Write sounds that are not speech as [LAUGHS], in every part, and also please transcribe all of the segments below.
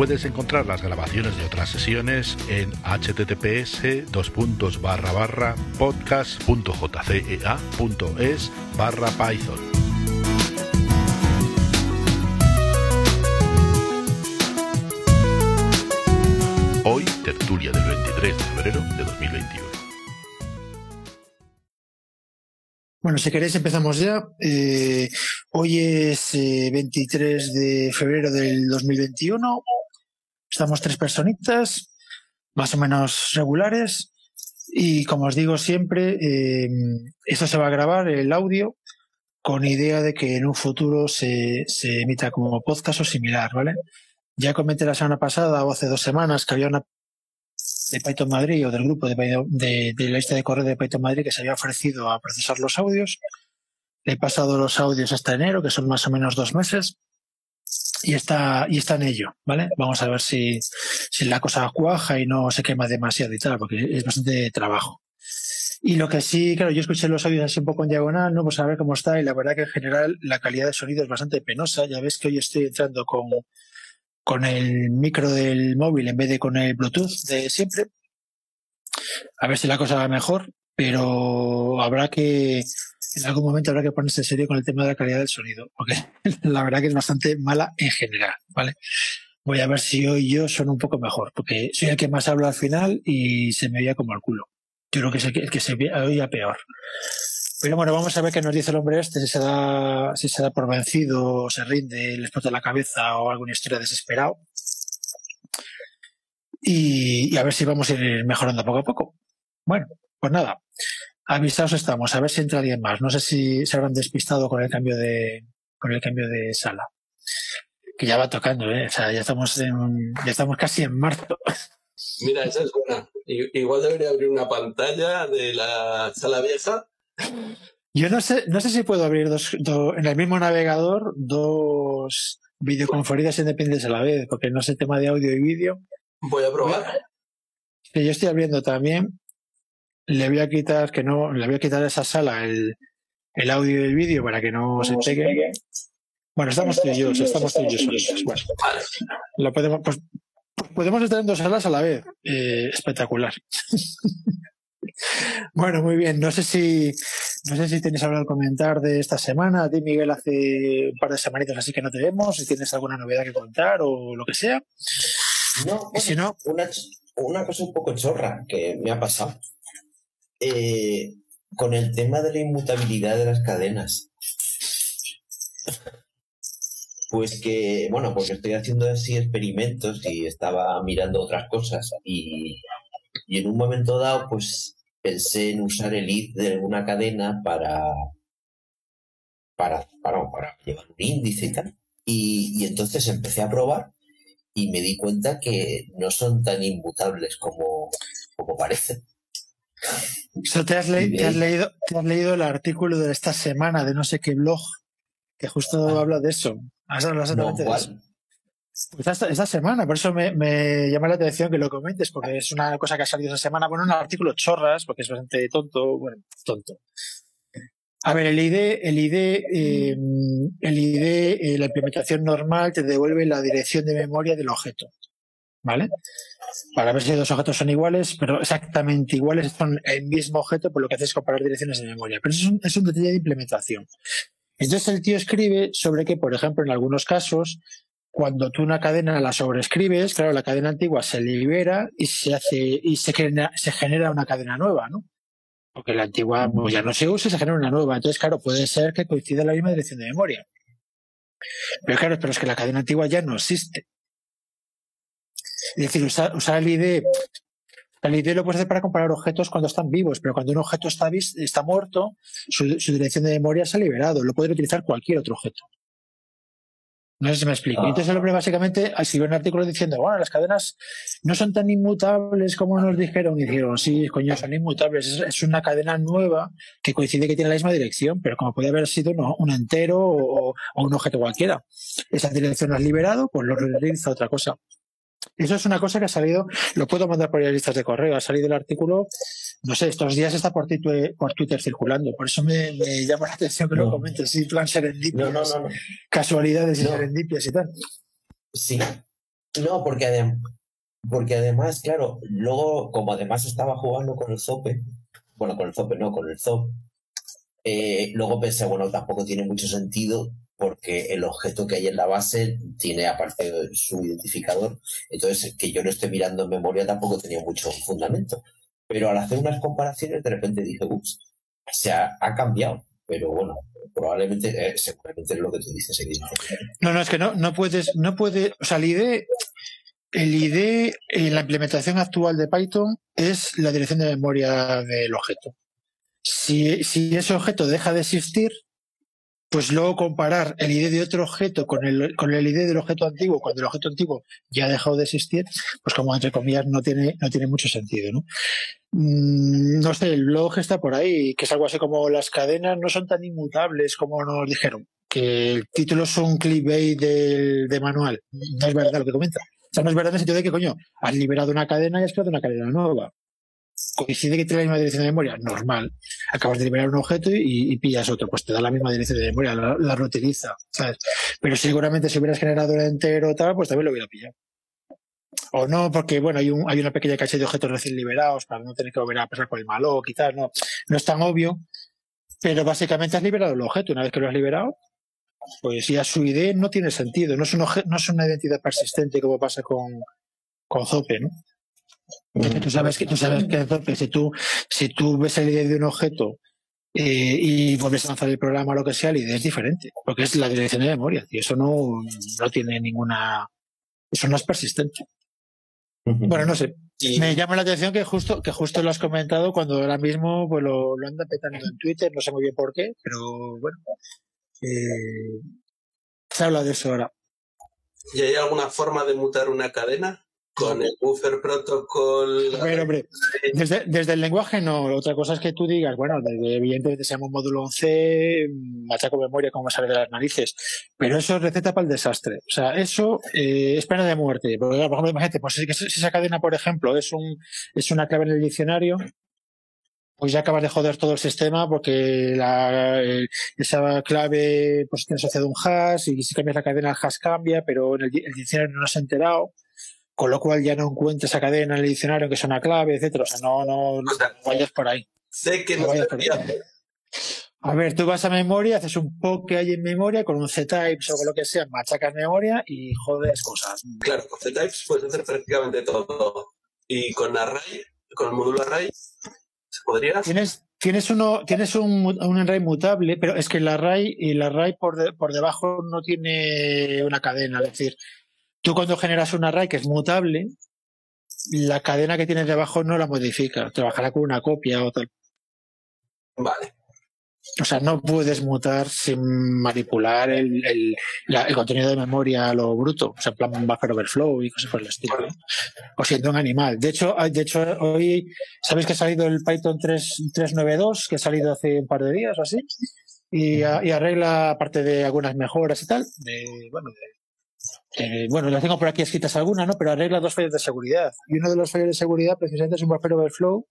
Puedes encontrar las grabaciones de otras sesiones en https podcast.jcea.es barra python. Hoy, tertulia del 23 de febrero de 2021. Bueno, si queréis empezamos ya. Eh, hoy es 23 eh, de febrero del 2021. Estamos tres personitas, más o menos regulares. Y como os digo siempre, eh, esto se va a grabar, el audio, con idea de que en un futuro se, se emita como podcast o similar, ¿vale? Ya comenté la semana pasada o hace dos semanas que había una de Python Madrid o del grupo de, de, de, la lista de correo de Python Madrid que se había ofrecido a procesar los audios. Le he pasado los audios hasta enero, que son más o menos dos meses y está, y está en ello, ¿vale? Vamos a ver si, si la cosa cuaja y no se quema demasiado y tal, porque es bastante trabajo. Y lo que sí, claro, yo escuché los audios así un poco en diagonal, ¿no? Pues a ver cómo está, y la verdad que en general la calidad de sonido es bastante penosa. Ya ves que hoy estoy entrando con, con el micro del móvil en vez de con el Bluetooth de siempre. A ver si la cosa va mejor, pero habrá que, en algún momento habrá que ponerse en serio con el tema de la calidad del sonido, porque [LAUGHS] la verdad que es bastante mala en general, ¿vale? Voy a ver si hoy yo sueno un poco mejor, porque soy el que más habla al final y se me veía como el culo. Yo creo que es el que, se oía peor. Pero bueno, vamos a ver qué nos dice el hombre este, si se da, si se da por vencido, se rinde, le explota la cabeza o alguna historia desesperado. Y a ver si vamos a ir mejorando poco a poco. Bueno, pues nada, avisados estamos, a ver si entra alguien más. No sé si se habrán despistado con el cambio de, con el cambio de sala. Que ya va tocando, ¿eh? O sea, ya estamos en, ya estamos casi en marzo. Mira, esa es buena. Igual debería abrir una pantalla de la sala vieja. Yo no sé, no sé si puedo abrir dos, dos en el mismo navegador dos videoconferidas independientes a la vez, porque no sé tema de audio y vídeo. Voy a probar. Yo estoy abriendo también le voy a quitar que no, le voy a quitar a esa sala el, el audio y el vídeo para que no se pegue. Bueno, estamos tú y yo, estamos tú y yo solitos. Bueno, lo podemos, pues, podemos estar en dos salas a la vez. Eh, espectacular. [LAUGHS] bueno, muy bien. No sé si, no sé si tienes algo que comentar de esta semana. A ti, Miguel, hace un par de semanitas así que no te vemos. Si tienes alguna novedad que contar o lo que sea. No, bueno, si no, una, una cosa un poco chorra que me ha pasado eh, con el tema de la inmutabilidad de las cadenas. Pues que, bueno, porque estoy haciendo así experimentos y estaba mirando otras cosas y, en un momento dado, pues pensé en usar el id de alguna cadena para, para, para, para llevar un índice y tal. Y, y entonces empecé a probar y me di cuenta que no son tan inmutables como, como parecen. O sea, ¿te, has le- te has leído, te has leído el artículo de esta semana de no sé qué blog que justo Ah. habla de eso. Has hablado No, exactamente de eso. Pues esta, esta semana, por eso me, me llama la atención que lo comentes, porque es una cosa que ha salido esta semana. Bueno, un artículo chorras, porque es bastante tonto, bueno, tonto. A ver, el ID, el ID, eh, el ID, eh, la implementación normal te devuelve la dirección de memoria del objeto, ¿vale? Para ver si dos objetos son iguales, pero exactamente iguales, son el mismo objeto, por lo que haces es comparar direcciones de memoria. Pero eso es un, detalle de implementación. Entonces el tío escribe sobre que, por ejemplo, en algunos casos, cuando tú una cadena la sobreescribes, claro, la cadena antigua se libera y se hace y se genera, se genera una cadena nueva, ¿no? Porque la antigua pues, ya no se usa se genera una nueva. Entonces, claro, puede ser que coincida la misma dirección de memoria. Pero claro, pero es que la cadena antigua ya no existe. Es decir, usar, usar el ID, el ID lo puedes hacer para comparar objetos cuando están vivos, pero cuando un objeto está, está muerto, su, su dirección de memoria se ha liberado. Lo puede utilizar cualquier otro objeto. No sé si me explico. Entonces el hombre básicamente escribió un artículo diciendo, bueno, las cadenas no son tan inmutables como nos dijeron. Y dijeron, sí, coño, son inmutables. Es, una cadena nueva que coincide que tiene la misma dirección, pero como puede haber sido un entero o, un objeto cualquiera. Esa dirección la has liberado, pues lo realiza otra cosa. Eso es una cosa que ha salido, lo puedo mandar por las listas de correo, ha salido el artículo, no sé, estos días está por, Twitter, por Twitter circulando, por eso me, llama la atención que lo comentes, sí, plan serendipias, no, no, casualidades y serendipias y tal. Sí, no, porque, porque además, claro, luego, como además estaba jugando con el Zope, bueno, con el Zope no, con el Zop, eh, luego pensé, bueno, tampoco tiene mucho sentido porque el objeto que hay en la base tiene aparte su identificador, entonces que yo no esté mirando en memoria tampoco tenía mucho fundamento. Pero al hacer unas comparaciones de repente dije, ups, se ha, cambiado, pero bueno, probablemente, eh, seguramente es lo que tú dices. No, no, es que no, no puedes, no puede, o sea, el ID, el ID en la implementación actual de Python es la dirección de memoria del objeto. Si, si ese objeto deja de existir, pues luego comparar el ID de otro objeto con el, con el ID del objeto antiguo, cuando el objeto antiguo ya ha dejado de existir, pues como entre comillas no tiene, no tiene mucho sentido, ¿no? Mm, no sé, el blog está por ahí, que es algo así como las cadenas no son tan inmutables como nos dijeron, que el título es un clickbait del, de manual. No es verdad lo que comenta. O sea, no es verdad en el sentido de que, coño, has liberado una cadena y has creado una cadena nueva coincide que tiene la misma dirección de memoria, normal. Acabas de liberar un objeto y, pillas otro, pues te da la misma dirección de memoria, la, reutiliza, ¿sabes? Pero seguramente si hubieras generado un entero tal, pues también lo hubiera pillado. O no, porque bueno, hay, un, hay una pequeña caché de objetos recién liberados para no tener que volver a pasar por el y tal, no, no es tan obvio. Pero básicamente has liberado el objeto. Una vez que lo has liberado, pues ya su ID no tiene sentido. No es, un no es una identidad persistente como pasa con, con Zope, ¿no? Tú sabes que tú sabes que, si tú si tú ves el ID de un objeto eh, y vuelves a lanzar el programa o lo que sea, el ID es diferente, porque es la dirección de memoria, y eso no, no tiene ninguna, eso no es persistente. Bueno, no sé. Me llama la atención que justo, que justo lo has comentado cuando ahora mismo pues lo, lo anda petando en Twitter, no sé muy bien por qué, pero bueno. Eh, se habla de eso ahora. ¿Y hay alguna forma de mutar una cadena? Con el buffer protocol. Ver, hombre, desde, desde, el lenguaje no. Otra cosa es que tú digas, bueno, evidentemente se llama un módulo 11, machaco memoria como sale de las narices, pero eso es receta para el desastre. O sea, eso eh, es pena de muerte. Porque, por ejemplo, imagínate, pues si esa cadena, por ejemplo, es, un, es una clave en el diccionario, pues ya acabas de joder todo el sistema porque la, esa clave pues tiene asociado un hash y si cambias la cadena el hash cambia, pero en el, el diccionario no se ha enterado con lo cual ya no encuentras esa cadena en el diccionario que es una clave, etcétera. O sea, no, no, vayas por ahí. Sé que no, vayas por ahí. A ver, tú vas a memoria, haces un poco que hay en memoria con un Z-Types o con lo que sea, machacas memoria y jodes cosas. Claro, con Z-Types puedes hacer prácticamente todo. Y con Array, con el módulo Array, ¿se podría? Tienes, tienes uno, tienes un, un array mutable, pero es que el array, el array por, por debajo no tiene una cadena, es decir, Tú cuando generas un array que es mutable, la cadena que tienes debajo no la modifica, trabajará con una copia o tal. Vale. O sea, no puedes mutar sin manipular el, el, contenido de memoria a lo bruto, o sea, en plan buffer overflow y cosas por el estilo. O siendo un animal. De hecho, de hecho, hoy, ¿sabéis que ha salido el Python 3, 392, que ha salido hace un par de días o así? Y, y arregla, aparte de algunas mejoras y tal, de, bueno, de eh, bueno, las tengo por aquí escritas algunas, ¿no? Pero arregla dos fallos de seguridad. Y uno de los fallos de seguridad precisamente es un buffer overflow.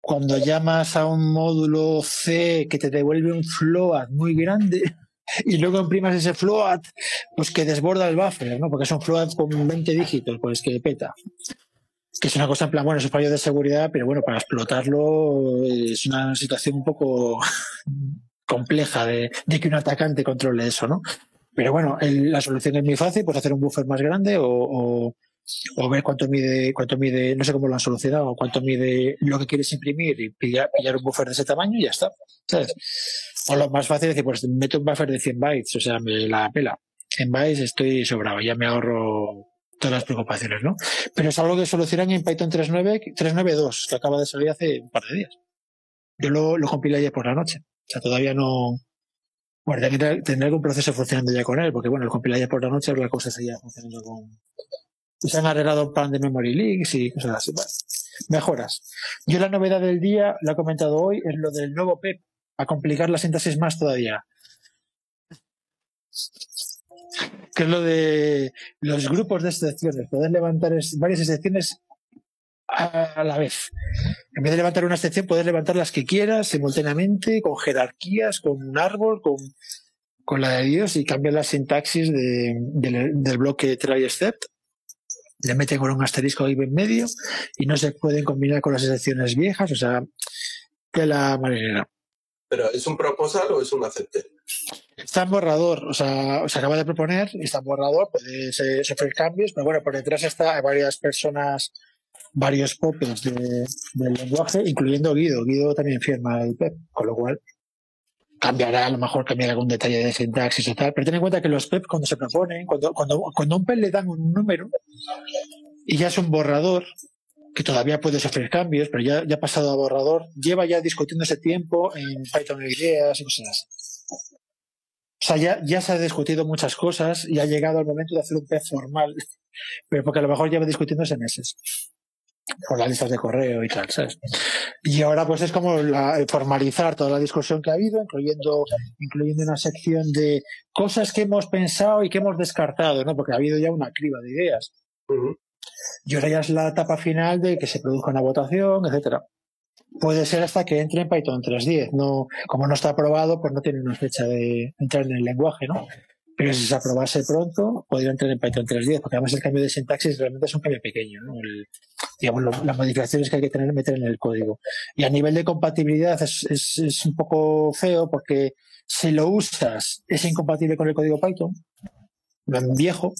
Cuando llamas a un módulo C que te devuelve un float muy grande [LAUGHS] y luego imprimas ese float, pues que desborda el buffer, ¿no? Porque es un float con 20 dígitos, pues que peta. Que es una cosa en plan, bueno, es un fallo de seguridad, pero bueno, para explotarlo es una situación un poco [LAUGHS] compleja de, de que un atacante controle eso, ¿no? Pero bueno, la solución es muy fácil, pues hacer un buffer más grande o, o, ver cuánto mide, cuánto mide, no sé cómo lo han solucionado, cuánto mide lo que quieres imprimir y pillar, un buffer de ese tamaño y ya está. ¿sabes? O lo más fácil es decir, pues meto un buffer de 100 bytes, o sea, me la pela. En bytes estoy sobrado, ya me ahorro todas las preocupaciones, ¿no? Pero es algo que solucionan en Python 3.9, 3.9.2, que acaba de salir hace un par de días. Yo lo, lo compilé ayer por la noche. O sea, todavía no, Bueno, tendré algún proceso funcionando ya con él, porque bueno, el compilar ya por la noche, la cosa seguía funcionando con. Se han arreglado plan de memory leaks y cosas así. Mejoras. Yo la novedad del día, la he comentado hoy, es lo del nuevo PEP, a complicar la síntesis más todavía. Que es lo de los grupos de excepciones, poder levantar varias excepciones a la vez. En vez de levantar una excepción, puedes levantar las que quieras simultáneamente, con jerarquías, con un árbol, con, con la de Dios y cambiar la sintaxis de- del, del bloque try except. Le meten con un asterisco ahí en medio y no se pueden combinar con las excepciones viejas, o sea, de la marinera. Pero ¿es un proposal o es un acepte? Está en borrador, o sea, se acaba de proponer y está en borrador, puede sufrir cambios, pero bueno, por detrás está hay varias personas, varios popes de- del lenguaje, incluyendo Guido. Guido también firma el PEP, con lo cual cambiará, a lo mejor cambiará algún detalle de sintaxis o tal, pero ten en cuenta que los PEP cuando se proponen, cuando, cuando, a un PEP le dan un número y ya es un borrador, que todavía puede sufrir cambios, pero ya, ha pasado a borrador, lleva ya discutiendo ese tiempo en Python Ideas y cosas así. O sea, ya, ya se ha discutido muchas cosas y ha llegado el momento de hacer un PEP formal, [LAUGHS] pero porque a lo mejor lleva discutiéndose meses por las listas de correo y tal, ¿sabes? Y ahora pues es como la- formalizar toda la discusión que ha habido, incluyendo, incluyendo una sección de cosas que hemos pensado y que hemos descartado, ¿no? Porque ha habido ya una criba de ideas. Y ahora ya es la etapa final de que se produzca una votación, etcétera. Puede ser hasta que entre en Python 3.10. No, como no está aprobado, pues no tiene una fecha de entrar en el lenguaje, ¿no? Pero si se aprobase pronto, podría entrar en Python 3.10, porque además el cambio de sintaxis realmente es un cambio pequeño, ¿no? El- digamos, lo- las modificaciones que hay que tener meter en el código. Y a nivel de compatibilidad es, es, es un poco feo porque si lo usas es incompatible con el código Python, viejo,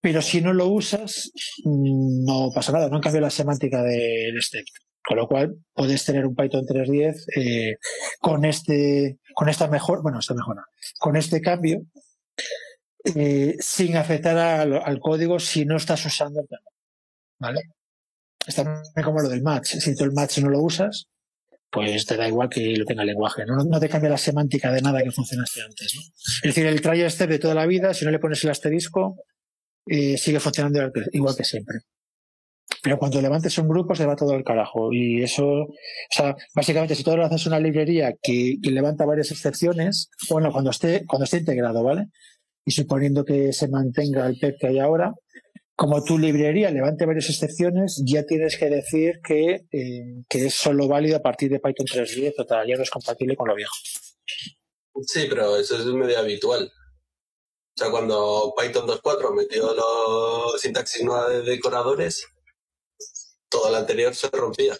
pero si no lo usas no pasa nada, no han cambiado la semántica del step. Con lo cual puedes tener un Python 3.10 eh, con este, con esta mejor, bueno, esta mejora, con este cambio, eh, sin afectar al, código si no estás usando el tema. ¿Vale? Es también como lo del match. Si tú el match no lo usas, pues te da igual que lo tenga el lenguaje. No, te cambia la semántica de nada que funcionaste antes. ¿no? Es decir, el try step de toda la vida, si no le pones el asterisco, eh, sigue funcionando igual que siempre. Pero cuando levantes un grupo se va todo al carajo. Y eso, o sea, básicamente si tú ahora haces una librería que, que levanta varias excepciones, bueno, cuando esté, cuando esté integrado, ¿vale? Y suponiendo que se mantenga el PEP que hay ahora, como tu librería levante varias excepciones, ya tienes que decir que, eh, que es solo válido a partir de Python 3.10 o tal, ya no es compatible con lo viejo. Sí, pero eso es medio habitual. O sea, cuando Python 2.4 metió los sintaxis nueva de decoradores, todo lo anterior se rompía.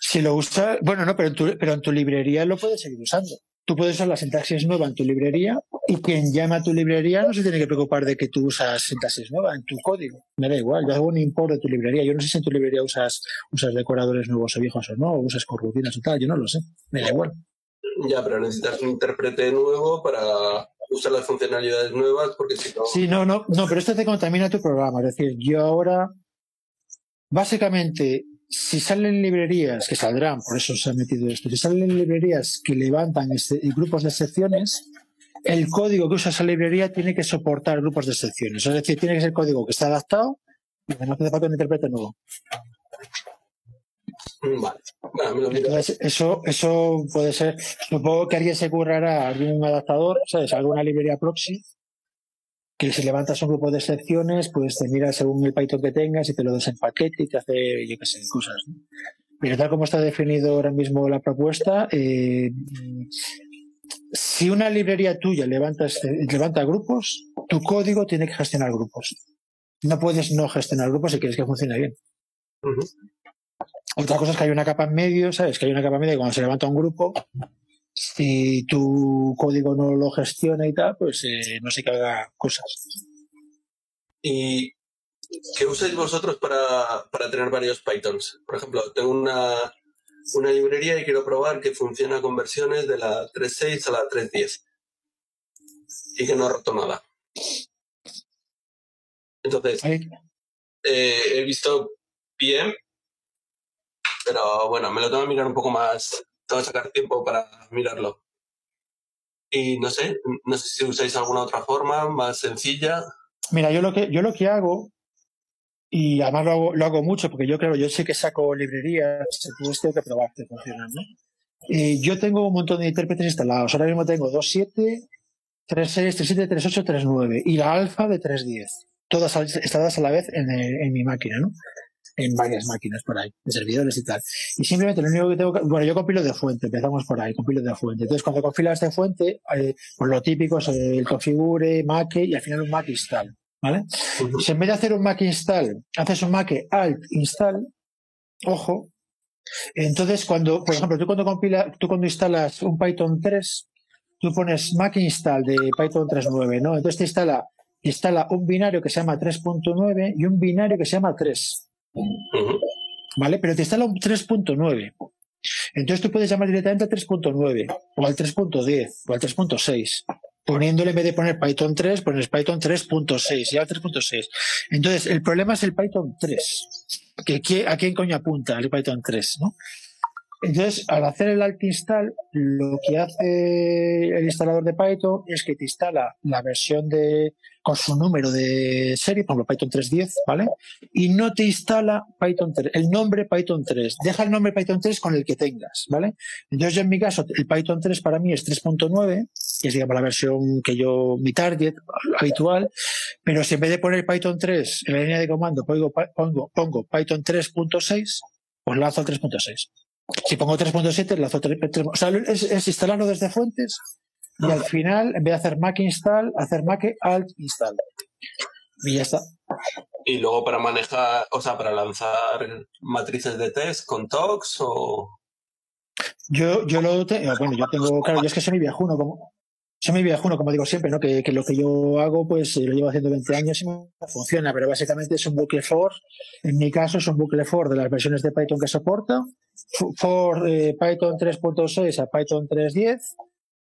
Si lo usas, bueno, no, pero en, tu, pero en tu librería lo puedes seguir usando. Tú puedes usar la sintaxis nueva en tu librería y quien llama a tu librería no se tiene que preocupar de que tú usas sintaxis nueva en tu código. Me da igual, yo hago un import de tu librería. Yo no sé si en tu librería usas, usas decoradores nuevos o viejos o no, o usas corrutinas o tal, yo no lo sé. Me da igual. Ya, pero necesitas un intérprete nuevo para usar las funcionalidades nuevas, porque si no. Sí, no, no, no, pero esto te contamina tu programa. Es decir, yo ahora, básicamente, si salen librerías, que saldrán, por eso se ha metido esto, si salen librerías que levantan este- grupos de secciones, el código que usa esa librería tiene que soportar grupos de secciones. Es decir, tiene que ser código que está adaptado y que no hace falta un intérprete nuevo. Mm, Vale. Bueno. Entonces, eso, eso puede ser, supongo que alguien se currará algún adaptador, ¿sabes? Alguna librería proxy, que si levantas un grupo de secciones, pues te mira según el Python que tengas y te lo desempaquete y te hace, yo qué sé, cosas. ¿no? Pero tal como está definido ahora mismo la propuesta, eh, si una librería tuya levanta, este- levanta grupos, tu código tiene que gestionar grupos. No puedes no gestionar grupos si quieres que funcione bien. Otra cosa es que hay una capa en medio, ¿sabes? Que hay una capa en medio cuando se levanta un grupo, si tu código no lo gestiona y tal, pues eh, no sé haga cosas. ¿Y qué usáis vosotros para, para tener varios Pythons? Por ejemplo, tengo una, una librería y quiero probar que funciona con versiones de la 3.6 a la 3.10 y que no ha roto nada. Entonces, eh, he visto bien, pero bueno, me lo tengo que mirar un poco más. Tengo que sacar tiempo para mirarlo. y no sé, no sé si usáis alguna otra forma más sencilla. Mira, yo lo que, yo lo que hago, y además lo hago, lo hago mucho, porque yo creo, yo sé que saco librerías, entonces tengo que probar que funcionan, ¿no? Eh, yo tengo un montón de intérpretes instalados. Ahora mismo tengo 2.7, 3.6, 3.7, 3.8, 3.9 y la alfa de 3.10. Todas instaladas a la vez en mi máquina, ¿no? En varias máquinas por ahí, de servidores y tal. Y simplemente lo único que tengo que, bueno, yo compilo de fuente, empezamos por ahí, compilo de fuente. Entonces, cuando compilas de fuente, eh, pues lo típico es el configure, make y al final un make install, ¿vale? Si en vez de hacer un make install, haces un make alt install, ojo, entonces cuando, por ejemplo, tú cuando compila, tú cuando instalas un Python 3, tú pones make install de Python 3.9, ¿no? Entonces te instala, instala un binario que se llama 3.9 y un binario que se llama 3. ¿Vale? Pero te instala un 3.9. Entonces tú puedes llamar directamente al 3.9 o al 3.10 o al 3.6. Poniéndole en vez de poner Python 3, pones Python 3.6 y al 3.6. Entonces, el problema es el Python 3. Que, ¿A quién coño apunta el Python 3? ¿no? Entonces, al hacer el alt install, lo que hace el instalador de Python es que te instala la versión de con su número de serie, por ejemplo, Python 3.10, ¿vale? Y no te instala Python 3, el nombre Python 3. Deja el nombre Python 3 con el que tengas, ¿vale? Entonces, en mi caso, el Python 3 para mí es 3.9, que es, digamos, la versión que yo, mi target habitual, pero si en vez de poner Python 3 en la línea de comando pongo, pongo, pongo Python 3.6, pues lazo al 3.6. Si pongo 3.7, lazo 3, 3, o sea, es, es instalarlo desde fuentes y al final, en vez de hacer Mac install, hacer Mac alt install. Y ya está. Y luego para manejar, o sea, para lanzar matrices de test con TOX o. Yo, yo lo tengo, bueno, yo tengo, claro, yo es que soy mi viejuno, como, soy mi viejuno, como digo siempre, ¿no? Que, que, lo que yo hago, pues lo llevo haciendo 20 años y me funciona, pero básicamente es un bucle for. En mi caso es un bucle for de las versiones de Python que soporta. For eh, Python 3.6 a Python 3.10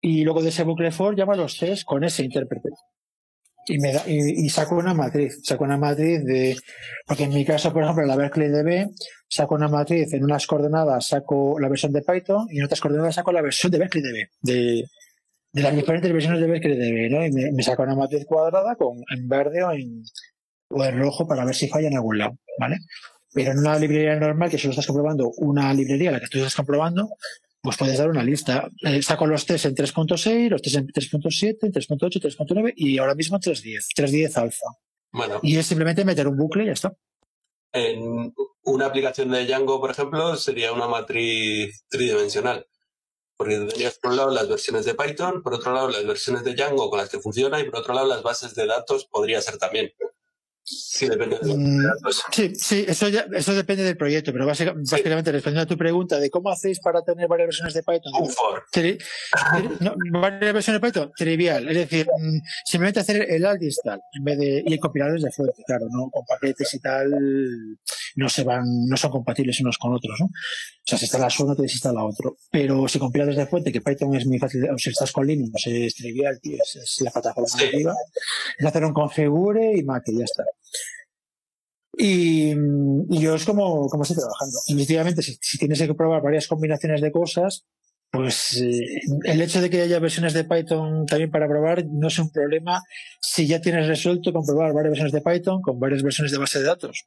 y luego de ese bucle for llamo a los test con ese intérprete. Y, me da, y, saco una matriz, saco una matriz de, porque en mi caso, por ejemplo, la Berkeley DB, saco una matriz en unas coordenadas, saco la versión de Python y en otras coordenadas saco la versión de Berkeley DB, de, de las diferentes versiones de Berkeley DB, ¿no? Y me, me saco una matriz cuadrada con, en verde o en, o en rojo para ver si falla en algún lado, ¿vale? Pero en una librería normal, que solo estás comprobando una librería, la que tú estás comprobando, pues puedes dar una lista. Eh, saco los test en 3.6, los test en 3.7, en 3.8, 3.9 y ahora mismo en 3.10, 3.10 alfa. Bueno. Y es simplemente meter un bucle y ya está. En una aplicación de Django, por ejemplo, sería una matriz tridimensional. Porque tendrías por un lado las versiones de Python, por otro lado las versiones de Django con las que funciona y por otro lado las bases de datos podría ser también. Sí, depende mm, sí, sí, eso, ya, eso depende del proyecto, pero básicamente, básicamente, respondiendo a tu pregunta de cómo hacéis para tener varias versiones de Python. Tri, no, varias versiones de Python, trivial. Es decir, mm, simplemente hacer el alt install en vez de, y el compilador es de fuente, claro, ¿no? Con paquetes y tal, no se van, no son compatibles unos con otros, ¿no? O sea, si instala uno, te desinstala otro. Pero si compilas desde fuente, que Python es muy fácil, o si estás con Linux, es trivial, tío, es, la plataforma sí. nativa, es hacer un configure y ya está. Y, yo es como, como estoy trabajando. Efectivamente, si, si, tienes que probar varias combinaciones de cosas, pues eh, el hecho de que haya versiones de Python también para probar no es un problema si ya tienes resuelto comprobar varias versiones de Python con varias versiones de base de datos.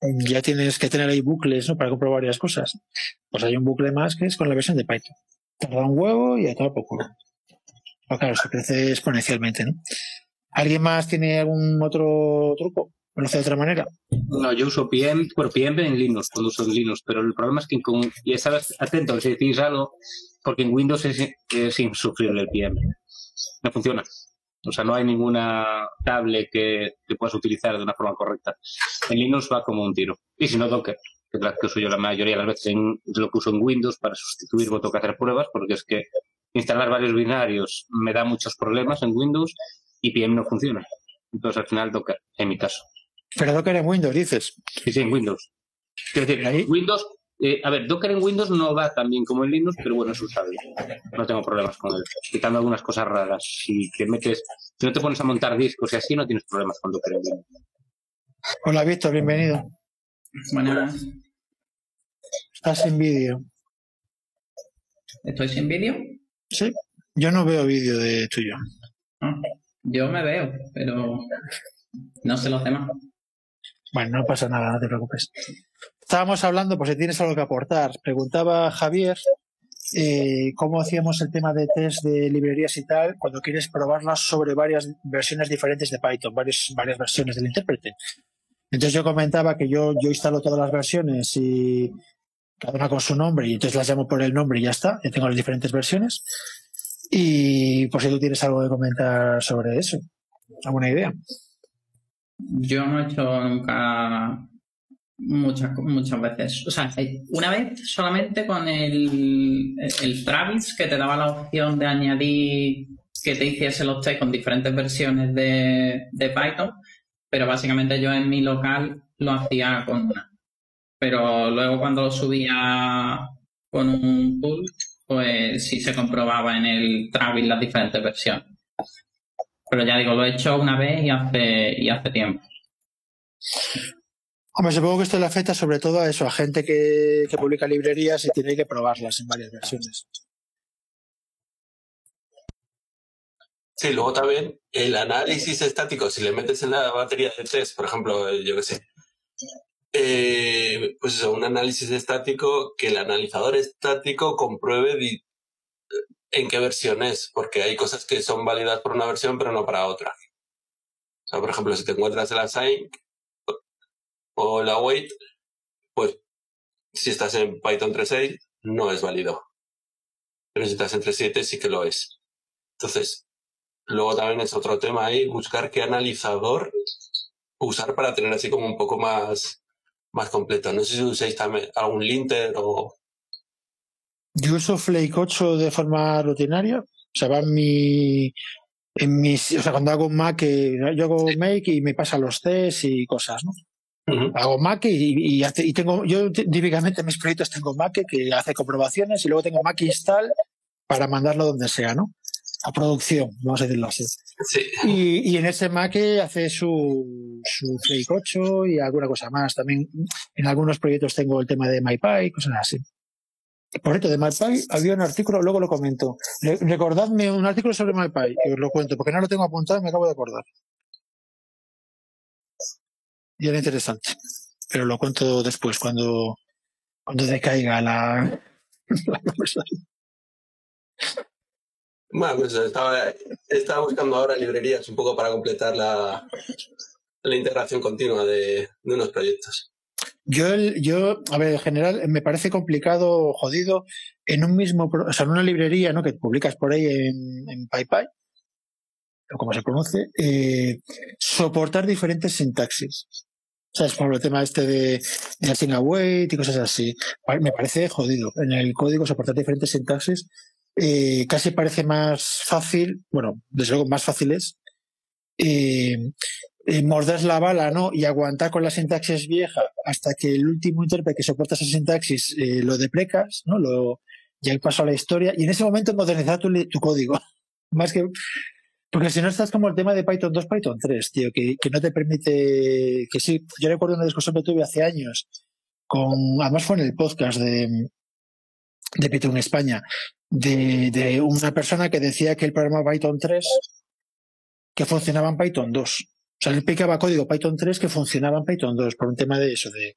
Ya tienes que tener ahí bucles ¿no? para comprobar varias cosas. Pues hay un bucle más que es con la versión de Python. Tarda un huevo y a todo poco. Pero claro, se crece exponencialmente. ¿no? ¿Alguien más tiene algún otro truco? ¿O lo de otra manera? No, yo uso PM, bueno, PM en Linux, cuando uso en Linux, pero el problema es que con, y estar atento si decís algo, porque en Windows es, es insufrible el PM. No funciona. O sea, no hay ninguna tablet que, que, puedas utilizar de una forma correcta. En Linux va como un tiro. Y si no, Docker, que es la que uso yo la mayoría de las veces, lo que uso en Windows para sustituir, tengo que hacer pruebas, porque es que instalar varios binarios me da muchos problemas en Windows y PM no funciona. Entonces, al final, Docker, en mi caso. Pero Docker en Windows, dices. Sí, sí, en Windows. Es decir, ¿Ahí? Windows, eh, a ver, Docker en Windows no va tan bien como en Linux, pero bueno, es usable. No tengo problemas con él. Quitando algunas cosas raras. Si te metes, si no te pones a montar discos y así, no tienes problemas con Docker en Linux. Hola, Víctor, bienvenido. Buenas. Estás sin vídeo. ¿Estoy sin vídeo? Sí. Yo no veo vídeo de tuyo. Ah, yo me veo, pero no sé los demás. Bueno, no pasa nada, no te preocupes. Estábamos hablando, pues si tienes algo que aportar. Preguntaba Javier eh, cómo hacíamos el tema de test de librerías y tal cuando quieres probarlas sobre varias versiones diferentes de Python, varias, varias versiones del intérprete. Entonces yo comentaba que yo, yo instalo todas las versiones y cada una con su nombre y entonces las llamo por el nombre y ya está. Yo tengo las diferentes versiones. Y por si tú tienes algo que comentar sobre eso, alguna idea. Yo no he hecho nunca muchas, muchas veces. O sea, una vez solamente con el, el Travis que te daba la opción de añadir que te hiciese los test con diferentes versiones de, de Python, pero básicamente yo en mi local lo hacía con una. Pero luego cuando lo subía con un pool, pues sí se comprobaba en el Travis las diferentes versiones. Pero ya digo, lo he hecho una vez y hace, y hace tiempo. Hombre, supongo que esto le afecta sobre todo a eso, a gente que, que publica librerías y tiene que probarlas en varias versiones. Sí, luego también el análisis estático, si le metes en la batería de test, por ejemplo, yo qué sé, eh, pues eso, un análisis estático que el analizador estático compruebe en qué versión es, porque hay cosas que son válidas por una versión pero no para otra. O sea, por ejemplo, si te encuentras el assign o la wait, pues si estás en Python 3.6 no es válido. Pero si estás en 3.7 sí que lo es. Entonces, luego también es otro tema ahí, buscar qué analizador usar para tener así como un poco más, más completo. No sé si usáis también algún linter o... Yo uso Flake 8 de forma rutinaria. O sea, va en mi, en mis, o sea, cuando hago Mac, yo hago Make y me pasa los tests y cosas, ¿no? Hago Mac y, y, tengo, yo típicamente en mis proyectos tengo Mac que hace comprobaciones y luego tengo Mac install para mandarlo donde sea, ¿no? A producción, vamos a decirlo así. Sí. Y, y, en ese Mac hace su, su Flake 8 y alguna cosa más. También en algunos proyectos tengo el tema de MyPy, cosas así. Por cierto, de MyPy había un artículo, luego lo comento. Recordadme un artículo sobre MyPy, que os lo cuento, porque no lo tengo apuntado y me acabo de acordar y era interesante. Pero lo cuento después, cuando, cuando decaiga la, [LAUGHS] la conversación. Bueno, pues estaba, estaba buscando ahora librerías un poco para completar la, la integración continua de, de unos proyectos. Yo, yo, a ver, en general me parece complicado, jodido, en un mismo, o sea, en una librería, ¿no? Que publicas por ahí en, en PyPy, o como se conoce, eh, soportar diferentes sintaxis. ¿Sabes? Por el tema este de, de await y cosas así. Me parece jodido. En el código soportar diferentes sintaxis eh, casi parece más fácil, bueno, desde luego más fácil es, eh, eh, morder la bala, ¿no? Y aguantar con la sintaxis vieja hasta que el último intérprete que soporta esa sintaxis eh, lo deprecas, ¿no? Lo, ya el paso a la historia y en ese momento modernizar tu, tu código. [LAUGHS] Más que, porque si no estás como el tema de Python 2, Python 3, tío, que, que no te permite, que sí, yo recuerdo una discusión que tuve hace años con, además fue en el podcast de, de Python España, de, una persona que decía que el programa Python 3 que funcionaba en Python 2. O sea, él explicaba código Python 3 que funcionaba en Python 2 por un tema de eso, de,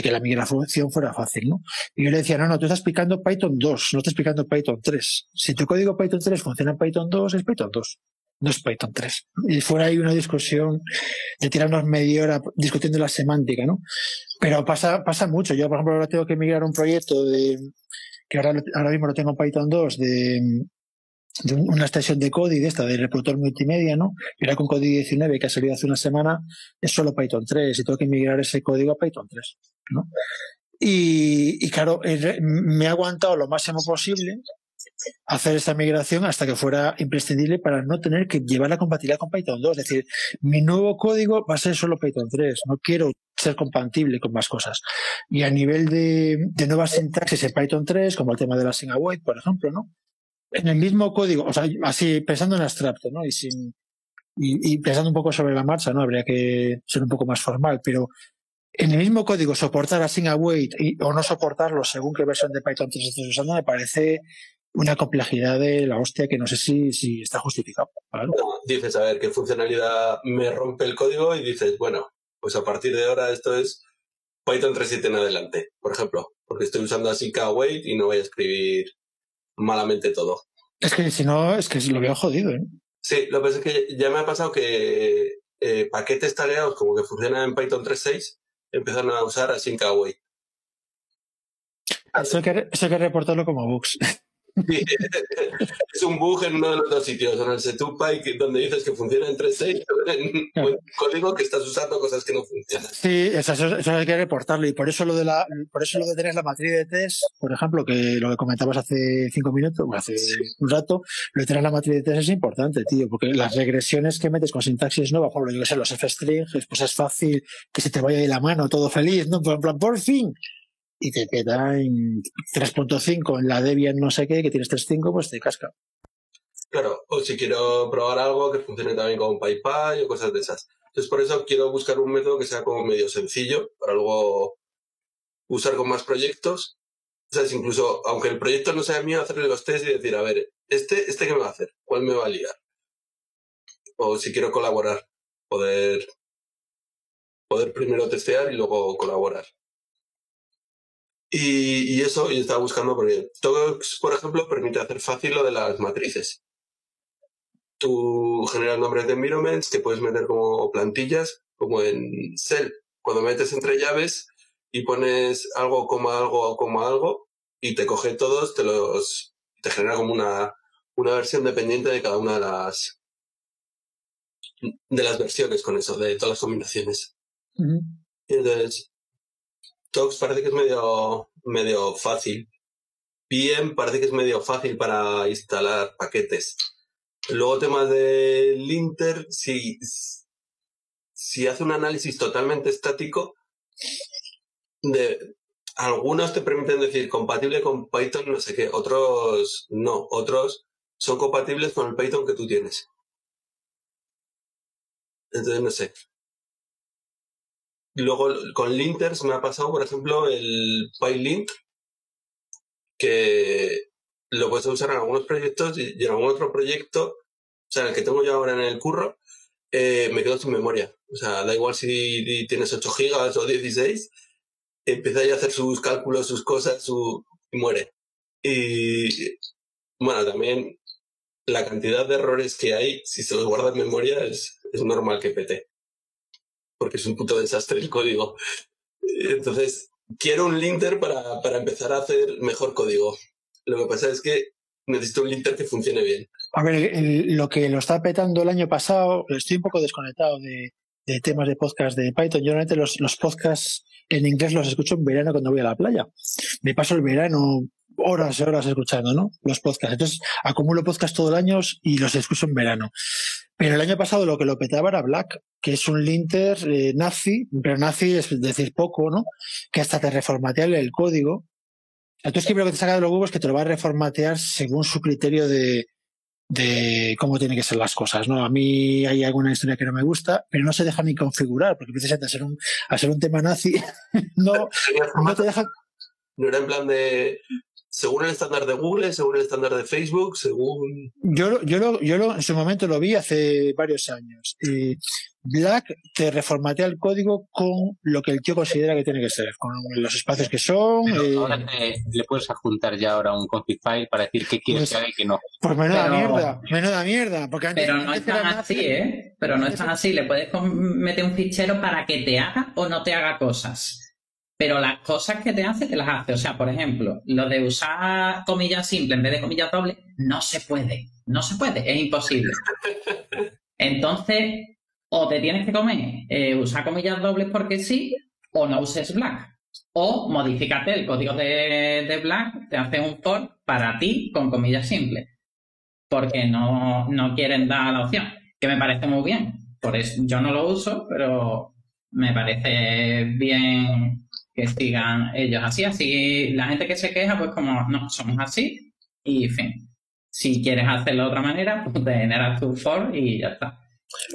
que la migración fuera fácil, ¿no? Y yo le decía, no, no, tú estás explicando Python 2, no estás explicando Python 3. Si tu código Python 3 funciona en Python 2, es Python 2 no es Python 3. Y fuera ahí una discusión de tirarnos media hora discutiendo la semántica, ¿no? Pero pasa, pasa mucho. Yo, por ejemplo, ahora tengo que migrar un proyecto de, que ahora, ahora mismo lo tengo en Python 2, de, de una extensión de código esta, de reproductor multimedia, ¿no? Era con código 19 que ha salido hace una semana, es solo Python 3 y tengo que migrar ese código a Python 3, ¿no? Y, y claro, me ha aguantado lo máximo posible hacer esta migración hasta que fuera imprescindible para no tener que llevar la compatibilidad con Python 2. Es decir, mi nuevo código va a ser solo Python 3. No quiero ser compatible con más cosas. Y a nivel de, nuevas sintaxis en Python 3, como el tema de la single await, por ejemplo, ¿no? En el mismo código, o sea, así pensando en abstracto, ¿no? Y pensando un poco sobre la marcha, ¿no? Habría que ser un poco más formal, pero en el mismo código soportar a await y, o no soportarlo según qué versión de Python 3 estés usando me parece una complejidad de la hostia que no sé si, está justificado. Dices, a ver, qué funcionalidad me rompe el código y dices, bueno, pues a partir de ahora esto es Python 3.7 en adelante, por ejemplo, porque estoy usando así K-Wait y no voy a escribir malamente todo. Es que si no, es que lo veo jodido, ¿eh? Sí, lo que pasa es que ya me ha pasado que eh, paquetes tareados como que funcionan en Python 3.6 empezaron a usar así K-Wait. Eso hay, que, eso hay que reportarlo como bugs. [LAUGHS] Sí, [LAUGHS] es un bug en uno de los dos sitios, en el SetUpy, donde dices que funciona en 3.6, [LAUGHS] en un código que estás usando cosas que no funcionan. Sí, eso, hay que reportarlo. Y por eso lo de la, por eso lo de tener la matriz de test, por ejemplo, que lo que comentabas hace cinco minutos, o hace un rato, lo de tener la matriz de test es importante, tío, porque las regresiones que metes con sintaxis nueva, por ejemplo, yo que sé, los F-strings, pues es fácil que se te vaya de la mano, todo feliz, ¿no? En plan, por fin. Y te peta en 3.5 en la Debian no sé qué, que tienes 3.5, pues te casca. Claro, o si quiero probar algo que funcione también con PyPy o cosas de esas. Entonces, por eso quiero buscar un método que sea como medio sencillo para luego usar con más proyectos. O sea, es incluso, aunque el proyecto no sea mío, hacerle los test y decir, a ver, este, este qué me va a hacer, cuál me va a liar. O si quiero colaborar, poder, poder primero testear y luego colaborar. Y, y eso, yo estaba buscando porque Tox, por ejemplo, permite hacer fácil lo de las matrices. Tú generas nombres de environments que puedes meter como plantillas, como en Cell. Cuando metes entre llaves y pones algo, coma algo, coma algo, y te coge todos, te los, te genera como una, una versión dependiente de cada una de las, de las versiones con eso, de todas las combinaciones. Y entonces, Tox parece que es medio, medio fácil. PM parece que es medio fácil para instalar paquetes. Luego temas de linter, si, si hace un análisis totalmente estático, de, algunos te permiten decir compatible con Python, no sé qué, otros no, otros son compatibles con el Python que tú tienes. Entonces, no sé. Luego, con linters me ha pasado, por ejemplo, el PyLint, que lo puedes usar en algunos proyectos y en algún otro proyecto, o sea, el que tengo yo ahora en el curro, eh, me quedo sin memoria. O sea, da igual si tienes 8 gigas o 16, empieza a hacer sus cálculos, sus cosas, su... y muere. Y bueno, también la cantidad de errores que hay, si se los guarda en memoria, es, es normal que pete. Porque es un puto desastre el código. Entonces, quiero un linter para, para empezar a hacer mejor código. Lo que pasa es que necesito un linter que funcione bien. A ver, lo que lo está petando el año pasado, estoy un poco desconectado de, de temas de podcast de Python. Yo normalmente los, los podcasts en inglés los escucho en verano cuando voy a la playa. Me paso el verano horas y horas escuchando, ¿no? Los podcasts. Entonces, acumulo podcasts todo el año y los escucho en verano. Pero el año pasado lo que lo petaba era Black, que es un linter eh, nazi, pero nazi es decir poco, ¿no? Que hasta te reformatea el código. Entonces, que lo que te saca de los huevos es que te lo va a reformatear según su criterio de, de cómo tienen que ser las cosas, ¿no? A mí hay alguna historia que no me gusta, pero no se deja ni configurar, porque precisamente a ser un, a ser un tema nazi, [LAUGHS] no, no te deja, No era en plan de según el estándar de Google, según el estándar de Facebook, según... yo, lo- yo, lo, yo lo, en su momento lo vi hace varios años. Y Black te reformatea el código con lo que el tío considera que tiene que ser, con los espacios que son. Pero eh, ahora te- le puedes adjuntar ya ahora un config file para decir qué quieres Pues- que haga y qué no. pues menuda Pero- mierda, menuda mierda. Porque antes, Pero no antes es tan así, ¿eh? Pero no es tan así. Le puedes meter un fichero para que te haga o no te haga cosas. Pero las cosas que te hace, te las hace. O sea, por ejemplo, lo de usar comillas simples en vez de comillas dobles, no se puede. No se puede, es imposible. [LAUGHS] Entonces, o te tienes que comer eh, usar comillas dobles porque sí, o no uses Black. O modifícate el código de, de Black, te hace un for para ti con comillas simples porque no, no quieren dar la opción, que me parece muy bien. Por eso yo no lo uso, pero me parece bien que sigan ellos así. Así la gente que se queja, pues como no, somos así y fin. Si quieres hacerlo de otra manera, pues te generas tu for y ya está.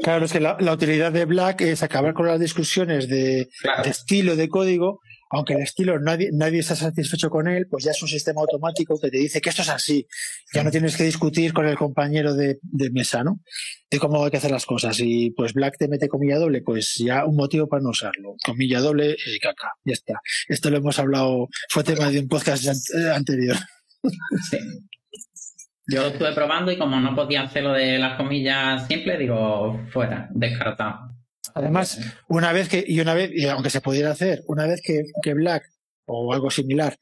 Claro, es que la, la utilidad de Black es acabar con las discusiones de, Claro. de estilo de código aunque el estilo nadie, nadie está satisfecho con él, pues ya es un sistema automático que te dice que esto es así. Ya no tienes que discutir con el compañero de, mesa, ¿no? De cómo hay que hacer las cosas. Y pues Black te mete comilla doble, pues ya un motivo para no usarlo. Comilla doble, eh, caca. Ya está. Esto lo hemos hablado, fue tema de un podcast anterior. Sí. Yo lo estuve probando y como no podía hacer lo de las comillas simples, digo, fuera, descartado. Además, una vez que, y una vez, y aunque se pudiera hacer, una vez que, que Black o algo similar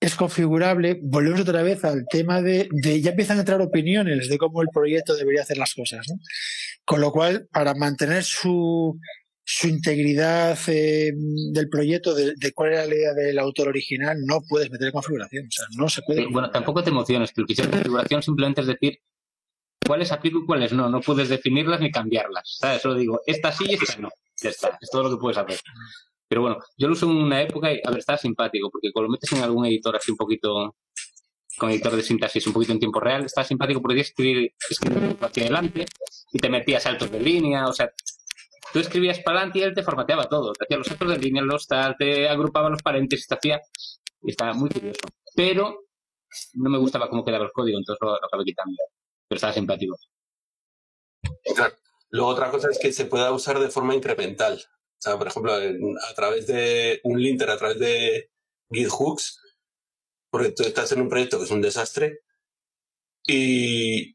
es configurable, volvemos otra vez al tema de, de, ya empiezan a entrar opiniones de cómo el proyecto debería hacer las cosas. ¿no? Con lo cual, para mantener su, su integridad eh, del proyecto, de, cuál era la idea del autor original, no puedes meter configuración. O sea, no se puede. bueno, tampoco te emociones, que lo que hicieron configuración simplemente es decir cuáles aplico y cuáles no. No puedes definirlas ni cambiarlas. ¿sabes? Solo digo, esta sí y esta no. Ya está. Es todo lo que puedes hacer. Pero bueno, yo lo uso en una época y, a ver, está simpático, porque cuando lo metes en algún editor así un poquito, con editor de sintaxis un poquito en tiempo real, está simpático porque escribir, escribir hacia adelante y te metías saltos de línea, o sea, tú escribías para adelante y él te formateaba todo, te hacía los saltos de línea, los tal, te agrupaba los paréntesis, te hacía, y estaba muy curioso. Pero no me gustaba cómo quedaba el código, entonces lo acabé quitando pero. Claro. Luego otra cosa es que se pueda usar de forma incremental. O sea, por ejemplo, a través de un linter, a través de GitHooks, porque tú estás en un proyecto que es un desastre y,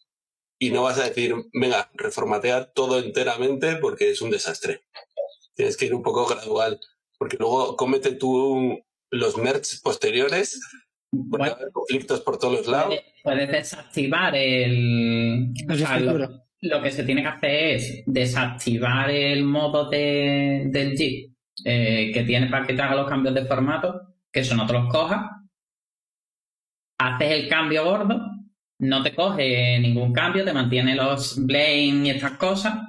y no vas a decir, venga, reformatea todo enteramente porque es un desastre. Tienes que ir un poco gradual, porque luego comete tú los merges posteriores Puede haber conflictos por todos los lados. Puedes desactivar el. lo, que se tiene que hacer es desactivar el modo de, del JIT eh, que tiene para que te haga los cambios de formato, que eso no te los coja. Haces el cambio gordo, no te coge ningún cambio, te mantiene los blame y estas cosas.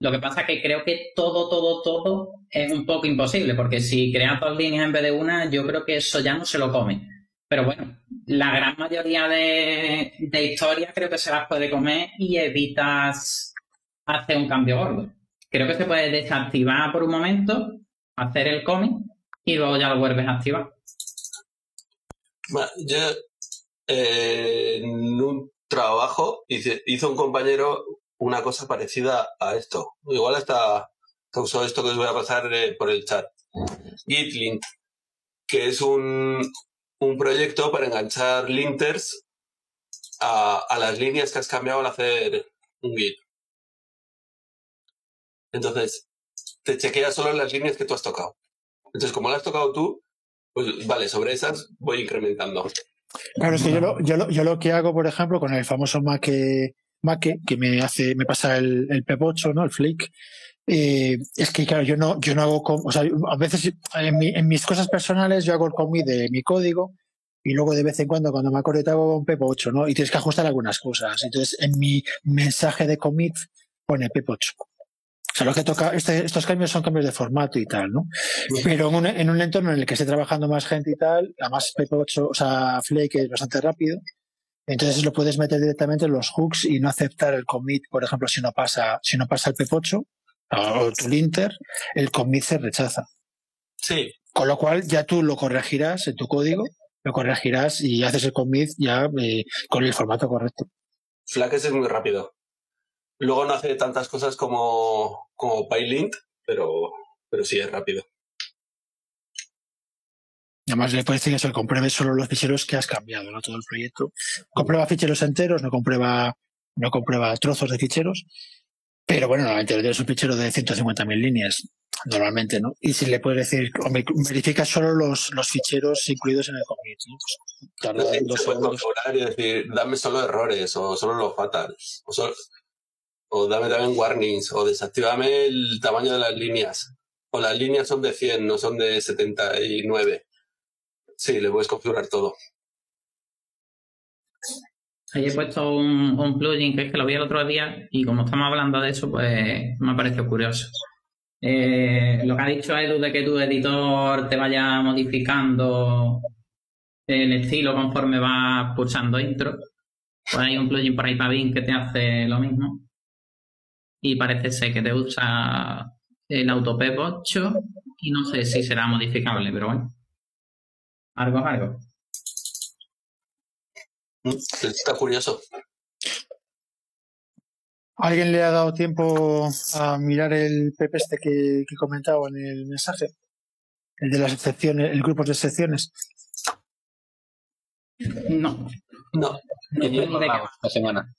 Lo que pasa es que creo que todo, todo, todo es un poco imposible, porque si creas dos líneas en vez de una, yo creo que eso ya no se lo come. Pero bueno, la gran mayoría de, historias creo que se las puede comer y evitas hacer un cambio gordo. Creo que se puede desactivar por un momento, hacer el cómic y luego ya lo vuelves a activar. yo eh, en un trabajo hizo un compañero una cosa parecida a esto. Igual hasta usó esto que os voy a pasar eh, por el chat. Gitlink, que es un, un proyecto para enganchar linters a, las líneas que has cambiado al hacer un git. Entonces, te chequea solo las líneas que tú has tocado. Entonces, como las has tocado tú, pues vale, sobre esas voy incrementando. Claro, es que yo lo, yo lo, yo lo que hago, por ejemplo, con el famoso Mac, Mac que me hace, me pasa el, el PEP8, ¿no? El Flick. Eh, es que, claro, yo no, yo no hago, o sea, a veces en, mis cosas personales yo hago el commit de mi código y luego de vez en cuando, cuando me acuerdo, hago un PEP8, ¿no? Y tienes que ajustar algunas cosas. Entonces, en mi mensaje de commit pone PEP8. O sea, lo que toca, este, estos cambios son cambios de formato y tal, ¿no? Pero en un, en un, entorno en el que esté trabajando más gente y tal, además PEP8, o sea, Flake es bastante rápido, entonces lo puedes meter directamente en los hooks y no aceptar el commit, por ejemplo, si no pasa, si no pasa el PEP8, o tu linter, el commit se rechaza. Sí. Con lo cual ya tú lo corregirás en tu código, lo corregirás y haces el commit ya eh, con el formato correcto. Flaques es muy rápido. Luego no hace tantas cosas como, como PyLint, pero, pero sí es rápido. Además, le puedes decir que se compruebe solo los ficheros que has cambiado, no todo el proyecto. Comprueba ficheros enteros, no comprueba, no comprueba trozos de ficheros. Pero bueno, normalmente es un fichero de 150.000 líneas, normalmente, ¿no? Y si le puedes decir, verifica solo los, los ficheros incluidos en el commit, ¿no? Pues, y decir, dame solo errores, o solo los fatals, o, o dame también warnings, o desactivame el tamaño de las líneas. O las líneas son de 100, no son de 79. Sí, le puedes configurar todo. Ahí he puesto un, plugin que es que lo vi el otro día y como estamos hablando de eso, pues me ha parecido curioso. Eh, lo que ha dicho Edu de que tu editor te vaya modificando el estilo conforme va pulsando intro, pues hay un plugin por ahí para Bing que te hace lo mismo. Y parece ser que te usa el AutoPep 8 y no sé si será modificable, pero bueno. Algo, algo. Está curioso. ¿Alguien le ha dado tiempo a mirar el PEP este que, que comentaba en el mensaje? El de las excepciones, el grupo de excepciones. No. No. No idea. esta semana.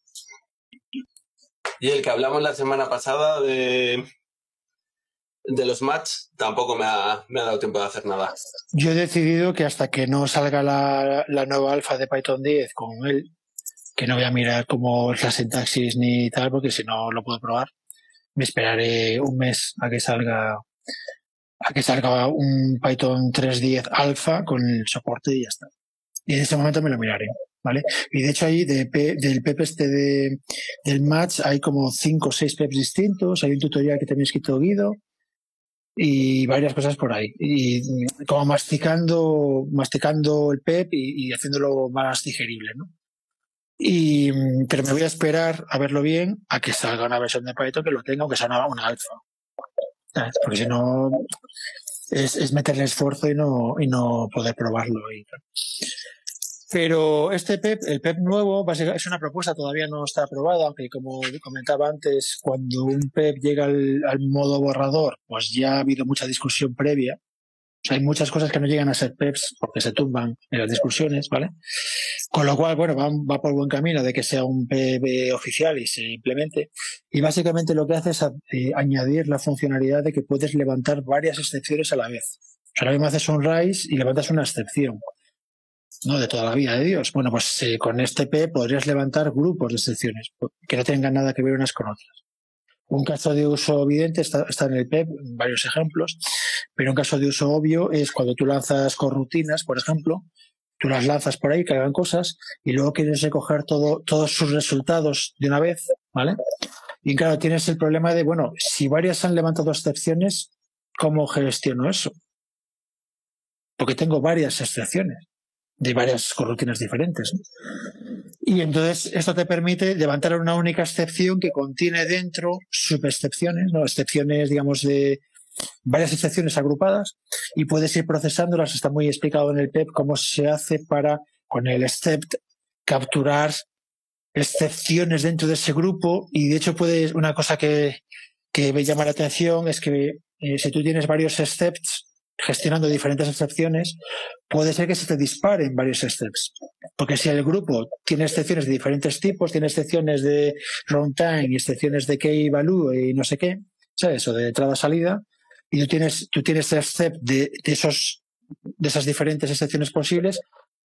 Y el que hablamos la semana pasada de, de los match tampoco me ha, me ha dado tiempo de hacer nada. Yo he decidido que hasta que no salga la, la nueva alfa de Python 10 con él, que no voy a mirar cómo es la sintaxis ni tal, porque si no lo puedo probar, me esperaré un mes a que salga a que salga un Python 3.10 alfa con el soporte y ya está. Y en ese momento me lo miraré, ¿vale? Y de hecho ahí de P- del PEP este de, del match hay como cinco o seis PEPs distintos, hay un tutorial que también he escrito Guido y varias cosas por ahí. Y como masticando, masticando el PEP y, haciéndolo más digerible, ¿no? Y, pero me voy a esperar a verlo bien a que salga una versión de Python que lo tenga, aunque sea una, una alfa. Porque si no, es, es meterle esfuerzo y no, y no poder probarlo. Y. Pero este PEP, el PEP nuevo, básicamente es una propuesta, todavía no está aprobada, aunque como comentaba antes, cuando un PEP llega al, modo borrador, pues ya ha habido mucha discusión previa. O sea, hay muchas cosas que no llegan a ser PEPs porque se tumban en las discusiones, ¿vale? Con lo cual, bueno, va, va por buen camino de que sea un PEP oficial y se implemente. Y básicamente lo que hace es eh, añadir la funcionalidad de que puedes levantar varias excepciones a la vez. O sea, ahora mismo haces un RAIS y levantas una excepción. ¿No? De toda la vida de Dios. Bueno, pues eh, con este P podrías levantar grupos de excepciones que no tengan nada que ver unas con otras. Un caso de uso evidente está, está en el PEP, varios ejemplos, pero un caso de uso obvio es cuando tú lanzas corrutinas, por ejemplo, tú las lanzas por ahí, que hagan cosas, y luego quieres recoger todo, todos sus resultados de una vez, ¿vale? Y claro, tienes el problema de, bueno, si varias han levantado excepciones, ¿cómo gestiono eso? Porque tengo varias excepciones de varias corrutinas diferentes. Y entonces esto te permite levantar una única excepción que contiene dentro subexcepciones, ¿no? excepciones, digamos, de varias excepciones agrupadas y puedes ir procesándolas. Está muy explicado en el PEP cómo se hace para, con el except, capturar excepciones dentro de ese grupo y de hecho puedes, una cosa que, que me llama la atención es que eh, si tú tienes varios excepts gestionando diferentes excepciones, puede ser que se te disparen varios steps. Porque si el grupo tiene excepciones de diferentes tipos, tiene excepciones de runtime excepciones de key value y no sé qué, ¿sabes? O de entrada-salida, y tú tienes, tú tienes step de, de esos, de esas diferentes excepciones posibles,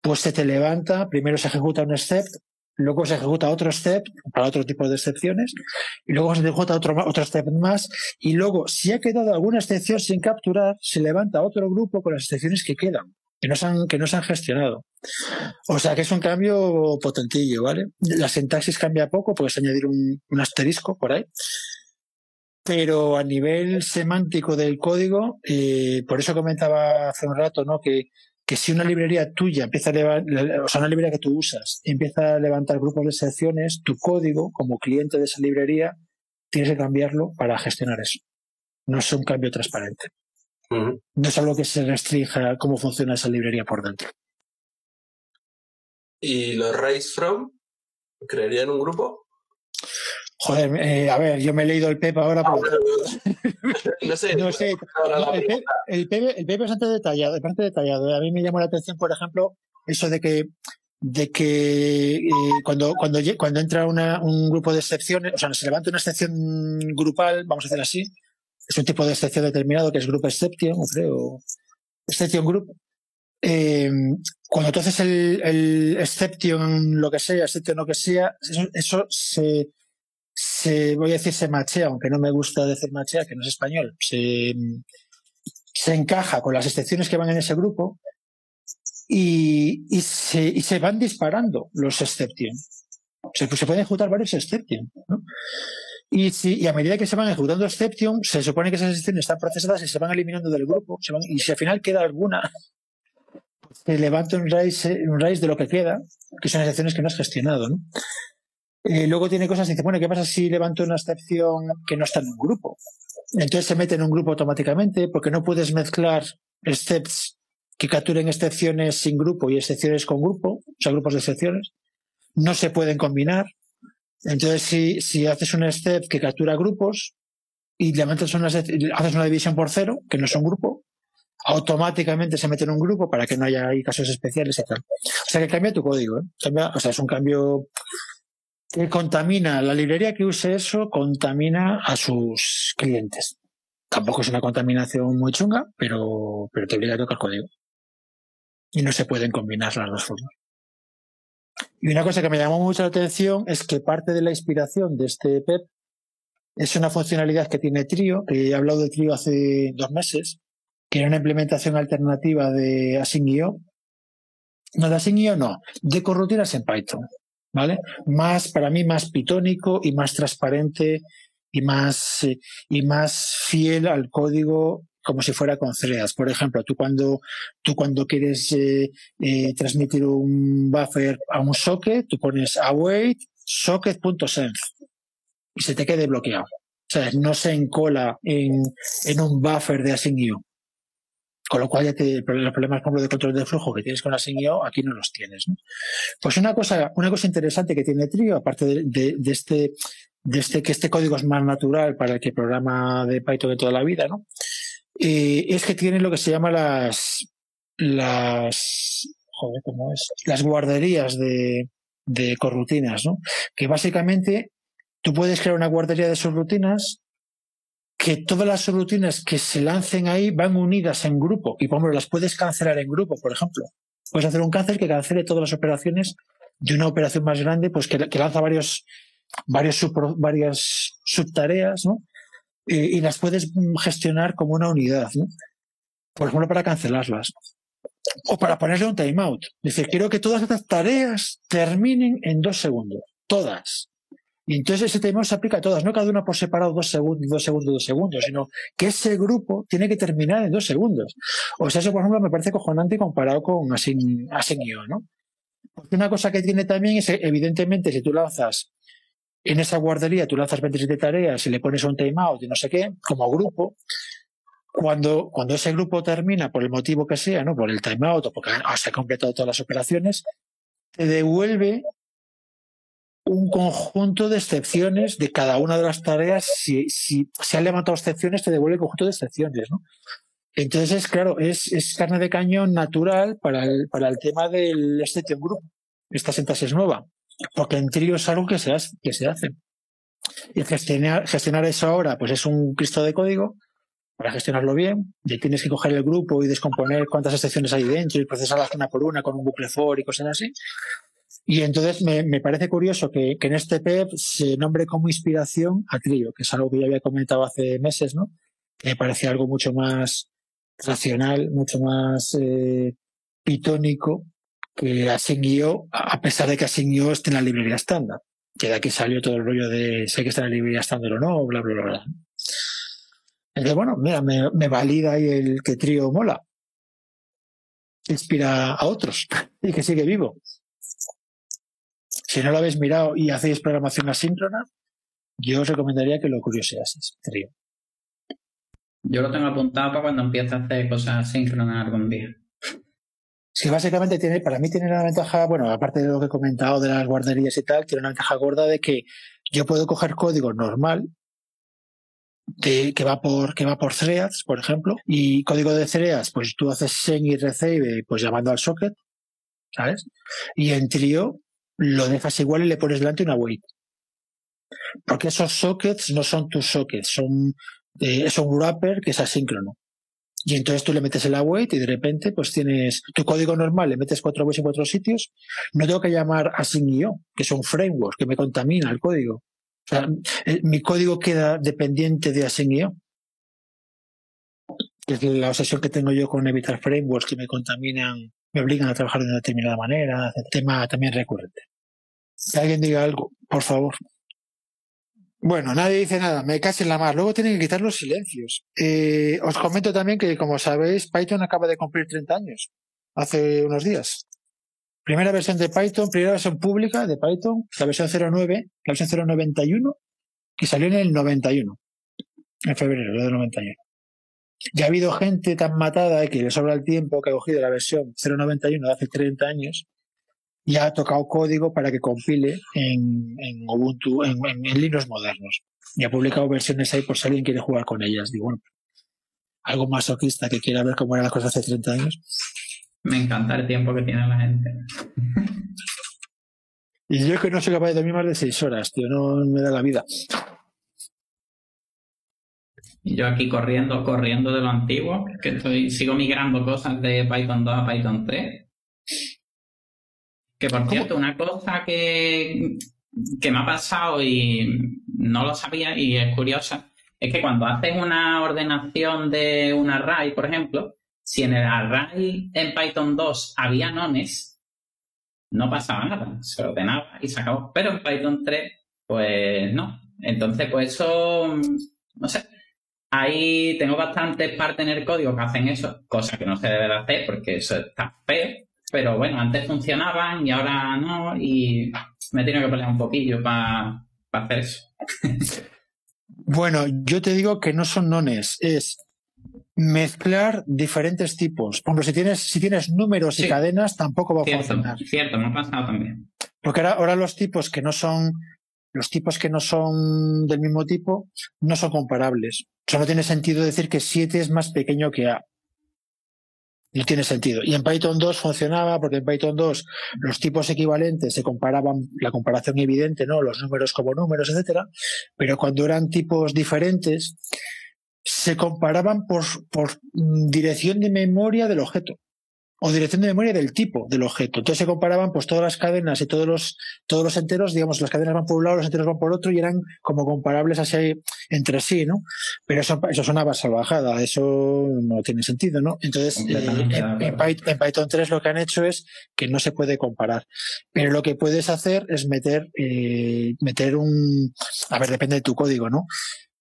pues se te levanta, primero se ejecuta un step, luego se ejecuta otro step para otro tipo de excepciones, y luego se ejecuta otro, otro step más, y luego, si ha quedado alguna excepción sin capturar, se levanta otro grupo con las excepciones que quedan, que no se han, que no se han gestionado. O sea que es un cambio potentillo, ¿vale? La sintaxis cambia poco, puedes añadir un, un asterisco por ahí. Pero a nivel semántico del código, eh, por eso comentaba hace un rato, ¿no? Que que si una librería tuya empieza a levantar, o sea, una librería que tú usas, empieza a levantar grupos de excepciones, tu código, como cliente de esa librería, tienes que cambiarlo para gestionar eso. No es un cambio transparente. Uh -huh. No es algo que se restrinja cómo funciona esa librería por dentro. ¿Y los raise from? ¿Crearían un grupo? Joder, eh, a ver, yo me he leído el PEP ahora. Ah, pero... [LAUGHS] no sé. no sé. No, el, PEP, el, PEP, el es bastante detallado, bastante detallado. A mí me llamó la atención, por ejemplo, eso de que de que eh, cuando, cuando, cuando entra una, un grupo de excepciones, o sea, se levanta una excepción grupal, vamos a hacer así, es un tipo de excepción determinado que es group exception, creo, exception group. Eh, cuando tú haces el, el exception, lo que sea, exception lo que sea, eso, eso se, se, voy a decir se machea, aunque no me gusta decir machea, que no es español, se, se encaja con las excepciones que van en ese grupo y, y, se, y se van disparando los exception. Se, pues se pueden ejecutar varios exception. ¿no? Y, si, y a medida que se van ejecutando exception, se supone que esas excepciones están procesadas y se van eliminando del grupo. Y si al final queda alguna, se levanta un raíz, un raíz de lo que queda, que son excepciones que no has gestionado. ¿no? Eh, luego tiene cosas, dice, bueno, ¿qué pasa si levanto una excepción que no está en un grupo? Entonces se mete en un grupo automáticamente porque no puedes mezclar steps que capturen excepciones sin grupo y excepciones con grupo, o sea, grupos de excepciones. No se pueden combinar. Entonces, si, si haces un step que captura grupos y levantas una, haces una división por cero, que no es un grupo, automáticamente se mete en un grupo para que no haya ahí casos especiales y tal. O sea que cambia tu código. ¿eh? o sea, es un cambio que contamina. La librería que use eso contamina a sus clientes. Tampoco es una contaminación muy chunga, pero, pero te obliga a tocar código. Y no se pueden combinar las dos formas. Y una cosa que me llamó mucho la atención es que parte de la inspiración de este PEP es una funcionalidad que tiene Trio, que he hablado de Trio hace dos meses, que era una implementación alternativa de Async.io. No, de Async.io no, de corrutinas en Python, ¿vale? Más, para mí, más pitónico y más transparente y más, eh, y más fiel al código como si fuera con threads. Por ejemplo, tú cuando, tú cuando quieres eh, eh, transmitir un buffer a un socket, tú pones await socket.sense y se te quede bloqueado. O sea, no se encola en, en un buffer de Async.io. Con lo cual ya te, los problemas, por ejemplo, de control de flujo que tienes con Async.io, aquí no los tienes. ¿no? Pues una cosa, una cosa interesante que tiene Trio, aparte de, de, este, de este, que este código es más natural para el que programa de Python de toda la vida, ¿no? Eh, es que tiene lo que se llama las, las, joder, ¿cómo es? Las guarderías de, de corrutinas, ¿no? Que básicamente tú puedes crear una guardería de subrutinas que todas las subrutinas que se lancen ahí van unidas en grupo y por las puedes cancelar en grupo, por ejemplo. Puedes hacer un cancel que cancele todas las operaciones de una operación más grande, pues que, lanza varios, varios varias subtareas, ¿no? Y, las puedes gestionar como una unidad, ¿no? Por ejemplo, para cancelarlas. O para ponerle un timeout. Dice, quiero que todas estas tareas terminen en dos segundos. Todas. Y entonces ese timeout se aplica a todas, no cada una por separado dos segundos, dos segundos, dos segundos, sino que ese grupo tiene que terminar en dos segundos. O sea, eso, por ejemplo, me parece cojonante comparado con Async.io, ¿no? Porque una cosa que tiene también es, evidentemente, si tú lanzas en esa guardería, tú lanzas 27 tareas y le pones un timeout y no sé qué, como grupo, cuando, cuando ese grupo termina, por el motivo que sea, ¿no? Por el timeout o porque se han completado todas las operaciones, te devuelve un conjunto de excepciones de cada una de las tareas. Si, se han levantado excepciones, te devuelve el conjunto de excepciones, ¿no? Entonces, claro, es, es carne de cañón natural para el, para el tema del exception group. Esta sintaxis nueva. Porque en trío es algo que se hace. Que se hace. Y gestionar, gestionar eso ahora, pues es un cristo de código para gestionarlo bien. Y tienes que coger el grupo y descomponer cuántas excepciones hay dentro y procesarlas una por una con un bucle for y cosas así. Y entonces me, me parece curioso que, que, en este PEP se nombre como inspiración a Trio, que es algo que ya había comentado hace meses, ¿no? Que me parecía algo mucho más racional, mucho más eh, pitónico que Async.io, a pesar de que Async.io esté en la librería estándar. Que de aquí salió todo el rollo de sé que está en la librería estándar o no, bla, bla, bla, bla. Entonces, bueno, mira, me, me valida ahí el que Trio mola. Inspira a otros [LAUGHS] y que sigue vivo. Si no lo habéis mirado y hacéis programación asíncrona, yo os recomendaría que lo curioseaseis. Trío. Yo lo tengo apuntado para cuando empiece a hacer cosas asíncronas algún día. Sí, básicamente tiene, para mí tiene una ventaja, bueno, aparte de lo que he comentado de las guarderías y tal, tiene una ventaja gorda de que yo puedo coger código normal de, que va por que va por threads, por ejemplo, y código de threads, pues tú haces send y receive, pues llamando al socket, ¿sabes? Y en Trio lo dejas igual y le pones delante una wait. Porque esos sockets no son tus sockets, son, eh, es un wrapper que es asíncrono. Y entonces tú le metes el await y de repente pues tienes tu código normal, le metes cuatro waits en cuatro sitios. No tengo que llamar async.io, que es un framework que me contamina el código. O sea, eh, mi código queda dependiente de async.io. Es la obsesión que tengo yo con evitar frameworks que me contaminan me obligan a trabajar de una determinada manera, tema también recurrente. Que alguien diga algo, por favor. Bueno, nadie dice nada, me casi en la mar. Luego tienen que quitar los silencios. Eh, os comento también que, como sabéis, Python acaba de cumplir 30 años, hace unos días. Primera versión de Python, primera versión pública de Python, la versión 09, la versión 091, que salió en el 91, en febrero del 91. Ya ha habido gente tan matada que le sobra el tiempo que ha cogido la versión 0.91 de hace 30 años y ha tocado código para que compile en, en Ubuntu, en, en, en Linux modernos. Y ha publicado versiones ahí por si alguien quiere jugar con ellas. Digo, bueno, algo masoquista que quiera ver cómo eran las cosas hace 30 años. Me encanta el tiempo que tiene la gente. Y yo que no soy capaz de dormir más de 6 horas, tío, no me da la vida. Y yo aquí corriendo, corriendo de lo antiguo, que estoy, sigo migrando cosas de Python 2 a Python 3. Que por cierto, una cosa que, que me ha pasado y no lo sabía y es curiosa, es que cuando haces una ordenación de un array, por ejemplo, si en el array en Python 2 había nones, no pasaba nada, se ordenaba y se acabó. Pero en Python 3, pues no. Entonces, pues eso, no sé. Ahí tengo bastantes partes en el código que hacen eso, cosa que no se debe de hacer porque eso está feo. Pero bueno, antes funcionaban y ahora no, y me tengo que pelear un poquillo para pa hacer eso. [LAUGHS] Bueno, yo te digo que no son nones, es mezclar diferentes tipos. Por ejemplo, si tienes, si tienes números y cadenas, tampoco va a funcionar. cierto, me ha pasado también. Porque ahora, ahora los tipos que no son, los tipos que no son del mismo tipo, no son comparables. Sea, no tiene sentido decir que 7 es más pequeño que A. No tiene sentido. Y en Python 2 funcionaba porque en Python 2 los tipos equivalentes se comparaban, la comparación evidente, ¿no? Los números como números, etcétera. Pero cuando eran tipos diferentes, se comparaban por, por mm, dirección de memoria del objeto o dirección de memoria del tipo del objeto. Entonces se comparaban pues todas las cadenas y todos los todos los enteros, digamos, las cadenas van por un lado, los enteros van por otro y eran como comparables así entre sí, ¿no? Pero eso, eso es una salvajada, eso no tiene sentido, ¿no? Entonces, eh, en, en acuerdo. Py- en Python 3 lo que han hecho es que no se puede comparar. Pero lo que puedes hacer es meter, eh, meter un, a ver, depende de tu código, ¿no?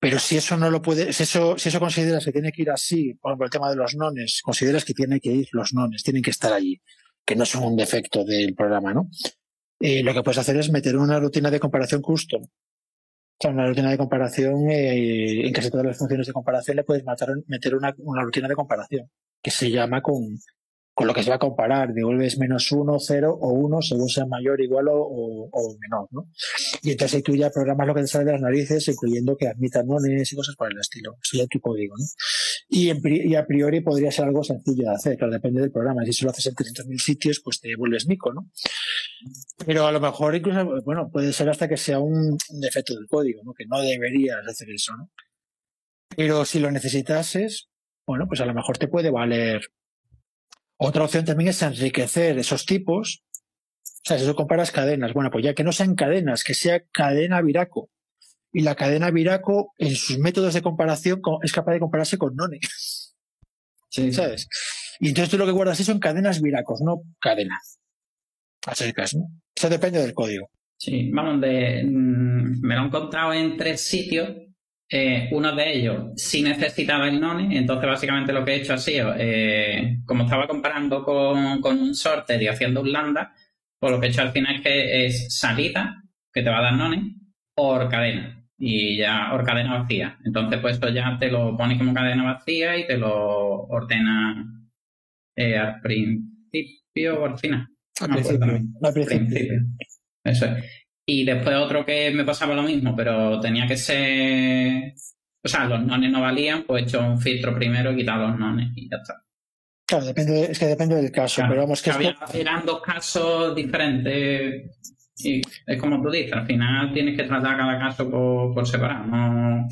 Pero si eso no lo puede, si eso, si eso consideras que tiene que ir así, por ejemplo, el tema de los nones, consideras que tiene que ir los nones, tienen que estar allí, que no son un defecto del programa, ¿no? Eh, lo que puedes hacer es meter una rutina de comparación custom. O sea, una rutina de comparación eh, en casi todas las funciones de comparación le puedes matar- meter una, una rutina de comparación que se llama con, con lo que se va a comparar. Devuelves menos uno, cero o uno según sea mayor, igual o, o- menor, ¿no? Y entonces ahí tú ya programas lo que te sale de las narices, incluyendo que admitan nones y cosas por el estilo. Eso ya tu código, ¿no? Y, en y a priori podría ser algo sencillo de hacer, claro, depende del programa. Si solo haces en 300.000 sitios, pues te vuelves mico, ¿no? Pero a lo mejor incluso, bueno, puede ser hasta que sea un defecto del código, ¿no? Que no deberías hacer eso, ¿no? Pero si lo necesitases, bueno, pues a lo mejor te puede valer. Otra opción también es enriquecer esos tipos. O sea, si tú comparas cadenas, bueno, pues ya que no sean cadenas, que sea cadena viraco. Y la cadena viraco, en sus métodos de comparación, co- es capaz de compararse con none. Sí, ¿sabes? Y entonces tú lo que guardas son cadenas viracos, no cadenas. Acercas, ¿no? Eso depende del código. Sí, vamos, de, mm, me lo he encontrado en tres sitios. Eh, uno de ellos sí necesitaba el none, entonces básicamente lo que he hecho ha sido, eh, como estaba comparando con, con un sorter y haciendo un lambda, pues lo que he hecho al final es que es salida, que te va a dar none, or cadena, y ya, or cadena vacía. Entonces pues esto ya te lo pone como cadena vacía y te lo ordena eh, al principio o al final. Al No principio. Al principio. Principio. Eso es. Y después otro que me pasaba lo mismo, pero tenía que ser. O sea, los nones no valían, pues he hecho un filtro primero y quitado los nones y ya está. Claro, depende, de- es que depende del caso, Claro, pero vamos que había- esto, eran dos casos diferentes. Y es como tú dices, al final tienes que tratar cada caso por, por separado. No,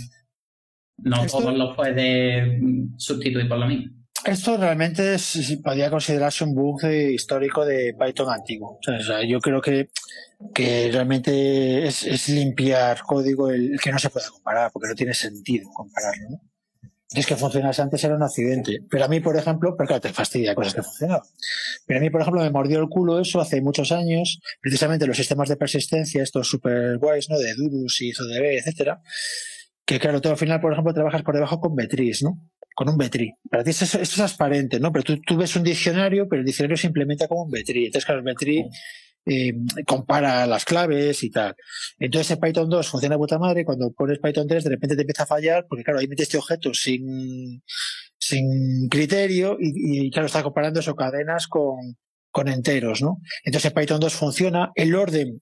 no Esto- todos los puedes sustituir por lo mismo. Esto realmente es- podría considerarse un bug histórico de Python antiguo. O sea, yo creo que, que realmente es, limpiar código el, que no se pueda comparar, porque no tiene sentido compararlo. ¿no? Es que funcionase antes era un accidente. Pero a mí, por ejemplo, pero claro, te fastidia cosas que funcionaban. Pero a mí, por ejemplo, me mordió el culo eso hace muchos años, precisamente los sistemas de persistencia, estos super guays, ¿no? De Durus y ZDB, etcétera. Que claro, tú al final, por ejemplo, trabajas por debajo con Betris, ¿no? Con un Betri. Para ti esto es, esto es transparente, ¿no? Pero tú, tú ves un diccionario, pero el diccionario se implementa como un Betri. Entonces, claro, el Betri eh, compara las claves y tal. Entonces en Python 2 funciona de puta madre, cuando pones Python 3 de repente te empieza a fallar porque claro, ahí metes este objeto sin, sin criterio y, y claro, está comparando eso cadenas con, con enteros, ¿no? Entonces en Python 2 funciona, el orden,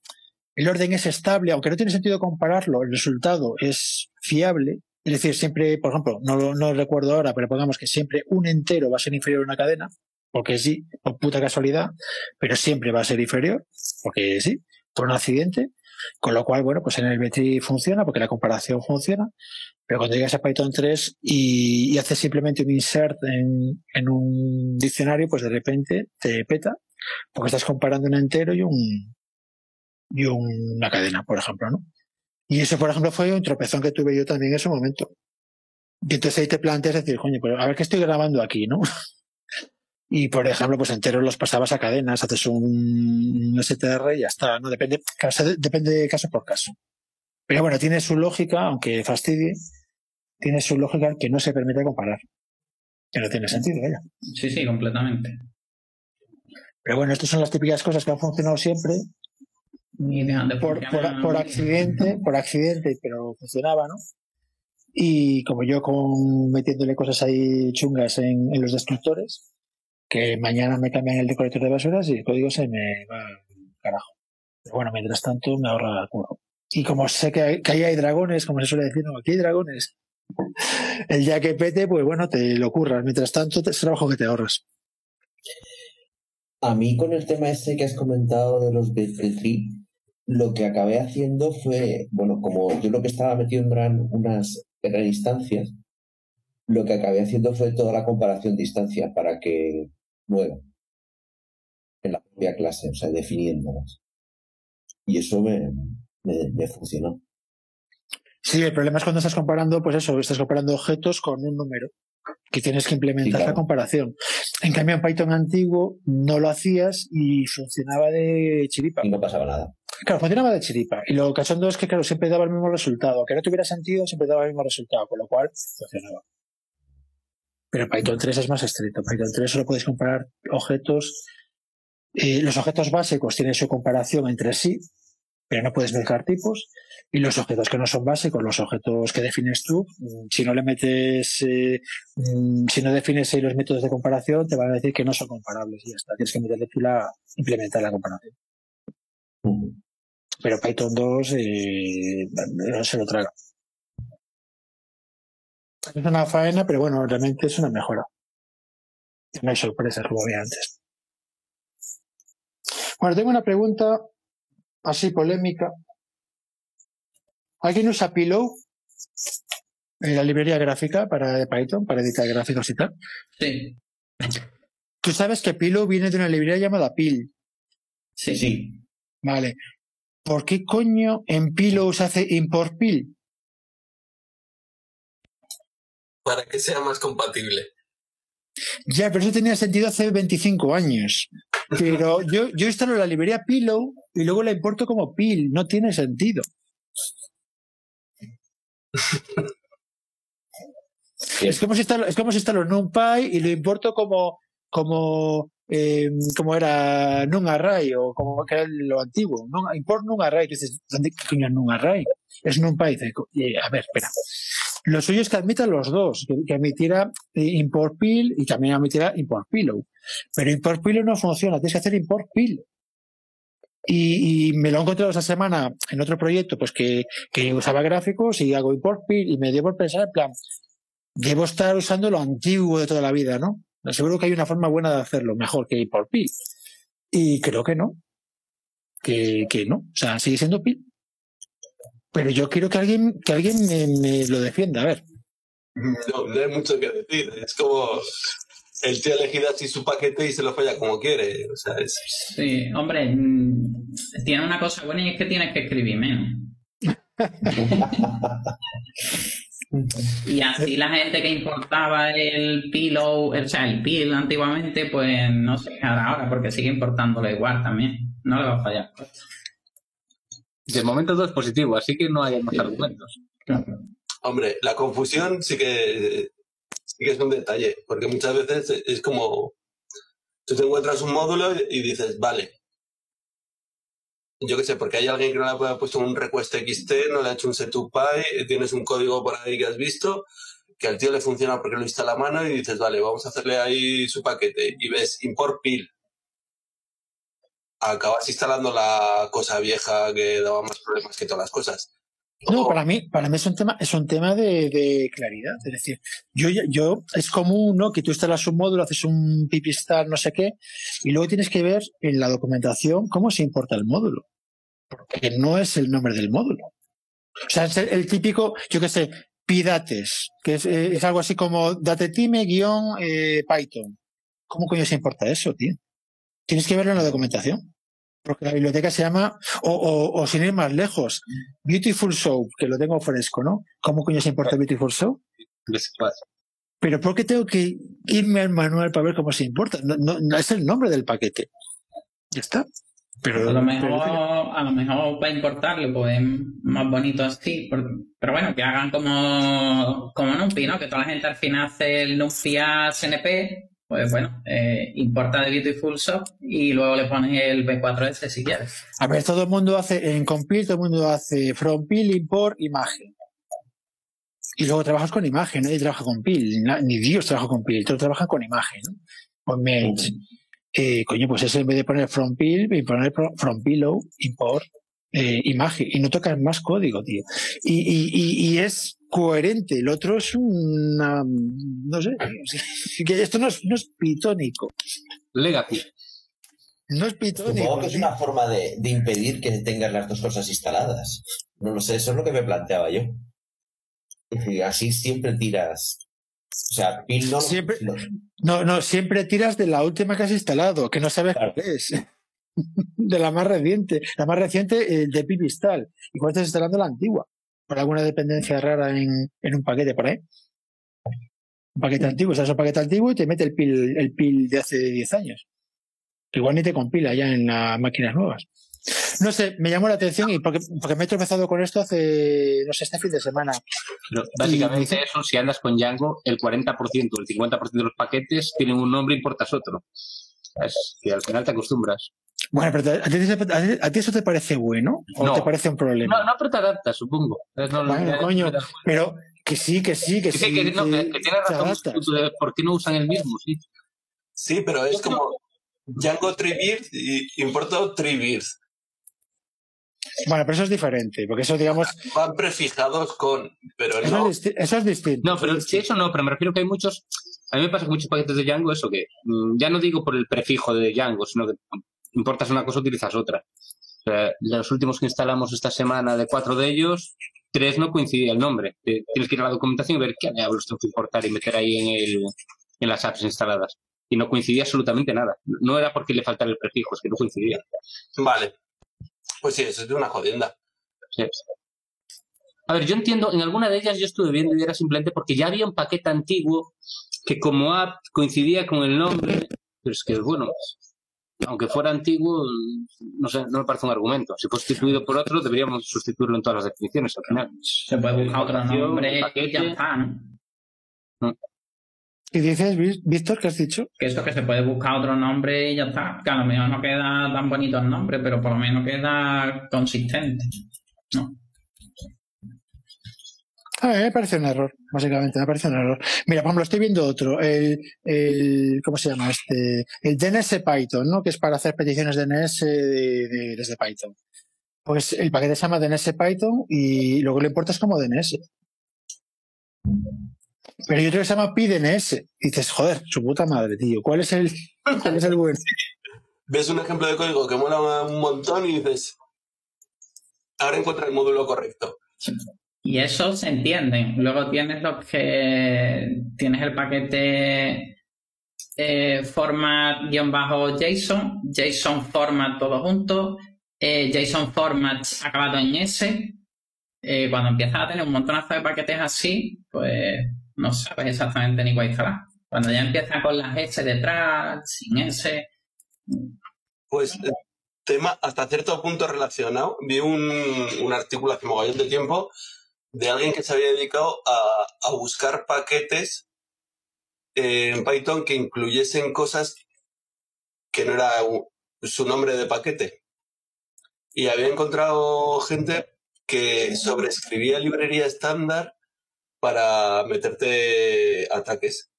el orden es estable, aunque no tiene sentido compararlo, el resultado es fiable, es decir, siempre, por ejemplo, no lo, no recuerdo ahora, pero pongamos que siempre un entero va a ser inferior a una cadena, porque sí, por puta casualidad, pero siempre va a ser inferior, porque sí, por un accidente, con lo cual, bueno, pues en el BTRI funciona, porque la comparación funciona, pero cuando llegas a Python 3 y, haces simplemente un insert en, en un diccionario, pues de repente te peta, porque estás comparando un entero y un y un- una cadena, por ejemplo, ¿no? Y eso, por ejemplo, fue un tropezón que tuve yo también en ese momento. Y entonces ahí te planteas decir, coño, pues a ver qué estoy grabando aquí, ¿no? [LAUGHS] Y por ejemplo, pues enteros los pasabas a cadenas, haces un STR y ya está, ¿no? Depende, caso- depende de caso por caso. Pero bueno, tiene su lógica, aunque fastidie, tiene su lógica que no se permite comparar. Que no tiene sentido, vaya. Sí, sí, completamente. Pero bueno, estas son las típicas cosas que han funcionado siempre De por, por, accidente, por accidente, pero funcionaba, ¿no? Y como yo con metiéndole cosas ahí chungas en, en los destructores, que mañana me cambian el decorator de basuras y el código se me va carajo. Pero bueno, mientras tanto me ahorra el curro. Y como sé que, hay- que ahí hay dragones, como se suele decir, no, aquí hay dragones. [LAUGHS] El día que pete, pues bueno, te lo curras. Mientras tanto, es trabajo que te ahorras. A mí con el tema ese que has comentado de los Tree, lo que acabé haciendo fue, bueno, como yo lo que estaba metido en eran unas eran instancias, lo que acabé haciendo fue toda la comparación de instancias para que nueva en la propia clase, o sea, definiéndolas. Y eso me, me, me funcionó. Sí, el problema es cuando estás comparando, pues eso, estás comparando objetos con un número, que tienes que implementar Sí, claro. la comparación. En cambio, en Python antiguo no lo hacías y funcionaba de chiripa. Y no pasaba nada. Claro, funcionaba de chiripa. Y lo cachondo es que, claro, siempre daba el mismo resultado. Aunque no tuviera sentido, siempre daba el mismo resultado, con lo cual funcionaba. Pero Python 3 es más estricto. Python 3 solo puedes comparar objetos. eh, los objetos básicos tienen su comparación entre sí, pero no puedes mezclar tipos. Y los objetos que no son básicos, los objetos que defines tú, mm, si no le metes, eh, mm, si no defines ahí los métodos de comparación, te van a decir que no son comparables y ya está. Tienes que meterle tú la, implementar la comparación. Ujú. Pero Python 2 eh, no se lo traga. Es una faena, pero bueno, realmente es una mejora. No hay sorpresas, como había antes. Bueno, tengo una pregunta así polémica. ¿Alguien usa Pillow? En la librería gráfica para Python, para editar gráficos y tal. Sí, Tú sabes que Pillow viene de una librería llamada Pil. sí, Sí, Vale. ¿Por qué coño en Pillow se hace import Pil? para que sea más compatible. Ya, pero eso tenía sentido hace 25 años. Pero [LAUGHS] yo, yo instalo la librería Pillow y luego la importo como Pil. No tiene sentido. [LAUGHS] Es como si instalo, es como si instalo NumPy y lo importo como, como, eh, como era NumArray o como que era lo antiguo. Import NumArray. Que dices, ¿dónde qué coño es. Dice, co- eh, a ver, espera. Lo suyo es que admita los dos, que, admitiera eh, import pill y también admitiera import pillow. Pero import pillow no funciona, tienes que hacer import pill. Y, y me lo he encontrado esta semana en otro proyecto, pues que, que usaba gráficos y hago import pill y me dio por pensar, en plan, debo estar usando lo antiguo de toda la vida, ¿no? Seguro que hay una forma buena de hacerlo, mejor que import pill. Y creo que no. Que, que no. O sea, sigue siendo pill. Pero yo quiero que alguien, que alguien me, me lo defienda. A ver. No, no hay mucho que decir. Es como el tío ha elegido así su paquete y se lo falla como quiere. O sea, es, sí. Hombre, mm, tiene una cosa buena y es que tienes que escribir menos. [LAUGHS] Y así la gente que importaba el pillow, o sea, el pil antiguamente, pues no se quejará ahora porque sigue importándolo igual también. No le va a fallar. De momento todo es positivo, así que no hay más argumentos. hombre, la confusión sí que, sí que es un detalle, porque muchas veces es como tú te encuentras un módulo y dices, vale, yo qué sé, porque hay alguien que no le ha puesto un request XT, no le ha hecho un set2py, tienes un código por ahí que has visto, que al tío le funciona porque lo instala a mano y dices, vale, vamos a hacerle ahí su paquete y ves import pil. Acabas instalando la cosa vieja que daba más problemas que todas las cosas. No, para mí, para mí es un tema, es un tema de, de claridad. Es decir, yo, yo, es común, ¿no? Que tú instalas un módulo, haces un pipistar, no sé qué, y luego tienes que ver en la documentación cómo se importa el módulo. Porque no es el nombre del módulo. O sea, es el, el típico, yo qué sé, pidates, que es, eh, es algo así como datetime-python. Eh, Python. ¿Cómo coño se importa eso, tío? Tienes que verlo en la documentación. Porque la biblioteca se llama, o, o, o sin ir más lejos, Beautiful Soap, que lo tengo fresco, ¿no? ¿Cómo coño se importa Beautiful Soap? Pero ¿por qué tengo que irme al manual para ver cómo se importa? No, no, no es el nombre del paquete. Ya está. Pero, A lo mejor, pero- a lo mejor para importarlo, pues es más bonito así. Pero bueno, que hagan como, como NumPy, ¿no? Que toda la gente al final hace el NumPy a SNP, pues bueno, eh, importa de Beautiful Shop y luego le pones el B4S si quieres. A ver, todo el mundo hace, en compile, todo el mundo hace from pil, import, imagen. Y luego trabajas con imagen, nadie trabaja con pil, ni Dios trabaja con pil, todos trabajan con imagen, ¿no? Con Mage. Eh, coño, pues ese en vez de poner from pil, poner from pillow, import, eh, imagen. Y no tocas más código, tío. Y, y, y, y es coherente. El otro es una, no sé, [LAUGHS] que esto no es, no es pitónico. Legacy. No es pitónico. Supongo que es una forma de, de impedir que tengas las dos cosas instaladas. No lo sé, eso es lo que me planteaba yo. Así siempre tiras. O sea, no. Siempre- no- No, no, siempre tiras de la última que has instalado, que no sabes Claro. cuál es. [LAUGHS] De la más reciente. La más reciente, eh, de Pipistal. Igual estás instalando la antigua. Por alguna dependencia rara en, en un paquete por ahí. Un paquete antiguo, usas un paquete antiguo y te mete el pil, el pil de hace 10 años. Igual ni te compila ya en las máquinas nuevas. No sé, me llamó la atención y porque, porque me he tropezado con esto hace, no sé, este fin de semana. Pero básicamente eso, si andas con Django, el 40% o el 50% de los paquetes tienen un nombre y importas otro. Es que al final te acostumbras. Bueno, pero ¿a ti, a eso te parece bueno o No. te parece un problema? No, no, pero te adaptas, supongo. No- Bueno, coño, pero que sí, que sí, que Que, sí. que- que no, que que- que tienes te razón de por qué no usan el mismo, sí. Sí, pero es como Django Treebird y importo Treebird. Bueno, pero eso es diferente, porque eso, digamos, Van prefijados con, pero eso, no. es, eso es distinto. No, pero sí, eso no, pero me refiero que hay muchos. A mí me pasa con muchos paquetes de Django eso que mm, ya no digo por el prefijo de Django, sino que importas una cosa, utilizas otra. O sea, los últimos que instalamos esta semana de cuatro de ellos, tres no coincidía el nombre. Tienes que ir a la documentación y ver qué diablos tengo que importar y meter ahí en, el, en las apps instaladas. Y no coincidía absolutamente nada. No era porque le faltara el prefijo, es que no coincidía. Vale. Pues sí, eso es una jodienda. Sí. A ver, yo entiendo, en alguna de ellas yo estuve viendo y era simplemente porque ya había un paquete antiguo que como app coincidía con el nombre, pero es que, bueno, aunque fuera antiguo, no sé, no me parece un argumento. Si fue sustituido por otro, deberíamos sustituirlo en todas las definiciones al final. Se puede buscar otro nombre y paquete. ya está, ¿no? ¿Y dices, Ví- Víctor, qué has dicho? Que eso, que se puede buscar otro nombre y ya está. Que a lo mejor no queda tan bonito el nombre, pero por lo menos queda consistente. ¿no? A mí me parece un error, básicamente, me parece un error. Mira, por ejemplo, estoy viendo otro, el, el ¿cómo se llama este? El DNS Python, ¿no? Que es para hacer peticiones DNS de- de- desde Python. Pues el paquete se llama DNS Python y luego lo importas como DNS. Pero hay otro que se llama PyDNS. Y dices, joder, su puta madre, tío. ¿Cuál es el, cuál es el bueno? Ves un ejemplo de código que mola un montón y dices, ahora encuentra el módulo correcto. Y eso se entiende. Luego tienes los que tienes el paquete eh, format-json, JSON format todo junto, eh, JSON format acabado en S. Eh, cuando empiezas a tener un montonazo de paquetes así, pues no sabes exactamente ni cuál instalar. Cuando ya empiezas con las S detrás, sin S, Pues eh, tema hasta cierto punto relacionado. Vi un, un artículo hace mogollón de tiempo de alguien que se había dedicado a, a buscar paquetes en Python que incluyesen cosas que no era su nombre de paquete. y había encontrado gente que sobreescribía librería estándar para meterte ataques.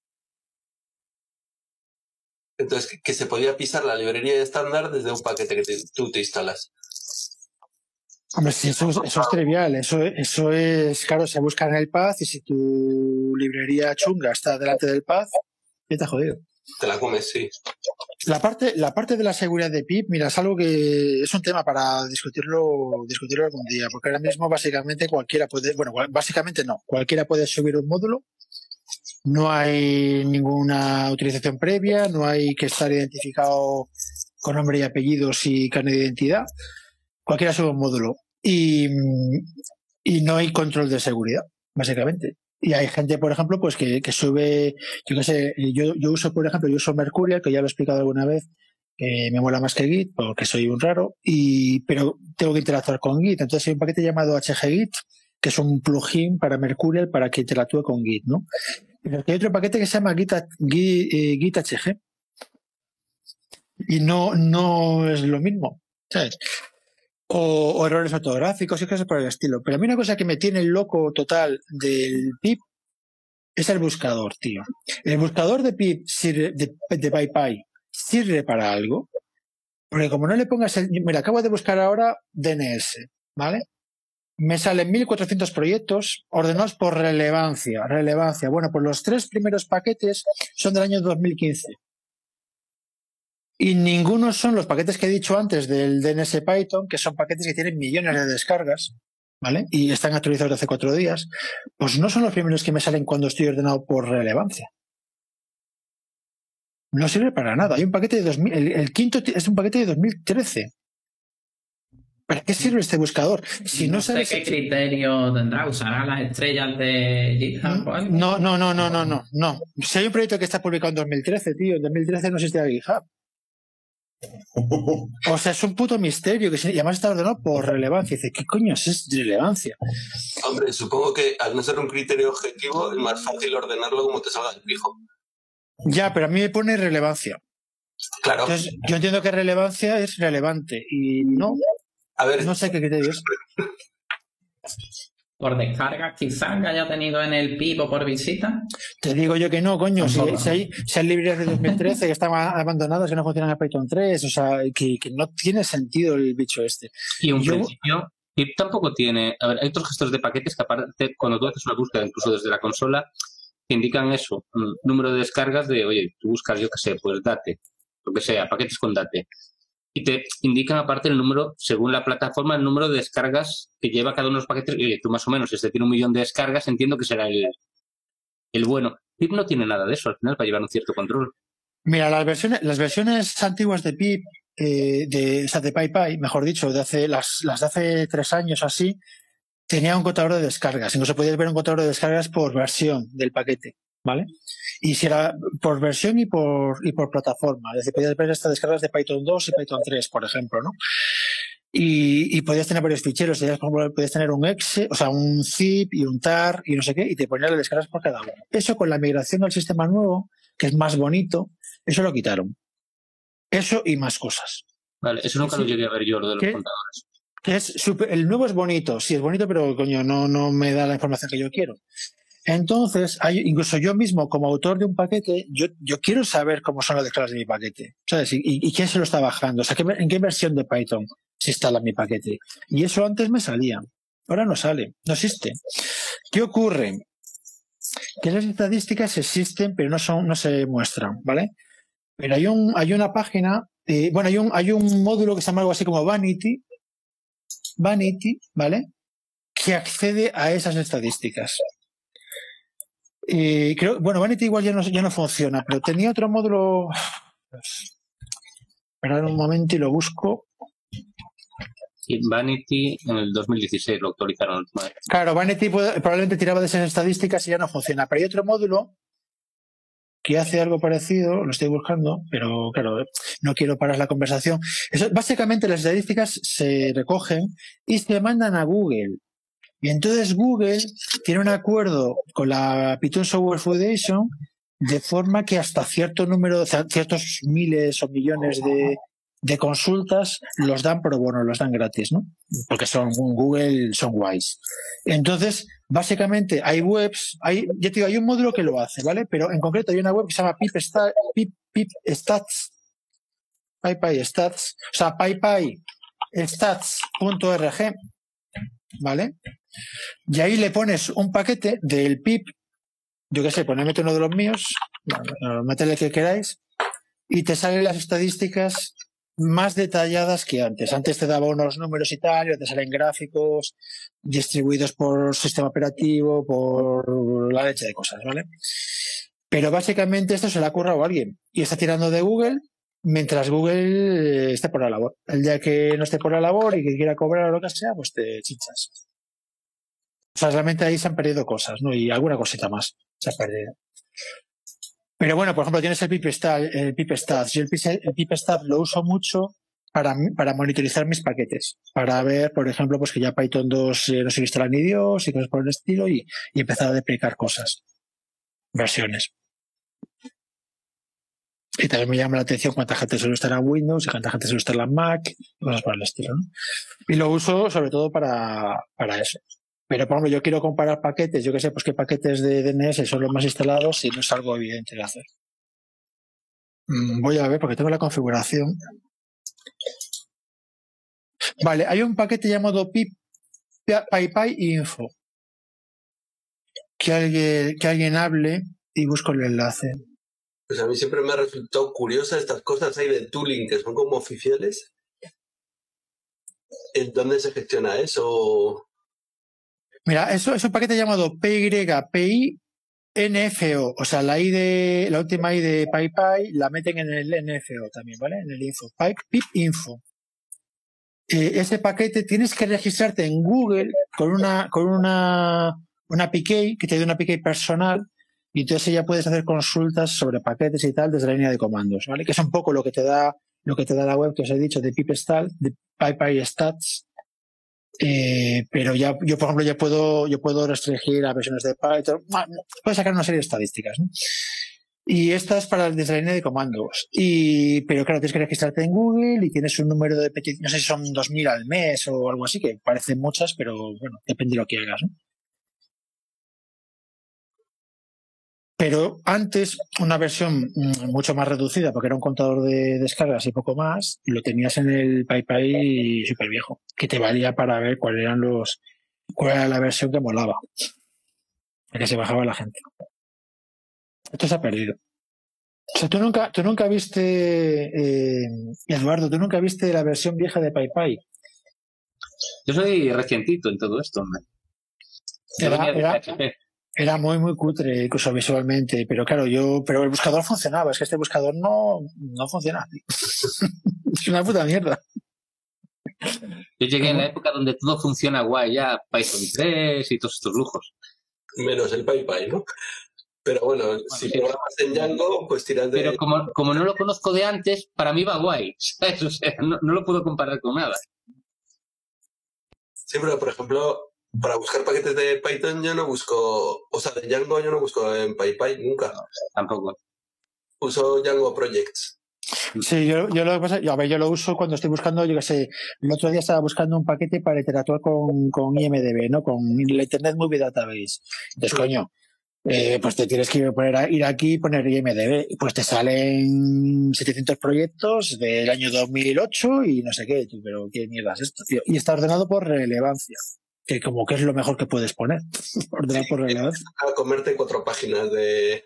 Entonces, que se podía pisar la librería estándar desde un paquete que tú te instalas. Hombre, sí, eso, eso es trivial. Eso, eso es, claro, se busca en el path y si tu librería chunga está delante del path, ya te ha jodido. Te la comes, sí. La parte, la parte de la seguridad de PIP, mira, es algo que es un tema para discutirlo, discutirlo algún día, porque ahora mismo básicamente cualquiera puede, bueno, básicamente no, cualquiera puede subir un módulo, no hay ninguna utilización previa, no hay que estar identificado con nombre y apellidos y carne de identidad, cualquiera sube un módulo y, y no hay control de seguridad, básicamente. Y hay gente, por ejemplo, pues que, sube, yo qué sé, yo, yo uso, por ejemplo, yo uso Mercurial, que ya lo he explicado alguna vez, que me mola más que Git, porque soy un raro, y, pero tengo que interactuar con Git. Entonces hay un paquete llamado HGGit, que es un plugin para Mercurial para que interactúe con Git, ¿no? Pero hay otro paquete que se llama Git, Git, eh, Git HG. Y no, no es lo mismo. ¿sabes? O, errores ortográficos y cosas por el estilo. Pero a mí una cosa que me tiene loco total del pip es el buscador, tío. El buscador de pip sirve, de, de PyPy sirve para algo. Porque como no le pongas el... Mira, acabo de buscar ahora DNS, ¿vale? Me salen 1400 proyectos ordenados por relevancia. Relevancia. Bueno, pues los tres primeros paquetes son del año 2015. Y ninguno son los paquetes que he dicho antes del DNS Python, que son paquetes que tienen millones de descargas, ¿vale? Y están actualizados de hace cuatro días. Pues no son los primeros que me salen cuando estoy ordenado por relevancia. No sirve para nada. Hay un paquete de 2000, el, quinto es un paquete de 2013. ¿Para qué sirve este buscador? Si no, sé qué criterio tendrá, usará las estrellas de GitHub. No, no, no, no, no, no, no. Si hay un proyecto que está publicado en 2013, tío, en 2013 no existía GitHub. [LAUGHS] O sea, es un puto misterio que se, y además está ordenado por relevancia. Dice, ¿qué coño es relevancia? Hombre, supongo que al no ser un criterio objetivo es más fácil ordenarlo como te salga el pijo. Ya, pero a mí me pone relevancia. Claro. Entonces, yo entiendo que relevancia es relevante y no. A ver, no sé qué criterio es. [LAUGHS] por descarga quizás que haya tenido en el PIB o por visita? Te digo yo que no, coño. Si, hay, si, librerías de 2013 que están abandonadas, que no funcionan en Python 3, o sea, que, no tiene sentido el bicho este. Y un principio, PIB tampoco tiene. A ver, hay otros gestores de paquetes que, aparte, cuando tú haces una búsqueda, incluso desde la consola, te indican eso, un número de descargas de, oye, tú buscas, yo qué sé, pues date, lo que sea, paquetes con date y te indican aparte el número, según la plataforma, el número de descargas que lleva cada uno de los paquetes. Y tú más o menos, este tiene un millón de descargas, entiendo que será el, el bueno. PIP no tiene nada de eso al final para llevar un cierto control. Mira, las versiones, las versiones antiguas de PIP, eh, de, o sea, de PyPy, mejor dicho, de hace, las, las de hace tres años así, tenía un contador de descargas. Incluso podías ver un contador de descargas por versión del paquete. ¿vale? Y si era por versión y por, y por plataforma. Es decir, podías ver estas descargas de Python 2 y Python 3, por ejemplo, ¿no? Y, y podías tener varios ficheros. Podías, tener un exe, o sea, un zip y un tar y no sé qué, y te ponías las descargas por cada uno. Eso con la migración al sistema nuevo, que es más bonito, eso lo quitaron. Eso y más cosas. Vale, eso nunca lo llegué a ver yo, lo de los contadores. es el nuevo es bonito, sí es bonito, pero coño, no, no me da la información que yo quiero. Entonces, hay, incluso yo mismo, como autor de un paquete, yo, yo quiero saber cómo son las descargas de mi paquete. ¿Sabes? Y, quién se lo está bajando. O sea, ¿en qué versión de Python se instala mi paquete? Y eso antes me salía. Ahora no sale, no existe. ¿Qué ocurre? Que las estadísticas existen, pero no son, no se muestran, ¿vale? Pero hay un, hay una página, eh, bueno, hay un, hay un módulo que se llama algo así como Vanity, Vanity, ¿vale? Que accede a esas estadísticas. Y creo, bueno, Vanity igual ya no, ya no funciona, pero tenía otro módulo. Esperar un momento y lo busco. Vanity en el 2016 lo actualizaron. Claro, Vanity probablemente tiraba de esas estadísticas y ya no funciona. Pero hay otro módulo que hace algo parecido, lo estoy buscando, pero claro, no quiero parar la conversación. Eso, básicamente las estadísticas se recogen y se mandan a Google. Y entonces Google tiene un acuerdo con la Python Software Foundation de forma que hasta cierto número, ciertos miles o millones de, consultas los dan pro bono, los dan gratis, ¿no? Porque son Google, son wise. Entonces, básicamente hay webs, hay, ya te digo, hay un módulo que lo hace, ¿vale? Pero en concreto hay una web que se llama Pip, Pip, Pip Stats, PyPy Stats, o sea, PyPy stats.org, ¿vale? Y ahí le pones un paquete del pip, yo qué sé, poneme uno de los míos, métele que queráis, y te salen las estadísticas más detalladas que antes. Antes te daba unos números y tal, y te salen gráficos distribuidos por sistema operativo, por la leche de cosas, ¿vale? Pero básicamente esto se le ha currado a alguien y está tirando de Google mientras Google esté por la labor. El día que no esté por la labor y que quiera cobrar o lo que sea, pues te chichas. O sea, realmente ahí se han perdido cosas, ¿no? Y alguna cosita más se ha perdido. Pero bueno, por ejemplo, tienes el PipStat, el Yo el, PipStat lo uso mucho para, para monitorizar mis paquetes. Para ver, por ejemplo, pues que ya Python 2 eh, no se instala ni Dios y cosas por el estilo y, y empezar a deprecar cosas. Versiones. Y también me llama la atención cuánta gente suele estar en Windows y cuánta gente suele estar en Mac, cosas por el estilo. ¿no? Y lo uso sobre todo para, para eso. Pero, por ejemplo, yo quiero comparar paquetes, yo que sé, pues qué paquetes de DNS son los más instalados y no es algo evidente de hacer. Mm, voy a ver porque tengo la configuración. Vale, hay un paquete llamado pip, PyPy info. Que alguien, que alguien hable y busco el enlace. Pues a mí siempre me ha resultado curiosa estas cosas ahí de tooling que son como oficiales. ¿En dónde se gestiona eso? Mira, eso es un paquete llamado PYPI NFO, o sea, la I de, la última I de PyPy la meten en el NFO también, ¿vale? En el info, pip info. Eh, ese paquete tienes que registrarte en Google con una, con una, una PK, que te dé una PK personal, y entonces ya puedes hacer consultas sobre paquetes y tal desde la línea de comandos, ¿vale? Que es un poco lo que te da, lo que te da la web que os he dicho de PipStat, de PyPy Stats. Eh, pero ya, yo por ejemplo ya puedo, yo puedo restringir a versiones de Python, puedo sacar una serie de estadísticas, ¿no? Y esta es para desde la línea de comandos. Y, pero claro, tienes que registrarte en Google y tienes un número de peticiones, no sé si son 2.000 al mes o algo así, que parecen muchas, pero bueno, depende de lo que hagas, ¿no? Pero antes, una versión mm, mucho más reducida, porque era un contador de descargas y poco más, lo tenías en el PyPy super viejo, que te valía para ver cuál eran los, cuál era la versión que molaba, la que se bajaba la gente. Esto se ha perdido. O sea, tú nunca, tú nunca viste, eh, Eduardo, tú nunca viste la versión vieja de PyPy. Yo soy recientito en todo esto. Era, era muy, muy cutre, incluso visualmente, pero claro, yo, pero el buscador funcionaba, es que este buscador no, no funciona. [LAUGHS] es una puta mierda. Yo llegué en la época donde todo funciona guay, ya Python 3 y todos estos lujos. Menos el PyPy, ¿no? Pero bueno, si programas en Django, pues tiras de... Pero como, como no lo conozco de antes, para mí va guay, [LAUGHS] O sea, no, no lo puedo comparar con nada. Sí, pero por ejemplo, para buscar paquetes de Python yo no busco, o sea, de Django yo no busco en PyPy nunca. tampoco. Uso Django Projects. Sí, yo, yo lo pasa, yo, a ver, yo lo uso cuando estoy buscando, yo qué sé, el otro día estaba buscando un paquete para interactuar con, con IMDB, ¿no? Con la Internet Movie Database. Entonces, coño, eh, pues te tienes que poner a, ir aquí y poner IMDB. Pues te salen 700 proyectos del año 2008 y no sé qué, pero qué mierda es esto, tío. Y está ordenado por relevancia que como que es lo mejor que puedes poner. Ordenar [LAUGHS] por relevancia. A comerte cuatro páginas de.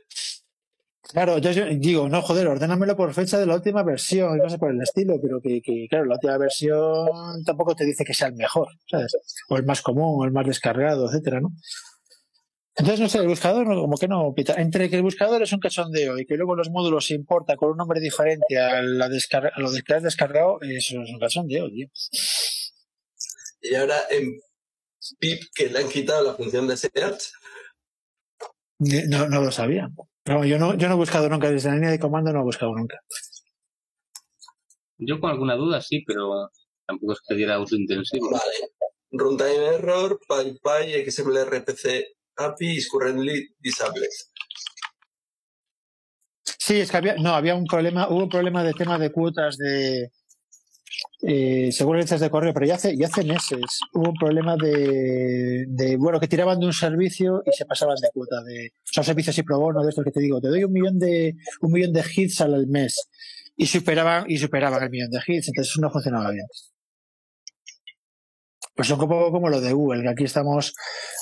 Claro, yo digo, no, joder, ordénamelo por fecha de la última versión y cosas por el estilo, pero que, que, claro, la última versión tampoco te dice que sea el mejor, ¿sabes? O el más común, o el más descargado, etcétera, ¿no? Entonces, no sé, el buscador como que no pita. Entre que el buscador es un cachondeo y que luego los módulos se importa con un nombre diferente a, la descarga, a lo que has descargado, eso es un cachondeo, tío. Y ahora, en pip que le han quitado la función de search? No, no lo sabía. Pero yo no, yo no he buscado nunca, desde la línea de comando no he buscado nunca. Yo con alguna duda sí, pero tampoco es que diera autointensivo. Vale. Runtime error, PyPy, XML RPC API is currently disabled. Sí, es que había, no, había un problema, hubo un problema de tema de cuotas de, eh, según listas de correo, pero ya hace, ya hace meses hubo un problema de, de, bueno, que tiraban de un servicio y se pasaban de cuota de, son servicios y pro bono de esto que te digo, te doy un millón de, un millón de hits al mes y superaban, y superaban el millón de hits, entonces eso no funcionaba bien. Pues un poco como lo de Google, que aquí estamos,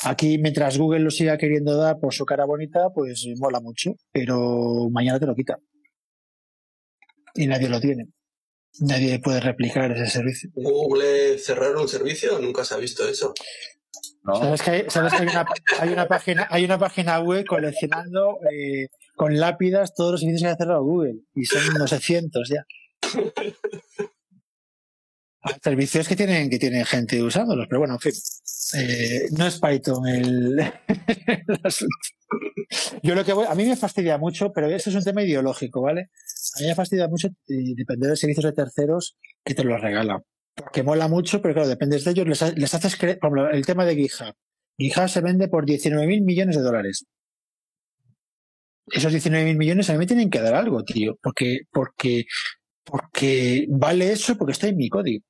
aquí mientras Google lo siga queriendo dar por su cara bonita, pues mola mucho, pero mañana te lo quita. Y nadie lo tiene. Nadie puede replicar ese servicio. Google cerrar un servicio, nunca se ha visto eso. ¿Sabes que, hay, sabes que hay, una, hay, una, página, hay una página web coleccionando eh, con lápidas todos los servicios que ha cerrado Google? Y son unos cientos ya. [LAUGHS] Servicios que tienen, que tienen gente usándolos, pero bueno, en fin. Eh, no es Python el, [LAUGHS] el, asunto. Yo lo que voy, a mí me fastidia mucho, pero eso es un tema ideológico, ¿vale? A mí me fastidia mucho depender de servicios de terceros que te los regalan. Porque mola mucho, pero claro, dependes de ellos, les, les haces creer, por el tema de GitHub. GitHub se vende por 19 mil millones de dólares. Esos 19 mil millones a mí me tienen que dar algo, tío, porque, porque, porque vale eso porque está en mi código.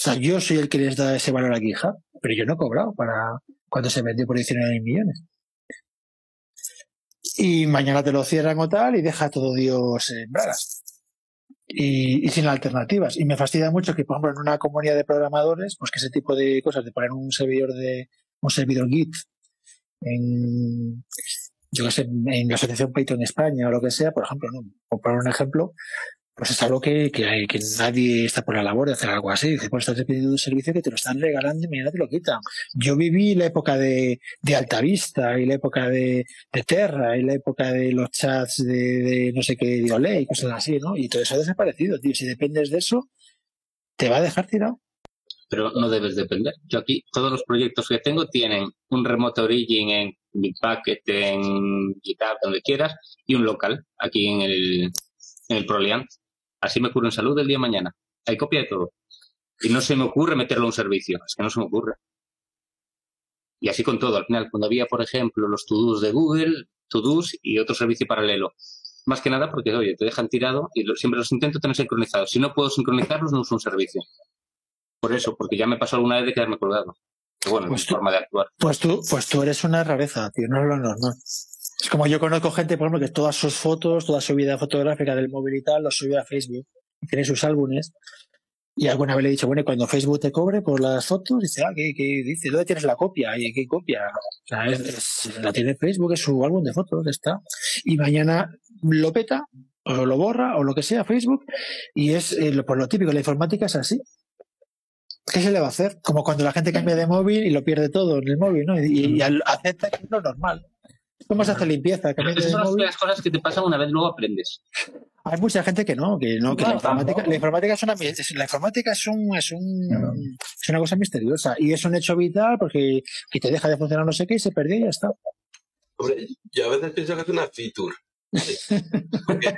O sea, yo soy el que les da ese valor a GitHub, pero yo no he cobrado para cuando se vendió por 19 millones. Y mañana te lo cierran o tal y deja todo Dios en bragas. Y, y, sin alternativas. Y me fastidia mucho que, por ejemplo, en una comunidad de programadores, pues que ese tipo de cosas, de poner un servidor de, un servidor Git en, yo que sé, en la asociación Python España o lo que sea, por ejemplo, ¿no? por poner un ejemplo, pues es algo que, que, nadie está por la labor de hacer algo así. Dice, pues estás pidiendo un servicio que te lo están regalando y mañana te lo quitan. Yo viví la época de, de Altavista y la época de, de Terra y la época de los chats de, no sé qué, de Olé y cosas así, ¿no? Y todo eso ha desaparecido, tío. Si dependes de eso, te va a dejar tirado. Pero no debes depender. Yo aquí, todos los proyectos que tengo tienen un remote origin en Bitbucket, en GitHub, donde quieras, y un local aquí en el, en el ProLiant. Así me curo en salud el día de mañana. Hay copia de todo. Y no se me ocurre meterlo a un servicio. Es que no se me ocurre. Y así con todo. Al final, cuando había, por ejemplo, los to-dos de Google, to-dos y otro servicio paralelo. Más que nada porque, oye, te dejan tirado y lo, siempre los intento tener sincronizados. Si no puedo sincronizarlos, no uso un servicio. Por eso, porque ya me pasó alguna vez de quedarme colgado. Pero bueno, Pues es tú- forma de actuar. Pues tú, pues tú eres una rareza, tío, no es lo normal. Es como yo conozco gente, por ejemplo, que todas sus fotos, toda su vida fotográfica del móvil y tal, lo sube a Facebook. Y tiene sus álbumes. Y alguna vez le he dicho, bueno, y cuando Facebook te cobre por las fotos, dice, ah, ¿qué, qué dice? ¿Dónde tienes la copia? ¿Y qué copia? O sea, es, es- la tiene Facebook, es su álbum de fotos, está. Y mañana lo peta, o lo borra, o lo que sea, Facebook. Y es, eh, lo- por lo típico, la informática es así. ¿Qué se le va a hacer? Como cuando la gente cambia de móvil y lo pierde todo en el móvil, ¿no? Y, y al- acepta que es lo normal. ¿Cómo se hace limpieza? Cambia Esas de son las cosas que te pasan una vez luego aprendes. Hay mucha gente que no, que no, que la informática, tampoco. la informática es una, es- la informática es un, es un, es una cosa misteriosa y es un hecho vital porque que te deja de funcionar no sé qué y se perdió y ya está. Hombre, yo a veces pienso que es una feature. Porque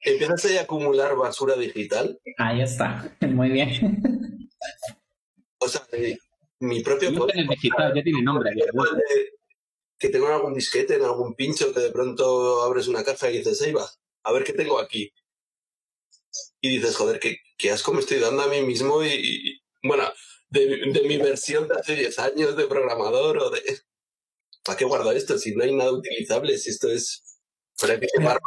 empiezas ahí a acumular basura digital. Ahí está. Muy bien. O sea, eh, mi propio No código, digital, ya tiene nombre. de- que tengo en algún disquete, en algún pincho, que de pronto abres una caja y dices, ahí va, a ver qué tengo aquí. Y dices, joder, qué, qué asco me estoy dando a mí mismo y, y- bueno, de, de mi versión de hace 10 años de programador o de... ¿Para qué guardo esto? Si no hay nada utilizable, si esto es... Para que quemar.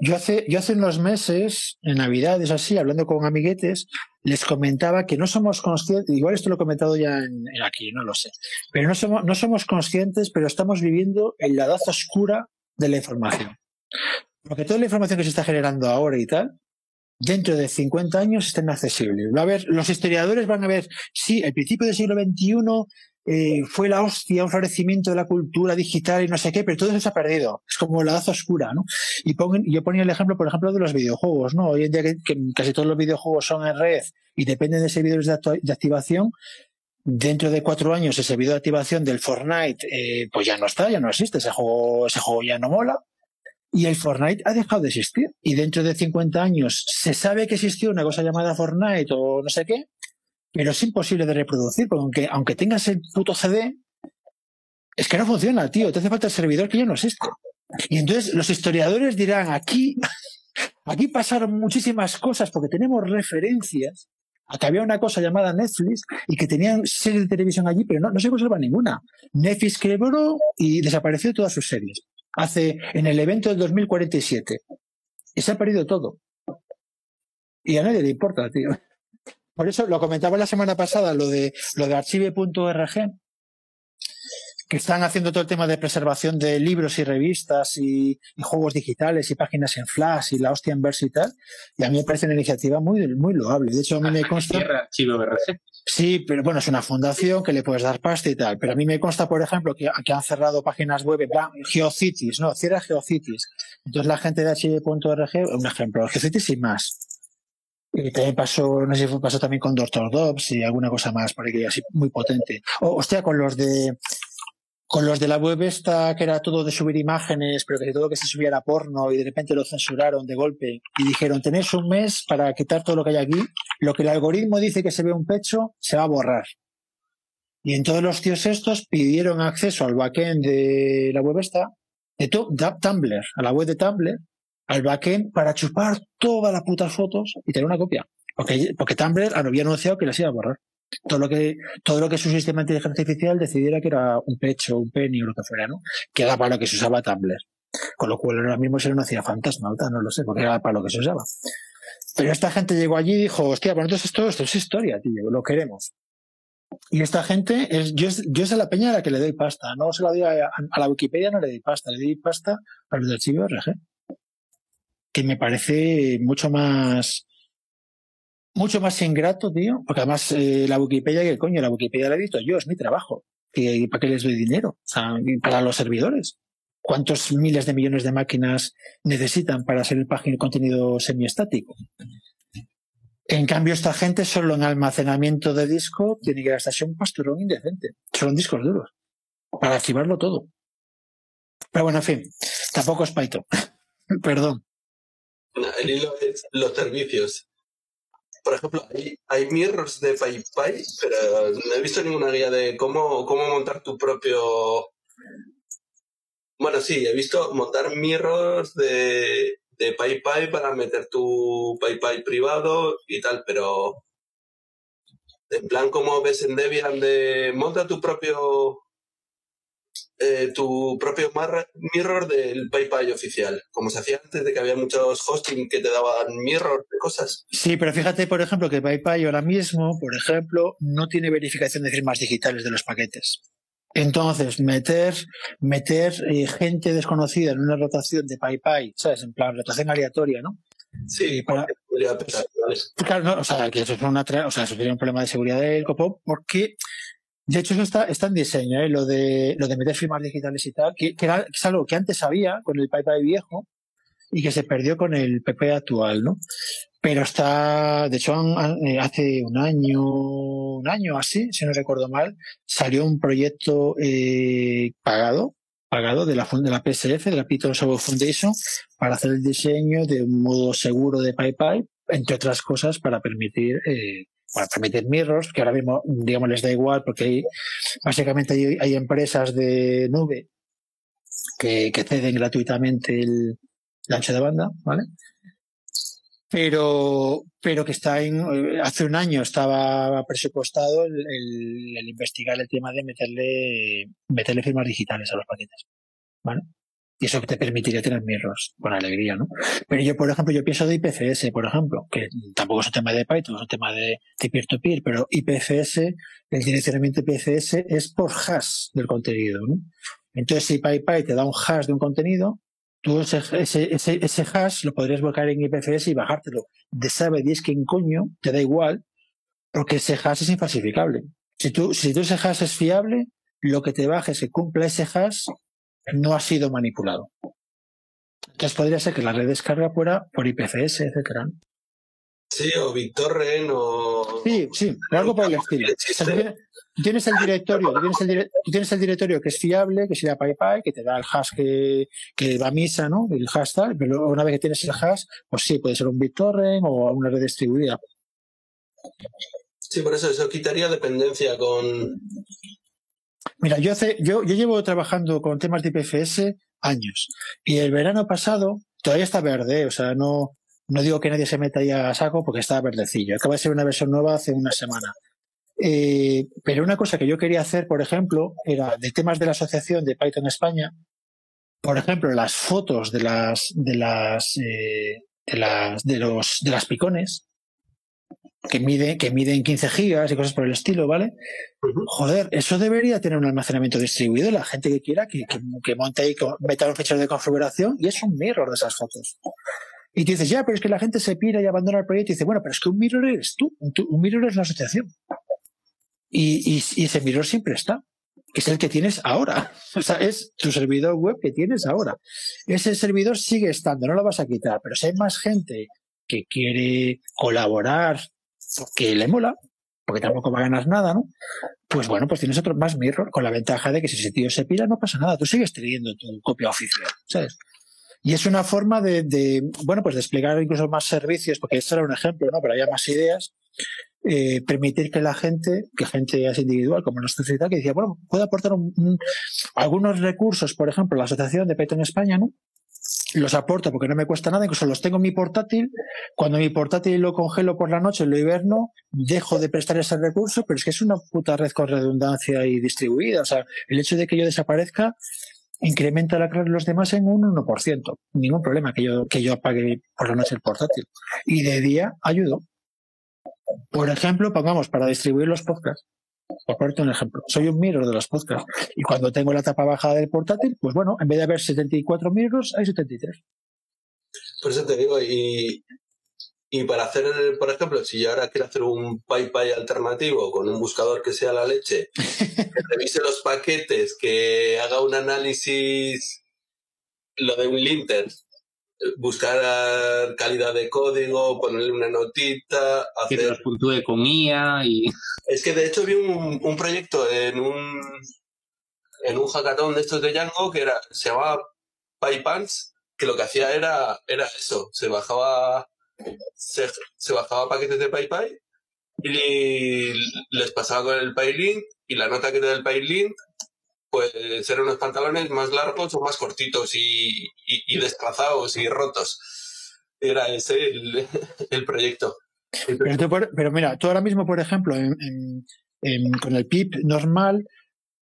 Yo hace, yo hace unos meses, en Navidades así, hablando con amiguetes, les comentaba que no somos conscientes, igual esto lo he comentado ya en, aquí, no lo sé, pero no somos, no somos conscientes, pero estamos viviendo en la edad oscura de la información. Porque toda la información que se está generando ahora y tal, dentro de 50 años está inaccesible. Va a haber, los historiadores van a ver, sí, el principio del siglo XXI eh, fue la hostia, un florecimiento de la cultura digital y no sé qué, pero todo eso se ha perdido. Es como la edad oscura, ¿no? Y yo ponía el ejemplo, por ejemplo, de los videojuegos, ¿no? Hoy en día que, casi todos los videojuegos son en red y dependen de servidores de, de activación, dentro de cuatro años el servidor de activación del Fortnite, eh, pues ya no está, ya no existe, ese juego, ese juego ya no mola. Y el Fortnite ha dejado de existir. Y dentro de 50 años se sabe que existió una cosa llamada Fortnite o no sé qué, pero es imposible de reproducir, porque aunque, aunque tengas el puto CD, es que no funciona, tío. Te hace falta el servidor que ya no existe. Y entonces los historiadores dirán, aquí, [LAUGHS] Aquí pasaron muchísimas cosas porque tenemos referencias a que había una cosa llamada Netflix y que tenían series de televisión allí, pero no, no se conserva ninguna. Netflix quebró y desapareció todas sus series. Hace, en el evento del 2047. Y se ha perdido todo. Y a nadie le importa, tío. Por eso lo comentaba la semana pasada, lo de, lo de archive.org, que están haciendo todo el tema de preservación de libros y revistas y, y, juegos digitales y páginas en Flash y la hostia en verso y tal. Y a mí me parece una iniciativa muy, muy loable. De hecho, a mí me consta. Sí, pero bueno, es una fundación que le puedes dar pasta y tal. Pero a mí me consta, por ejemplo, que, que han cerrado páginas web, GeoCities, no, cierra GeoCities. Entonces la gente de archive.org, un ejemplo, GeoCities y más. Y también pasó, no sé si pasó también con Doctor Dobbs y alguna cosa más por aquí, así muy potente. O, hostia, con los de con los de la web esta, que era todo de subir imágenes, pero que todo que se subiera porno y de repente lo censuraron de golpe y dijeron, tenéis un mes para quitar todo lo que hay aquí, lo que el algoritmo dice que se ve un pecho, se va a borrar. Y en todos los tíos estos pidieron acceso al backend de la web esta, de Tumblr, a la web de Tumblr, al backend para chupar todas las putas fotos y tener una copia. Porque, porque Tumblr había anunciado que las iba a borrar todo lo que todo lo que su sistema de inteligencia artificial decidiera que era un pecho, un penny o lo que fuera, ¿no? Que era para lo que se usaba Tumblr. Con lo cual ahora mismo se no hacía fantasma, no lo sé, porque era para lo que se usaba. Pero esta gente llegó allí y dijo, hostia, bueno, entonces esto, esto es historia, tío, lo queremos. Y esta gente, es, yo, yo es a la peña a la que le doy pasta, no se la doy a, la Wikipedia, no le doy pasta, le doy pasta a los del archivo RG. Que me parece mucho más, mucho más ingrato, tío, porque además eh, la Wikipedia, que coño, la Wikipedia la he visto yo, es mi trabajo. ¿Y para qué les doy dinero? O sea, para los servidores. ¿Cuántos miles de millones de máquinas necesitan para hacer el página contenido semiestático? En cambio, esta gente solo en almacenamiento de disco tiene que gastarse un pasturón indecente. Son discos duros. Para archivarlo todo. Pero bueno, en fin, tampoco es Python. [LAUGHS] Perdón. El hilo es los servicios por ejemplo, hay, hay mirrors de PayPay, pero no he visto ninguna guía de cómo, cómo montar tu propio. Bueno, sí, he visto montar mirrors de, de PayPay para meter tu PayPay privado y tal, pero en plan como ves en Debian de monta tu propio eh, tu propio mirror del PayPal oficial, como se hacía antes de que había muchos hosting que te daban mirror de cosas. Sí, pero fíjate, por ejemplo, que PayPal ahora mismo, por ejemplo, no tiene verificación de firmas digitales de los paquetes. Entonces, meter, meter eh, gente desconocida en una rotación de PayPal, ¿sabes? En plan, rotación aleatoria, ¿no? Sí, para... Claro, no, o sea, que eso es una, o sea, eso sería un problema de seguridad del copón, porque de hecho, eso está, está en diseño, ¿eh? lo, de, lo de meter firmas digitales y tal, que, era, es algo que antes había con el PayPal viejo y que se perdió con el PP actual, ¿no? Pero está, de hecho, eh, hace un año, un año así, si no recuerdo mal, salió un proyecto eh, pagado, pagado de la, de la PSF, de la Python Software Foundation, para hacer el diseño de un modo seguro de PayPal, entre otras cosas, para permitir eh, para permitir mirrors, que ahora mismo, digamos, les da igual porque hay, básicamente hay, empresas de nube que, ceden gratuitamente el, ancho de banda, ¿vale? Pero, pero que está en, hace un año estaba presupuestado el, el, investigar el tema de meterle, meterle firmas digitales a los paquetes, ¿vale? Y eso te permitiría tener mirrors con alegría, ¿no? Pero yo, por ejemplo, yo pienso de IPFS, por ejemplo, que tampoco es un tema de Python, es un tema de, peer-to-peer, pero IPFS, el direccionamiento IPFS es por hash del contenido, ¿no? Entonces, si PyPy te da un hash de un contenido, tú ese, ese, ese, hash lo podrías buscar en IPFS y bajártelo. De sabe 10 que en coño, te da igual, porque ese hash es infalsificable. Si tú, si tú ese hash es fiable, lo que te bajes que cumpla ese hash no ha sido manipulado. Entonces podría ser que la red descarga fuera por IPFS, etcétera. Sí, o BitTorrent o... Sí, sí, algo por el estilo. tienes el directorio, tienes el, tienes el directorio que es fiable, que sería PyPy, que te da el hash que, que va a misa, ¿no? El hash tal, pero una vez que tienes el hash, pues sí, puede ser un BitTorrent o una red distribuida. Sí, por eso eso quitaría dependencia con, Mira, yo, hace, yo, yo llevo trabajando con temas de IPFS años y el verano pasado todavía está verde, o sea, no, No digo que nadie se meta ahí a saco porque está verdecillo. Acaba de ser una versión nueva hace una semana. Eh, pero una cosa que yo quería hacer, por ejemplo, era de temas de la asociación de Python España. Por ejemplo, las fotos de las de las eh, de las de los de las picones que mide que miden 15 gigas y cosas por el estilo, ¿vale? Joder, eso debería tener un almacenamiento distribuido. La gente que quiera que, que, que monte ahí, meta un fichero de configuración y es un mirror de esas fotos. Y tú dices, ya, pero es que la gente se pira y abandona el proyecto y dice, bueno, pero es que un mirror eres tú, un, un mirror es la asociación. Y, y, y, ese mirror siempre está, que es el que tienes ahora. [LAUGHS] O sea, es tu servidor web que tienes ahora. Ese servidor sigue estando, no lo vas a quitar, pero si hay más gente que quiere colaborar porque le mola, porque tampoco va a ganar nada, ¿no? Pues bueno, pues tienes otro más mirror con la ventaja de que si ese tío se pira no pasa nada, tú sigues teniendo tu copia oficial, ¿sabes? Y es una forma de, de, bueno, pues desplegar incluso más servicios, porque esto era un ejemplo, ¿no? Pero hay más ideas. Eh, permitir que la gente, que gente es individual, como nuestra sociedad, que decía, bueno, puedo aportar un, un, algunos recursos, por ejemplo, la Asociación de Python España, ¿no? Los aporto porque no me cuesta nada, incluso los tengo en mi portátil. Cuando mi portátil lo congelo por la noche, lo hiberno, dejo de prestar ese recurso, pero es que es una puta red con redundancia y distribuida. O sea, el hecho de que yo desaparezca incrementa la de los demás en un 1%. Ningún problema que yo, que yo apague por la noche el portátil. Y de día ayudo. Por ejemplo, pongamos para distribuir los podcasts. Por ponerte un ejemplo, soy un mirror de los podcasts. Y cuando tengo la tapa bajada del portátil, pues bueno, en vez de haber 74 mirrors, hay 73. Por eso te digo, y, y para hacer, por ejemplo, si yo ahora quiero hacer un PyPy alternativo con un buscador que sea la leche, que revise los paquetes, que haga un análisis, lo de un linter, buscar calidad de código, ponerle una notita, hacer... Que los puntúe con IA y... [LAUGHS] Es que de hecho vi un, un proyecto en un en un hackathon de estos de Django que era, se llamaba PyPants, que lo que hacía era, era eso, se bajaba se, se bajaba paquetes de PyPy y les pasaba con el PyLink y la nota que te da el PyLink pues eran unos pantalones más largos o más cortitos y, y, y desplazados y rotos. Era ese el, [LAUGHS] el proyecto. Pero, tú, pero, mira, tú ahora mismo, por ejemplo, en, en, en, con el PIP normal,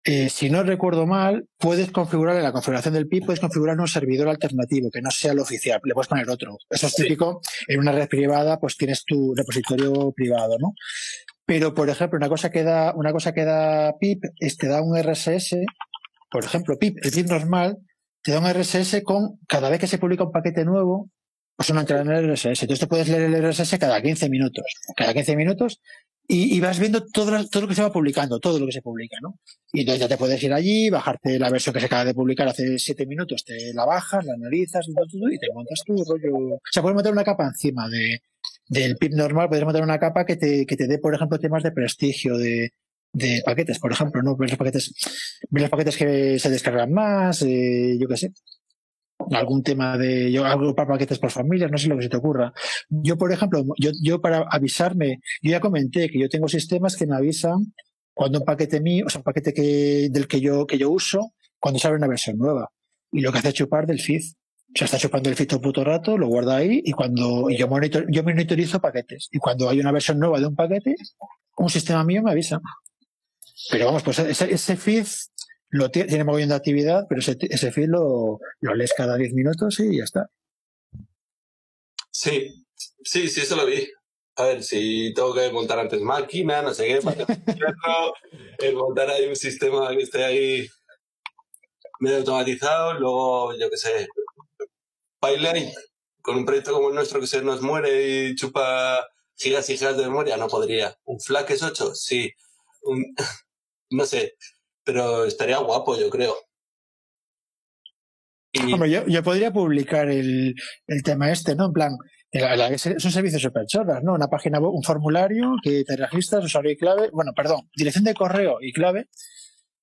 eh, si no recuerdo mal, puedes configurar en la configuración del PIP, puedes configurar un servidor alternativo que no sea el oficial, le puedes poner otro. Eso es típico, sí. en una red privada, pues tienes tu repositorio privado, ¿no? Pero, por ejemplo, una cosa que da, una cosa que da PIP es te da un RSS, por ejemplo, PIP, el PIP normal, te da un RSS con cada vez que se publica un paquete nuevo, pues una entrada en el RSS. Entonces te puedes leer el RSS cada 15 minutos. Cada 15 minutos y, vas viendo todo, todo lo que se va publicando, todo lo que se publica, ¿no? Y entonces ya te puedes ir allí, bajarte la versión que se acaba de publicar hace siete minutos, te la bajas, la analizas y, todo, y te montas tu rollo. O sea, puedes meter una capa encima de, del PIB normal, puedes meter una capa que te, que te dé, por ejemplo, temas de prestigio, de, de paquetes, por ejemplo, ¿no? Ver los paquetes, ver los paquetes que se descargan más, eh, yo qué sé algún tema de yo agrupar paquetes por familias, no sé lo que se te ocurra. Yo, por ejemplo, yo, yo para avisarme, yo ya comenté que yo tengo sistemas que me avisan cuando un paquete mío, o sea, un paquete que, del que yo, que yo uso, cuando sale una versión nueva. Y lo que hace es chupar del feed. O sea, está chupando el feed todo puto rato, lo guarda ahí y cuando y yo, monitor, yo monitorizo paquetes. Y cuando hay una versión nueva de un paquete, un sistema mío me avisa. Pero vamos, pues ese, ese feed lo tiene, tiene mogollón de actividad, pero ese, ese feed lo, lo lees cada 10 minutos y ya está. Sí, sí, sí, eso lo vi. A ver, si tengo que montar antes máquina, no sé qué, para el [LAUGHS] montar ahí un sistema que esté ahí medio automatizado, luego, yo qué sé, Con un proyecto como el nuestro que se nos muere y chupa gigas y gigas de memoria, no podría. ¿Un FLAC es 8? Sí. Un, [LAUGHS] no sé, pero estaría guapo, yo creo. Hombre, yo, podría publicar el, el, tema este, ¿no? En plan, son servicios súper chorras, ¿no? Una página un formulario que te registras, usuario y clave, bueno, perdón, dirección de correo y clave,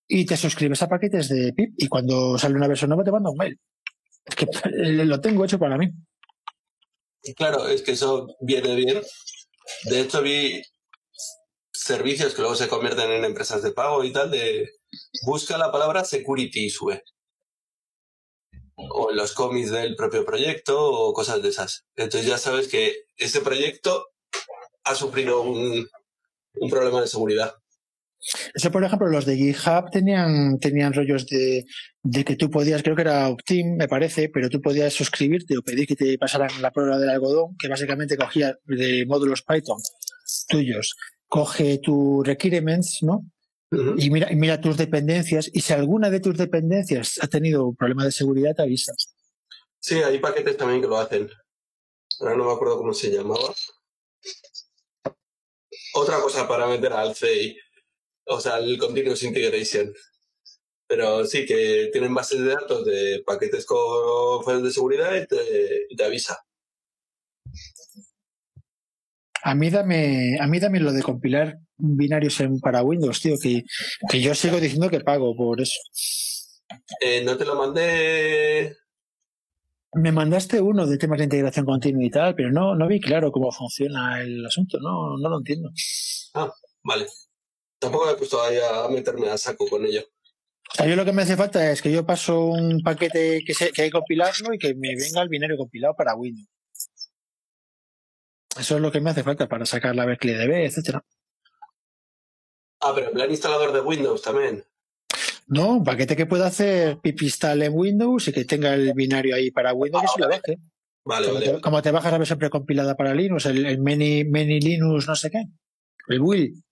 y te suscribes a paquetes de PIP y cuando sale una versión nueva te manda un mail. Es que lo tengo hecho para mí. Claro, es que eso viene bien. De hecho, vi servicios que luego se convierten en empresas de pago y tal, de busca la palabra security sube. o en los cómics del propio proyecto o cosas de esas. Entonces ya sabes que ese proyecto ha sufrido un, un problema de seguridad. Eso, por ejemplo, los de GitHub tenían, tenían rollos de, de que tú podías, creo que era Optim, me parece, pero tú podías suscribirte o pedir que te pasaran la prueba del algodón, que básicamente cogía de módulos Python tuyos, coge tus requirements, ¿no? Y mira, y mira tus dependencias, y si alguna de tus dependencias ha tenido un problema de seguridad, te avisas. Sí, hay paquetes también que lo hacen. Ahora no me acuerdo cómo se llamaba. Otra cosa para meter al CI, o sea, el Continuous Integration. Pero sí, que tienen bases de datos de paquetes con fallos de seguridad y te, y te avisa. A mí dame, a mí dame lo de compilar binarios en, para Windows, tío, que, que yo sigo diciendo que pago por eso. Eh, no te lo mandé. Me mandaste uno de temas de integración continua y tal, pero no, no vi claro cómo funciona el asunto, no, no lo entiendo. Ah, vale. Tampoco me he puesto ahí a meterme a saco con ello. O sea, yo lo que me hace falta es que yo paso un paquete que, se, que hay que compilarlo y que me venga el binario compilado para Windows. Eso es lo que me hace falta para sacar la Berkeley DB, etcétera. Ah, pero en plan instalador de Windows también. No, un paquete que pueda hacer pipistal en Windows y que tenga el binario ahí para Windows y se lo baje. Vale, Como vale. te, como te bajas la versión precompilada para Linux, el, el many, many Linux no sé qué, el Will.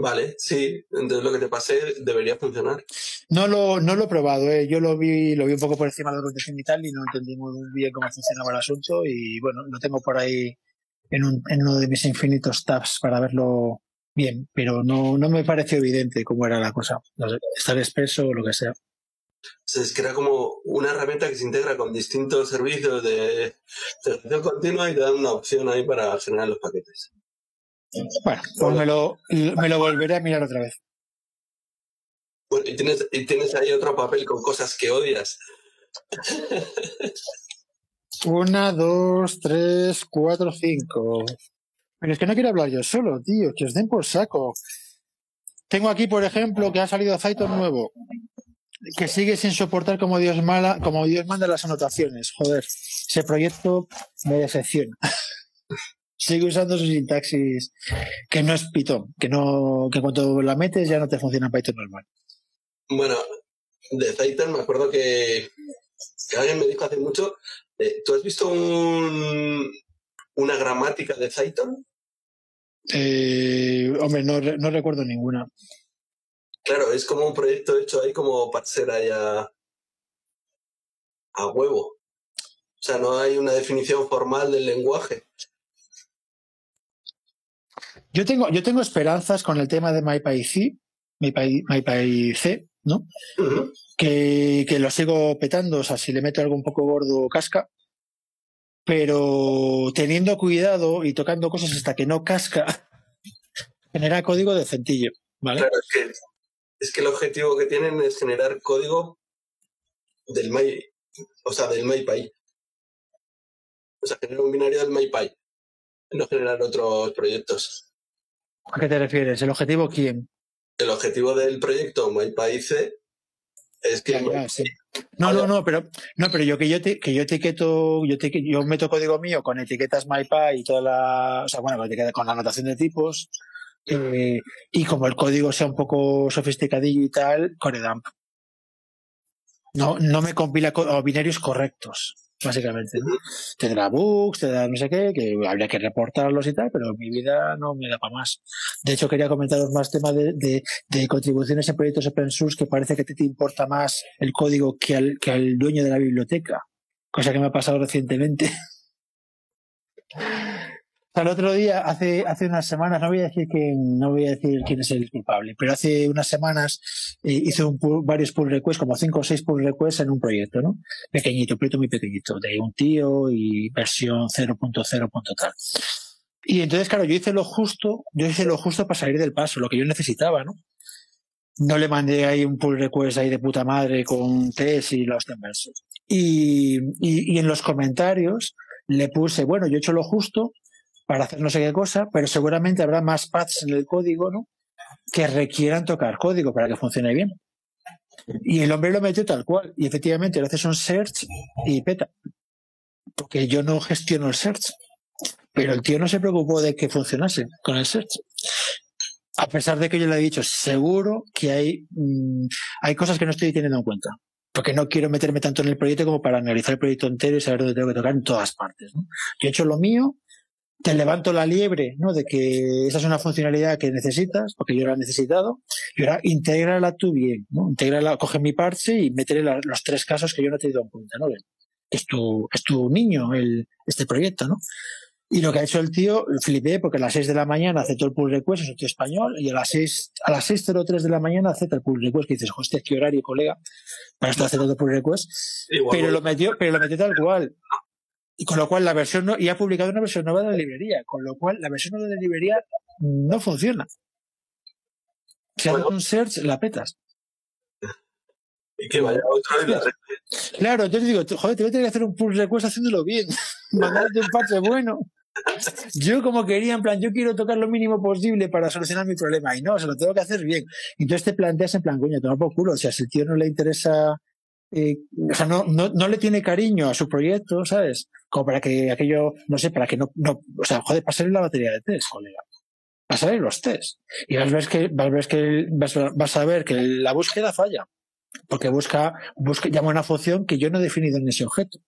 Vale, sí. Entonces lo que te pasé debería funcionar. No lo, no lo he probado, ¿eh? yo lo vi, lo vi un poco por encima de la protección y tal y no entendí muy bien cómo funcionaba el asunto y bueno, lo tengo por ahí en, un, en uno de mis infinitos tabs para verlo bien, pero no, no me pareció evidente cómo era la cosa. No sé, estar expreso o lo que sea. O sea, es que era como una herramienta que se integra con distintos servicios de ejecución continua y te dan una opción ahí para generar los paquetes. Bueno, pues me lo, me lo volveré a mirar otra vez. Bueno, y tienes, y tienes ahí otro papel con cosas que odias. Una, dos, tres, cuatro, cinco. Pero es que no quiero hablar yo solo, tío, que os den por saco. Tengo aquí, por ejemplo, que ha salido Zaiton nuevo, que sigue sin soportar como Dios mala, como Dios manda las anotaciones. Joder, ese proyecto me decepciona. Sigue usando su sintaxis que no es Python, que no, que cuando la metes ya no te funciona Python normal. Bueno, de Zayton me acuerdo que, que alguien me dijo hace mucho, eh, ¿tú has visto un, una gramática de Zayton? Eh, hombre, no, no recuerdo ninguna. Claro, es como un proyecto hecho ahí como para ser a, a huevo. O sea, no hay una definición formal del lenguaje. Yo tengo, yo tengo esperanzas con el tema de MyPyC, MyPy, MyPyC, ¿no? Ujú. Que, que lo sigo petando, o sea, si le meto algo un poco gordo, casca. Pero teniendo cuidado y tocando cosas hasta que no casca, [LAUGHS] genera código decentillo, ¿vale? Claro, es que, es que el objetivo que tienen es generar código del My, o sea, del MyPy. O sea, generar un binario del MyPy. No generar otros proyectos. ¿A qué te refieres? ¿El objetivo quién? El objetivo del proyecto MyPyC es que sí. No, no, no, pero no, pero yo que yo te, que yo etiqueto, yo te, yo meto código mío con etiquetas MyPy y toda la, o sea, bueno, con, con la anotación de tipos, eh, y como el código sea un poco sofisticadillo y tal, Coredump. No, no me compila co- o binarios correctos, básicamente. ¿no? Te da bugs, te da no sé qué, que habría que reportarlos y tal, pero mi vida no me da para más. De hecho, quería comentaros más temas de, de, de contribuciones en proyectos open source que parece que te, te importa más el código que al, que al dueño de la biblioteca, cosa que me ha pasado recientemente. [LAUGHS] O sea, el otro día, hace, hace unas semanas, no voy a decir quién, no voy a decir quién es el culpable, pero hace unas semanas eh, hice un varios pull requests, como cinco o seis pull requests en un proyecto, ¿no? Pequeñito, proyecto muy pequeñito, de un tío y versión 0.0. tal. Y entonces, claro, yo hice lo justo, yo hice lo justo para salir del paso, lo que yo necesitaba, ¿no? No le mandé ahí un pull request ahí de puta madre con test y los versos. Y, y, y en los comentarios le puse, bueno, yo he hecho lo justo para hacer no sé qué cosa, pero seguramente habrá más paths en el código, ¿no? Que requieran tocar código para que funcione bien. Y el hombre lo metió tal cual. Y efectivamente le haces un search y peta. Porque yo no gestiono el search. Pero el tío no se preocupó de que funcionase con el search. A pesar de que yo le he dicho, seguro que hay, mm, hay cosas que no estoy teniendo en cuenta. Porque no quiero meterme tanto en el proyecto como para analizar el proyecto entero y saber dónde tengo que tocar en todas partes. ¿no? Yo he hecho lo mío, te levanto la liebre, ¿no? De que esa es una funcionalidad que necesitas, porque yo la he necesitado, y ahora intégrala tú bien, ¿no? Intégrala, coge mi parche y métele la- los tres casos que yo no te he tenido en cuenta, ¿no? Es tu, es tu niño, el, este proyecto, ¿no? Y lo que ha hecho el tío, flipé, porque a las 6 de la mañana aceptó el pull request, es un tío español, y a las 6, a las 6.03 de la mañana acepta el pull request, que dices, hostia, qué horario, colega, para estar aceptando el pull request. Igual, Pero lo metió, pero lo metió tal cual. Y con lo cual la versión no, y ha publicado una versión nueva de la librería, con lo cual la versión nueva de la librería no funciona. Si haces Bueno. un search, la petas. y que vaya otro y la red. Claro, entonces digo, tú, joder, te voy a tener que hacer un pull request haciéndolo bien, [LAUGHS] mandarte un parche bueno. Yo como quería, en plan, yo quiero tocar lo mínimo posible para solucionar mi problema y no, se lo tengo que hacer bien. Entonces te planteas en plan, coño, toma por culo, o sea, si el tío no le interesa, eh, o sea, no, no, no le tiene cariño a su proyecto, ¿sabes? Como para que aquello, no sé, para que no, no o sea, joder, pasarle la batería de test, colega. Pasarle los test. Y vas a ver que, vas a ver que, vas a, vas a ver que la búsqueda falla. Porque busca, busca, llama una función que yo no he definido en ese objeto.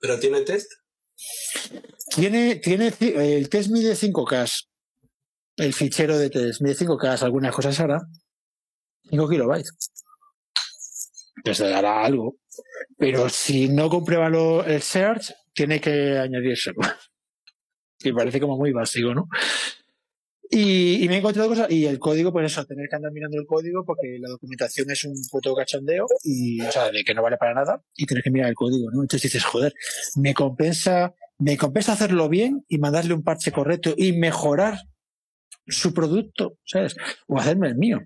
Pero tiene test. Tiene, tiene, el test mide 5K. El fichero de test mide 5K, algunas cosas hará. 5 kilobytes. Pues le dará algo. Pero si no comprueba lo- el search, tiene que añadírselo. Que parece como muy básico, ¿no? Y, y me he encontrado cosas, y el código, pues eso, tener que andar mirando el código porque la documentación es un puto cachondeo y, o sea, de que no vale para nada y tener que mirar el código, ¿no? Entonces dices, joder, me compensa, me compensa hacerlo bien y mandarle un parche correcto y mejorar su producto, ¿sabes? O hacerme el mío.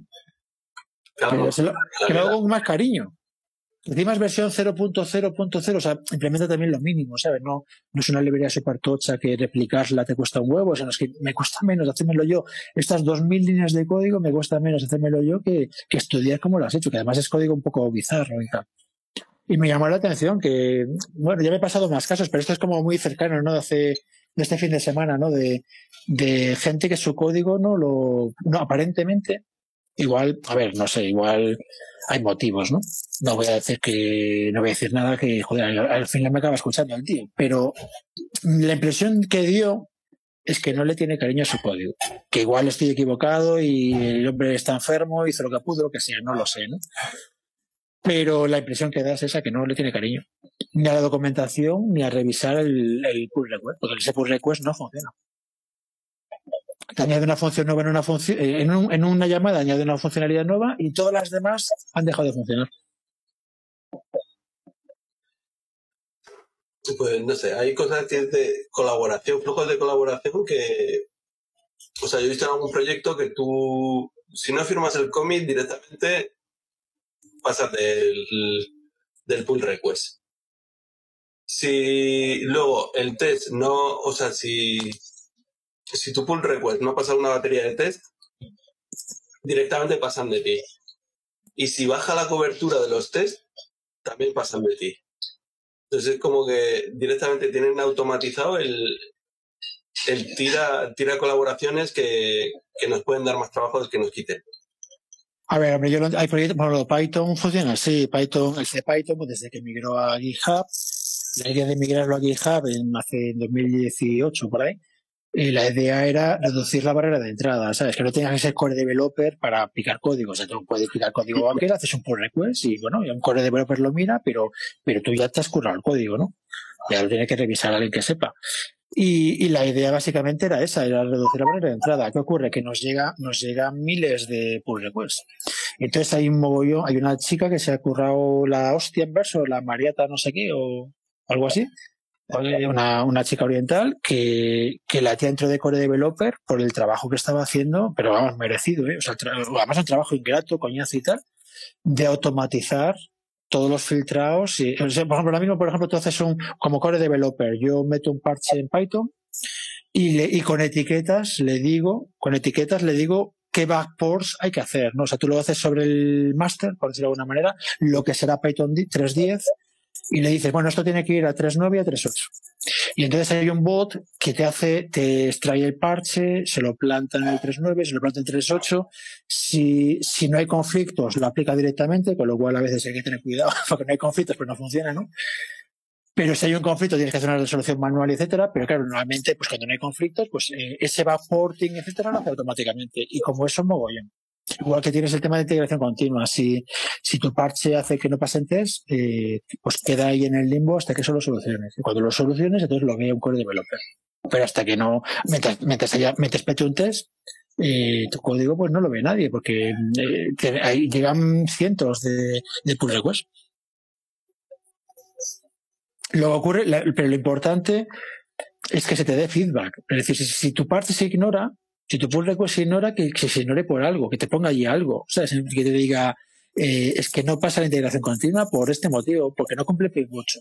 Claro, Pero se lo- la que lo hago con más cariño. Encima es versión 0.0.0, o sea, implementa también lo mínimo, ¿sabes? No, no es una librería super tocha que replicarla te cuesta un huevo, sino es que me cuesta menos hacérmelo yo. Estas 2.000 líneas de código me cuesta menos hacérmelo yo que, que estudiar cómo lo has hecho, que además es código un poco bizarro y. Y me llamó la atención que, bueno, ya me he pasado más casos, pero esto es como muy cercano, ¿no? De hace, de este fin de semana, ¿no? De, de gente que su código no lo, no, aparentemente, igual, a ver, no sé, igual hay motivos, ¿no? No voy a decir que, no voy a decir nada que, joder, al, al final me acaba escuchando el tío, pero la impresión que dio es que no le tiene cariño a su código. Que igual estoy equivocado y el hombre está enfermo, hizo lo que pudo, lo que sea, no lo sé, ¿no? Pero la impresión que da es esa, que no le tiene cariño. Ni a la documentación, ni a revisar el, el pull request, porque ese pull request no funciona. Te añade una función nueva en una, función, en, un- en una llamada, añade una funcionalidad nueva y todas las demás han dejado de funcionar. Pues no sé, hay cosas que es de colaboración, flujos de colaboración que. O sea, yo he visto algún proyecto que tú, si no firmas el commit directamente, pasas del, del pull request. Si luego el test no, o sea, si, si tu pull request no pasa una batería de test, directamente pasan de ti. Y si baja la cobertura de los test, también pasan de ti. Entonces es como que directamente tienen automatizado el, tira, colaboraciones que, nos pueden dar más trabajo del que nos quiten. A ver, yo hay proyectos, bueno, lo Python funciona así. Python, el C Python, pues desde que migró a GitHub, la idea de migrarlo a GitHub en, hace en 2018 por ahí, eh, la idea era reducir la barrera de entrada, ¿sabes? Que no tengas que ser core developer para aplicar código. O sea, tú puedes aplicar código aquel, haces un pull request y bueno, y un core developer lo mira, pero, pero tú ya te has currado el código, ¿no? Ya lo tiene que revisar alguien que sepa. Y, y la idea básicamente era esa, era reducir la barrera de entrada. ¿Qué ocurre? Que nos llega, nos llegan miles de pull requests. Entonces hay un mogollón, hay una chica que se ha currado la hostia en verso, la Mariata no sé qué, o algo así. Una, una chica oriental que, que la tía entró de core developer por el trabajo que estaba haciendo, pero vamos, merecido, ¿eh? O sea, además un trabajo ingrato, coñazo y tal, de automatizar todos los filtrados. Y, por ejemplo, ahora mismo, por ejemplo, tú haces un, como core developer, yo meto un parche en Python y, le, y con etiquetas le digo, con etiquetas le digo qué backports hay que hacer, ¿no? O sea, tú lo haces sobre el master, por decirlo de alguna manera, lo que será Python 3.10, y le dices, bueno, esto tiene que ir a 3.9 y a 3.8. Y entonces hay un bot que te hace, te extrae el parche, se lo planta en el 3.9, se lo planta en 3.8. Si, si no hay conflictos, lo aplica directamente, con lo cual a veces hay que tener cuidado, [LAUGHS] porque no hay conflictos, pero no funciona, ¿no? Pero si hay un conflicto, tienes que hacer una resolución manual, etcétera. Pero claro, normalmente, pues cuando no hay conflictos, pues eh, ese backporting, etcétera, lo hace automáticamente. Y como eso, mogollón. Igual que tienes el tema de integración continua. Si, si tu parche hace que no pasen test, eh, pues queda ahí en el limbo hasta que eso lo soluciones. Y cuando lo soluciones, entonces lo ve un core developer. Pero hasta que no metes, metes, allá, metes un test, eh, tu código pues no lo ve nadie, porque eh, llegan cientos de, pull requests. Lo ocurre, pero lo importante es que se te dé feedback. Es decir, si, tu parte se ignora, si tu pull request se ignora, que, se ignore por algo, que te ponga allí algo. ¿sabes? Que te diga, eh, es que no pasa la integración continua por este motivo, porque no cumple mucho.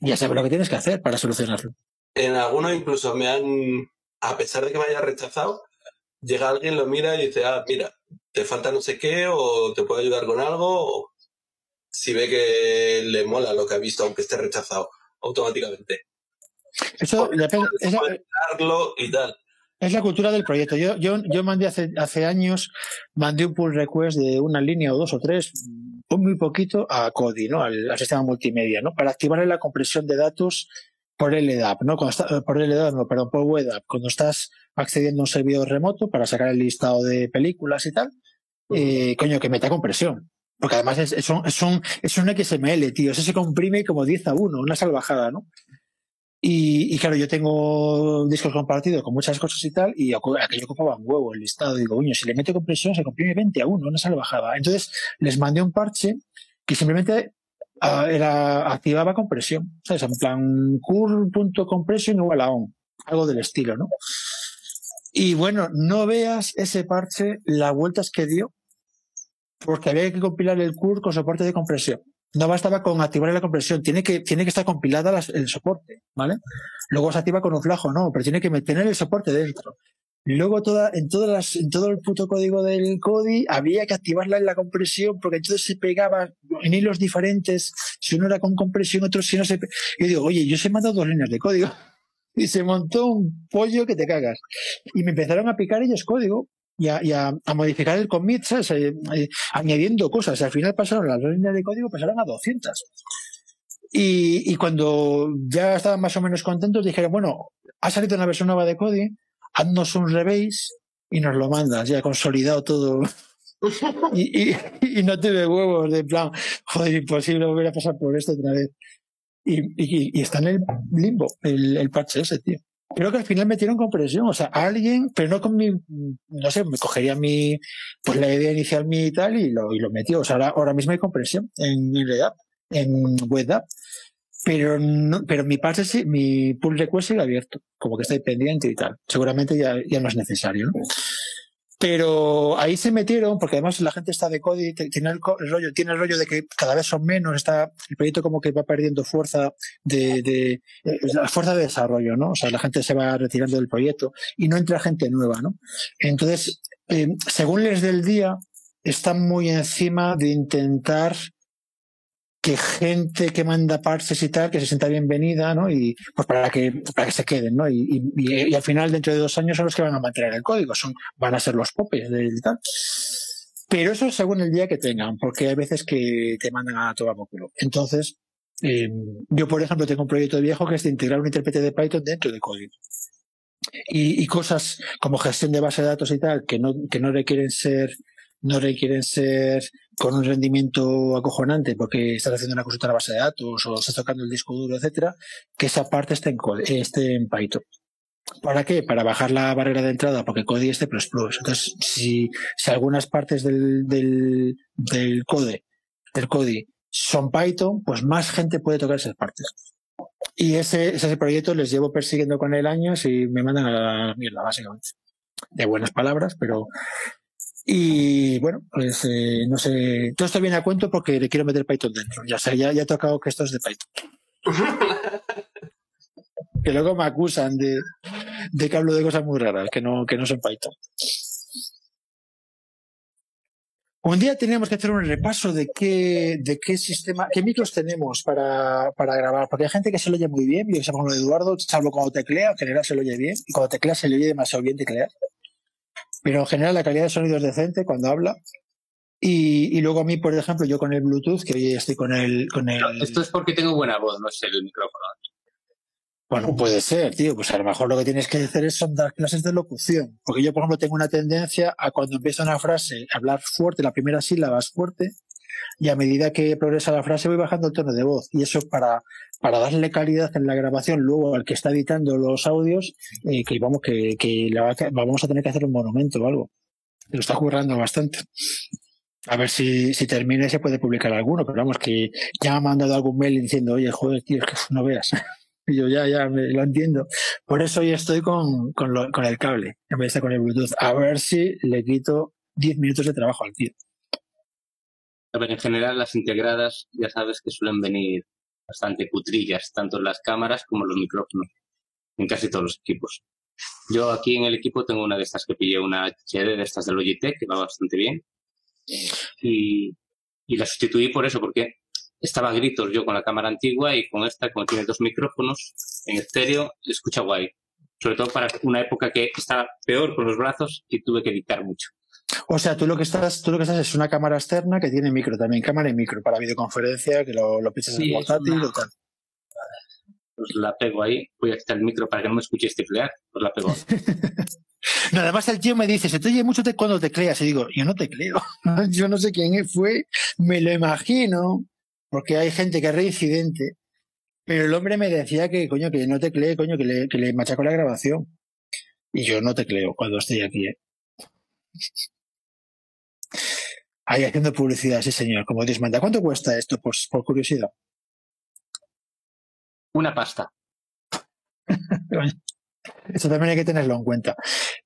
Ya sabes lo que tienes que hacer para solucionarlo. En algunos incluso me han, a pesar de que me haya rechazado, llega alguien, lo mira y dice, ah, mira, te falta no sé qué, o te puedo ayudar con algo, o si ve que le mola lo que ha visto, aunque esté rechazado automáticamente. Eso depende. y tal. Es la cultura del proyecto. Yo, yo, yo mandé hace, hace años, mandé un pull request de una línea o dos o tres, muy poquito, a Cody, ¿no? Al, sistema multimedia, ¿no? Para activarle la compresión de datos por LDAP, ¿no? Cuando está, por LDAP, no, perdón, por WebApp. Cuando estás accediendo a un servidor remoto para sacar el listado de películas y tal, eh, coño, que meta compresión. Porque además es, es, un, es, un, es un XML, tío. Eso se comprime como 10 a 1, una salvajada, ¿no? Y, y, claro, yo tengo discos compartidos con muchas cosas y tal, y aquello ocupaba un huevo el listado. Digo, coño, si le meto compresión, se comprime 20 a 1, una salvajada. Entonces, les mandé un parche que simplemente uh, era, activaba compresión. ¿Sabes? En plan, cur.compression igual a on. Algo del estilo, ¿no? Y bueno, no veas ese parche, las vueltas que dio porque había que compilar el CUR con soporte de compresión. No bastaba con activar la compresión, tiene que, tiene que estar compilada el soporte, ¿vale? Luego se activa con un flajo, no, pero tiene que tener el soporte dentro. Luego toda, en todas las, en todo el puto código del CODI había que activarla en la compresión, porque entonces se pegaba en hilos diferentes, si uno era con compresión, otro si no se Yo digo, oye, yo se he dos líneas de código. [LAUGHS] Y se montó un pollo que te cagas. Y me empezaron a picar ellos código, y, a, modificar el commit, eh, eh, añadiendo cosas. Al final pasaron las líneas de código, pasaron a 200. Y, y, cuando ya estaban más o menos contentos, dijeron, bueno, ha salido una versión nueva de Cody, haznos un rebase y nos lo mandas, ya consolidado todo. [LAUGHS] y, y, no tuve huevos de plan, joder, imposible volver a pasar por esto otra vez. Y, y, está en el limbo, el, el parche ese, tío creo que al final metieron compresión, o sea, alguien, pero no con mi, no sé, me cogería mi, pues la idea inicial mi y tal y lo, y lo metió. O sea, ahora, mismo hay compresión en RedApp, en WebApp, pero no, pero mi parte mi pull request sigue abierto, como que está pendiente y tal. Seguramente ya, ya no es necesario, ¿no? Pero ahí se metieron, porque además la gente está de Cody, tiene el, rollo, tiene el rollo de que cada vez son menos, está el proyecto como que va perdiendo fuerza de, de, eh, fuerza de desarrollo, ¿no? O sea, la gente se va retirando del proyecto y no entra gente nueva, ¿no? Entonces, eh, según les del día, están muy encima de intentar que gente que manda parches y tal, que se sienta bienvenida, ¿no? Y pues para que, para que se queden, ¿no? Y, y, al final, dentro de dos años, son los que van a mantener el código, son, van a ser los popes del tal. Pero eso según el día que tengan, porque hay veces que te mandan a todo culo. Entonces, eh, yo, por ejemplo, tengo un proyecto viejo que es de integrar un intérprete de Python dentro de código. Y, y, cosas como gestión de base de datos y tal, que no, que no requieren ser no requieren ser con un rendimiento acojonante porque estás haciendo una consulta a la base de datos o estás tocando el disco duro, etcétera, que esa parte esté en, esté en Python. ¿Para qué? Para bajar la barrera de entrada, porque Cody es C++. Entonces, si, si algunas partes del, del, del code, del Cody son Python, pues más gente puede tocar esas partes. Y ese, ese proyecto les llevo persiguiendo con el año y me mandan a la mierda, básicamente. De buenas palabras, pero y bueno, pues eh, no sé, todo esto viene a cuento porque le quiero meter Python dentro. Ya sé, ya, ya he tocado que esto es de Python. [LAUGHS] que luego me acusan de, de que hablo de cosas muy raras, que no, que no son Python. Un día teníamos que hacer un repaso de qué, de qué sistema, qué micros tenemos para, para grabar, porque hay gente que se lo oye muy bien, yo que como Eduardo, salvo cuando teclea, en general se lo oye bien, y cuando teclea se le oye demasiado bien teclear. Pero en general la calidad de sonido es decente cuando habla. Y, y luego a mí, por ejemplo, yo con el Bluetooth, que hoy estoy con el, con el... Esto es porque tengo buena voz, no es el micrófono. Bueno, puede ser, tío. Pues a lo mejor lo que tienes que hacer es son dar clases de locución. Porque yo, por ejemplo, tengo una tendencia a cuando empieza una frase, hablar fuerte, la primera sílaba es fuerte, y a medida que progresa la frase voy bajando el tono de voz. Y eso para, para darle calidad en la grabación luego al que está editando los audios, eh, que vamos, que, que la vamos a tener que hacer un monumento o algo. Lo está currando bastante. A ver si, si termina y se puede publicar alguno, pero vamos, que ya me ha mandado algún mail diciendo, oye, joder, tío, es que no veas. [LAUGHS] Y yo ya, ya, me, lo entiendo. Por eso hoy estoy con, con el cable, en vez de estar con el Bluetooth. A ver si le quito 10 minutos de trabajo al tío. A ver, en general las integradas ya sabes que suelen venir bastante cutrillas, tanto en las cámaras como en los micrófonos, en casi todos los equipos. Yo aquí en el equipo tengo una de estas que pillé, una HD de estas de Logitech, que va bastante bien. Y, y la sustituí por eso, porque estaba a gritos yo con la cámara antigua y con esta, como tiene dos micrófonos en estéreo, escucha guay. Sobre todo para una época que estaba peor con los brazos y tuve que editar mucho. O sea, tú lo que estás, tú lo que estás es una cámara externa que tiene micro también, cámara y micro para videoconferencia, que lo, lo en Sí, el es portátil una- o tal. Pues la pego ahí, voy a quitar el micro para que no me escuchéis teclear, pues la pego. [LAUGHS] No, además el tío me dice, se te oye mucho te- cuando tecleas. Y digo, yo no tecleo. [LAUGHS] yo no sé quién fue, me lo imagino, porque hay gente que es reincidente. Pero el hombre me decía que, coño, que no teclee, coño, que le, que le machaco la grabación. Y yo no tecleo cuando estoy aquí, ¿eh? Ahí haciendo publicidad, sí señor, como Dios manda. ¿Cuánto cuesta esto? Pues por curiosidad. Una pasta. [LAUGHS] Eso también hay que tenerlo en cuenta.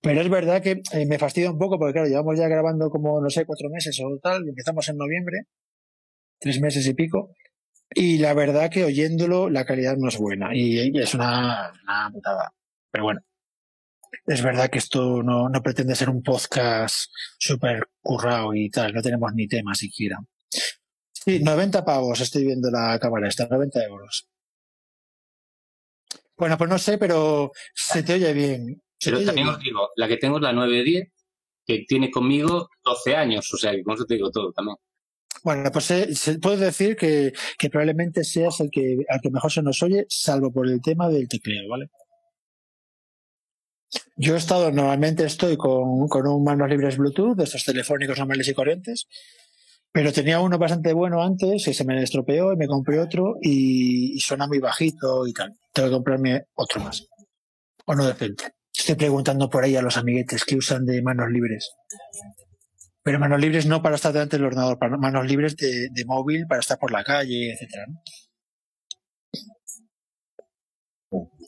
Pero es verdad que eh, me fastidia un poco porque, claro, llevamos ya grabando como, no sé, cuatro meses o tal. Empezamos en noviembre, tres meses y pico. Y la verdad que oyéndolo la calidad no es buena. Y, y es una, una putada. Pero bueno. Es verdad que esto no, no pretende ser un podcast súper currado y tal. No tenemos ni tema siquiera. Sí, 90 pavos estoy viendo la cámara esta, 90 euros. Bueno, pues no sé, pero se te oye bien. Se Pero oye también bien. os digo, la que tengo es la 910, que tiene conmigo 12 años, o sea, que con eso te digo todo también. Bueno, pues eh, se- puedo decir que, que probablemente seas el que, al que mejor se nos oye, salvo por el tema del tecleo, ¿vale? Yo he estado, normalmente estoy con, con un manos libres Bluetooth, de estos telefónicos normales y corrientes, pero tenía uno bastante bueno antes y se me estropeó y me compré otro y, suena muy bajito y tal. Tengo que comprarme otro más. O no decente. Estoy preguntando por ahí a los amiguetes que usan de manos libres. Pero manos libres no para estar delante del ordenador, para manos libres de, de móvil para estar por la calle, etcétera. ¿no?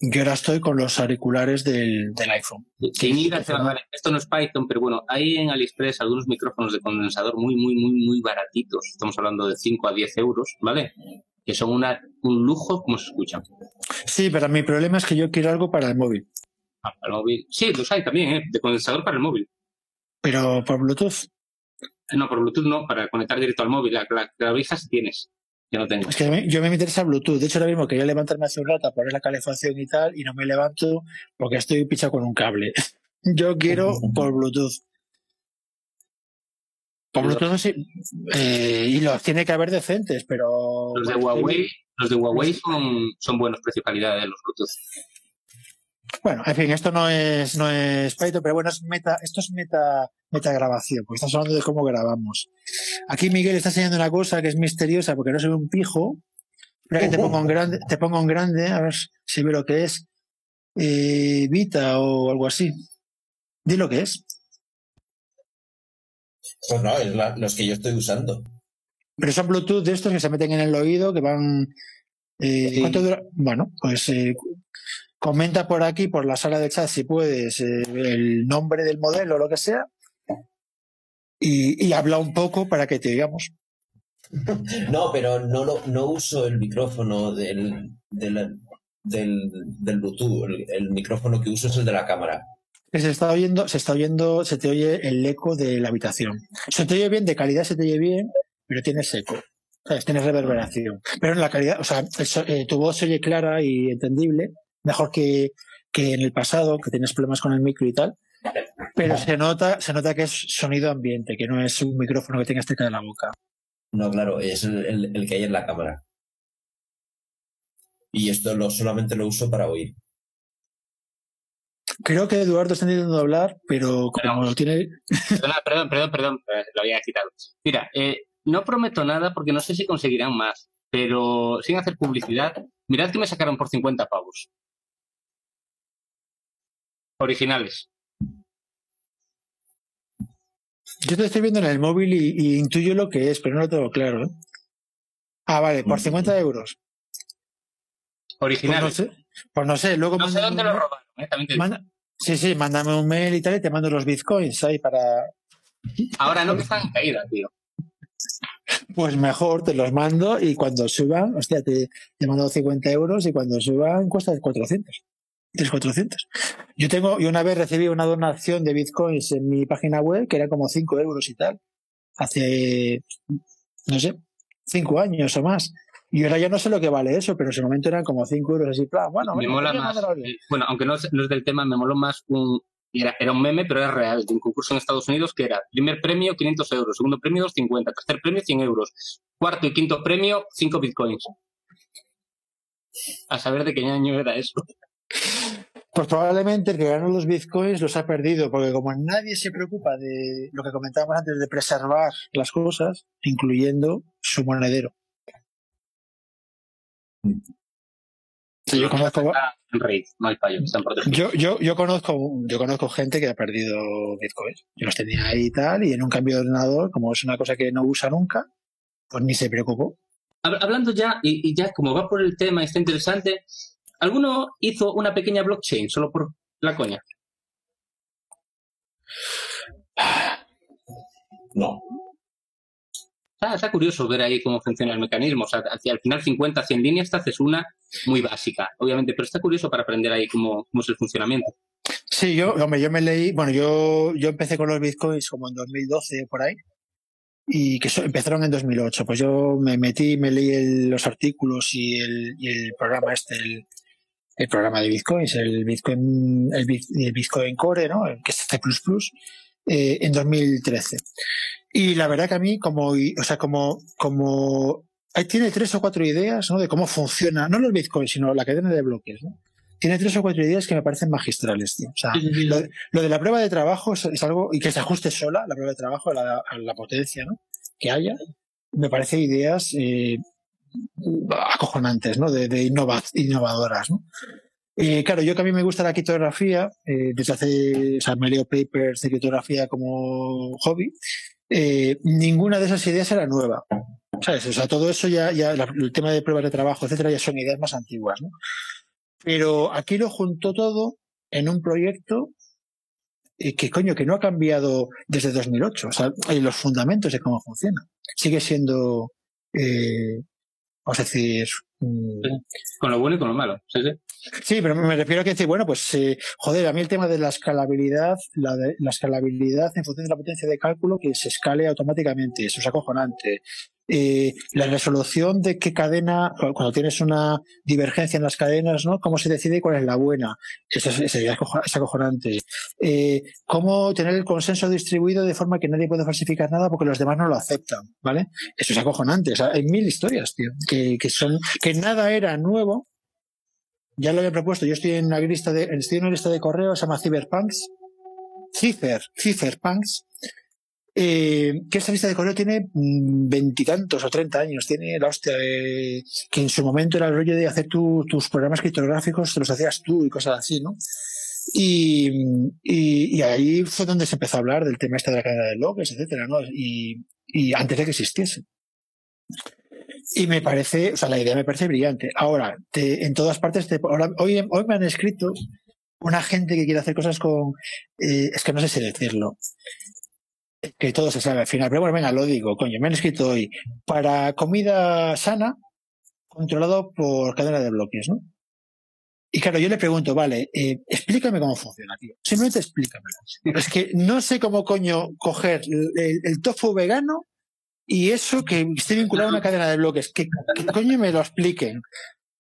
Yo ahora estoy con los auriculares del, del iPhone. Sin ir hacia- vale, esto no es Python, pero bueno, hay en AliExpress algunos micrófonos de condensador muy, muy, muy, muy baratitos. Estamos hablando de 5 a 10 euros, ¿vale? Que son una, un lujo como se escuchan. Sí, pero mi problema es que yo quiero algo para el móvil, Ah, para el móvil. Sí, los hay también, ¿eh? De condensador para el móvil. pero por Bluetooth. No, por Bluetooth no, para conectar directo al móvil. La, la clavija sí tienes. Yo no tengo. Es que yo me interesa Bluetooth. De hecho, ahora mismo quería levantarme hace un rato a poner la calefacción y tal, y no me levanto porque estoy pichado con un cable. [LAUGHS] Yo quiero por Bluetooth. Por Bluetooth sí. Eh, y los tiene que haber decentes, pero. Los de Huawei, los de Huawei son, son buenos precio-calidad de los Bluetooth. Bueno, en fin, esto no es, no es Python, pero bueno, es meta, esto es meta, metagrabación, porque estamos hablando de cómo grabamos. Aquí Miguel está enseñando una cosa que es misteriosa porque no se ve un pijo. Espera que te pongo en grande, te pongo en grande, a ver si ve lo que es. Eh, Vita o algo así. Di lo que es. Pues no, es la- los que yo estoy usando. Pero son Bluetooth de estos que se meten en el oído, que van. eh, Sí. ¿Cuánto dura? Bueno, pues eh, comenta por aquí, por la sala de chat, si puedes, eh, el nombre del modelo o lo que sea. Y, y habla un poco para que te digamos. [LAUGHS] No, pero no, lo, no uso el micrófono del, del, del, del Bluetooth. El, el micrófono que uso es el de la cámara. se está oyendo, se está oyendo, se te oye el eco de la habitación. Se te oye bien, de calidad se te oye bien, pero tienes eco. ¿Sabes? Tienes reverberación. Pero en la calidad, o sea, eso, eh, tu voz se oye clara y entendible, mejor que, que en el pasado, que tienes problemas con el micro y tal. Pero se nota, se nota que es sonido ambiente, que no es un micrófono que tengas cerca de la boca. No, claro, es el, el- el que hay en la cámara. Y esto lo, solamente lo uso para oír. Creo que Eduardo está intentando hablar, pero como lo tiene. Perdona, perdón, perdón, perdón, eh, lo había quitado. Mira, eh, no prometo nada porque no sé si conseguirán más, pero sin hacer publicidad, mirad que me sacaron por 50 pavos. Originales. Yo te estoy viendo en el móvil y, y intuyo lo que es, pero no lo tengo claro. ¿eh? Ah, vale, por 50 euros. Pues no Originales. sé. Pues no sé, luego No sé dónde lo robaron, eh, también te digo. manda- Sí, sí, mándame un mail y tal y te mando los bitcoins ahí para. Ahora no que están en caída, tío. Pues mejor, te los mando y cuando suban, hostia, te, te mando 50 euros y cuando suban cuesta 400. 3, 400. Yo tengo, yo una vez recibí una donación de bitcoins en mi página web que era como 5 euros y tal. Hace, no sé, 5 años o más. Y ahora ya no sé lo que vale eso, pero en ese momento eran como 5 euros así, plan, bueno, me mola más. eh, bueno, aunque no es, no es del tema, me moló más un. Era, era un meme, pero era real, de un concurso en Estados Unidos que era primer premio 500 euros, segundo premio 250, tercer premio 100 euros, cuarto y quinto premio 5 bitcoins. A saber de qué año era eso. Pues probablemente el que ganó los bitcoins los ha perdido, porque como nadie se preocupa de lo que comentábamos antes, de preservar las cosas, incluyendo su monedero. Sí, yo conozco, yo, yo, yo conozco, yo conozco gente que ha perdido bitcoins. Yo los tenía ahí y tal, y en un cambio de ordenador, como es una cosa que no usa nunca, pues ni se preocupó. Hab- Hablando ya, y, y ya como va por el tema, está interesante, ¿alguno hizo una pequeña blockchain solo por la coña? No. Está, está curioso ver ahí cómo funciona el mecanismo. O sea, hacia al final 50, 100 líneas te haces una muy básica, obviamente, pero está curioso para aprender ahí cómo, cómo es el funcionamiento. Sí, yo, hombre, yo me leí, bueno, yo, yo empecé con los bitcoins como en 2012 por ahí, y que so- empezaron en 2008. Pues yo me metí, me leí el- los artículos y el, y el programa este, el, el programa de bitcoins, el Bitcoin, el, Bit- el Bitcoin Core, ¿no? El que es C++, eh, en 2013. Y la verdad que a mí, como, o sea, como, como, ahí tiene tres o cuatro ideas, ¿no? De cómo funciona, no los bitcoins, sino la cadena de bloques, ¿no? Tiene tres o cuatro ideas que me parecen magistrales, tío. O sea, lo, lo de la prueba de trabajo es, es algo, y que se ajuste sola, la prueba de trabajo, a la, a la potencia, ¿no? Que haya, me parece ideas eh, acojonantes, ¿no? De, de innova- innovadoras, ¿no? Claro, yo que a mí me gusta la criptografía, eh, desde hace, o sea, me leo papers de criptografía como hobby, eh, ninguna de esas ideas era nueva. O sea, todo eso ya, el tema de pruebas de trabajo, etcétera, ya son ideas más antiguas, ¿no? Pero aquí lo juntó todo en un proyecto eh, que, coño, que no ha cambiado desde 2008. O sea, hay los fundamentos de cómo funciona. Sigue siendo, vamos a decir, mm, Con lo bueno y con lo malo. Sí, sí. Sí, pero me refiero a que decir, bueno, pues, eh, joder, a mí el tema de la escalabilidad, la, de- la escalabilidad en función de la potencia de cálculo, que se escale automáticamente, eso es acojonante. Eh, la resolución de qué cadena, cu- cuando tienes una divergencia en las cadenas, ¿no? ¿Cómo se decide cuál es la buena? Eso es, eso ya es acojo- es acojonante. Eh, ¿Cómo tener el consenso distribuido de forma que nadie puede falsificar nada porque los demás no lo aceptan, ¿vale? Eso es acojonante. O sea, hay mil historias, tío, que, que son, que nada era nuevo, ya lo había propuesto. Yo estoy en una lista de, estoy en una lista de correos, se llama Cyberpunks. Cifer, Cyberpunks. Eh, que esta lista de correo tiene mm, veintitantos o treinta años. Tiene la hostia de, que en su momento era el rollo de hacer tu- tus programas criptográficos, te los hacías tú y cosas así, ¿no? Y, y, ahí fue donde se empezó a hablar del tema este de la cadena de logs, etcétera, ¿no? Y, y antes de que existiese. Y me parece, o sea, la idea me parece brillante. Ahora, en todas partes, te, ahora, hoy, hoy me han escrito una gente que quiere hacer cosas con, eh, es que no sé si decirlo, que todo se sabe al final, pero bueno, venga, lo digo, coño, me han escrito hoy, para comida sana, controlado por cadena de bloques, ¿no? Y claro, yo le pregunto, vale, eh, explícame cómo funciona, tío. Simplemente explícamelo. [LAUGHS] Es que no sé cómo coño coger el, el tofu vegano y eso que esté vinculado a una cadena de bloques. Que, que coño me lo expliquen.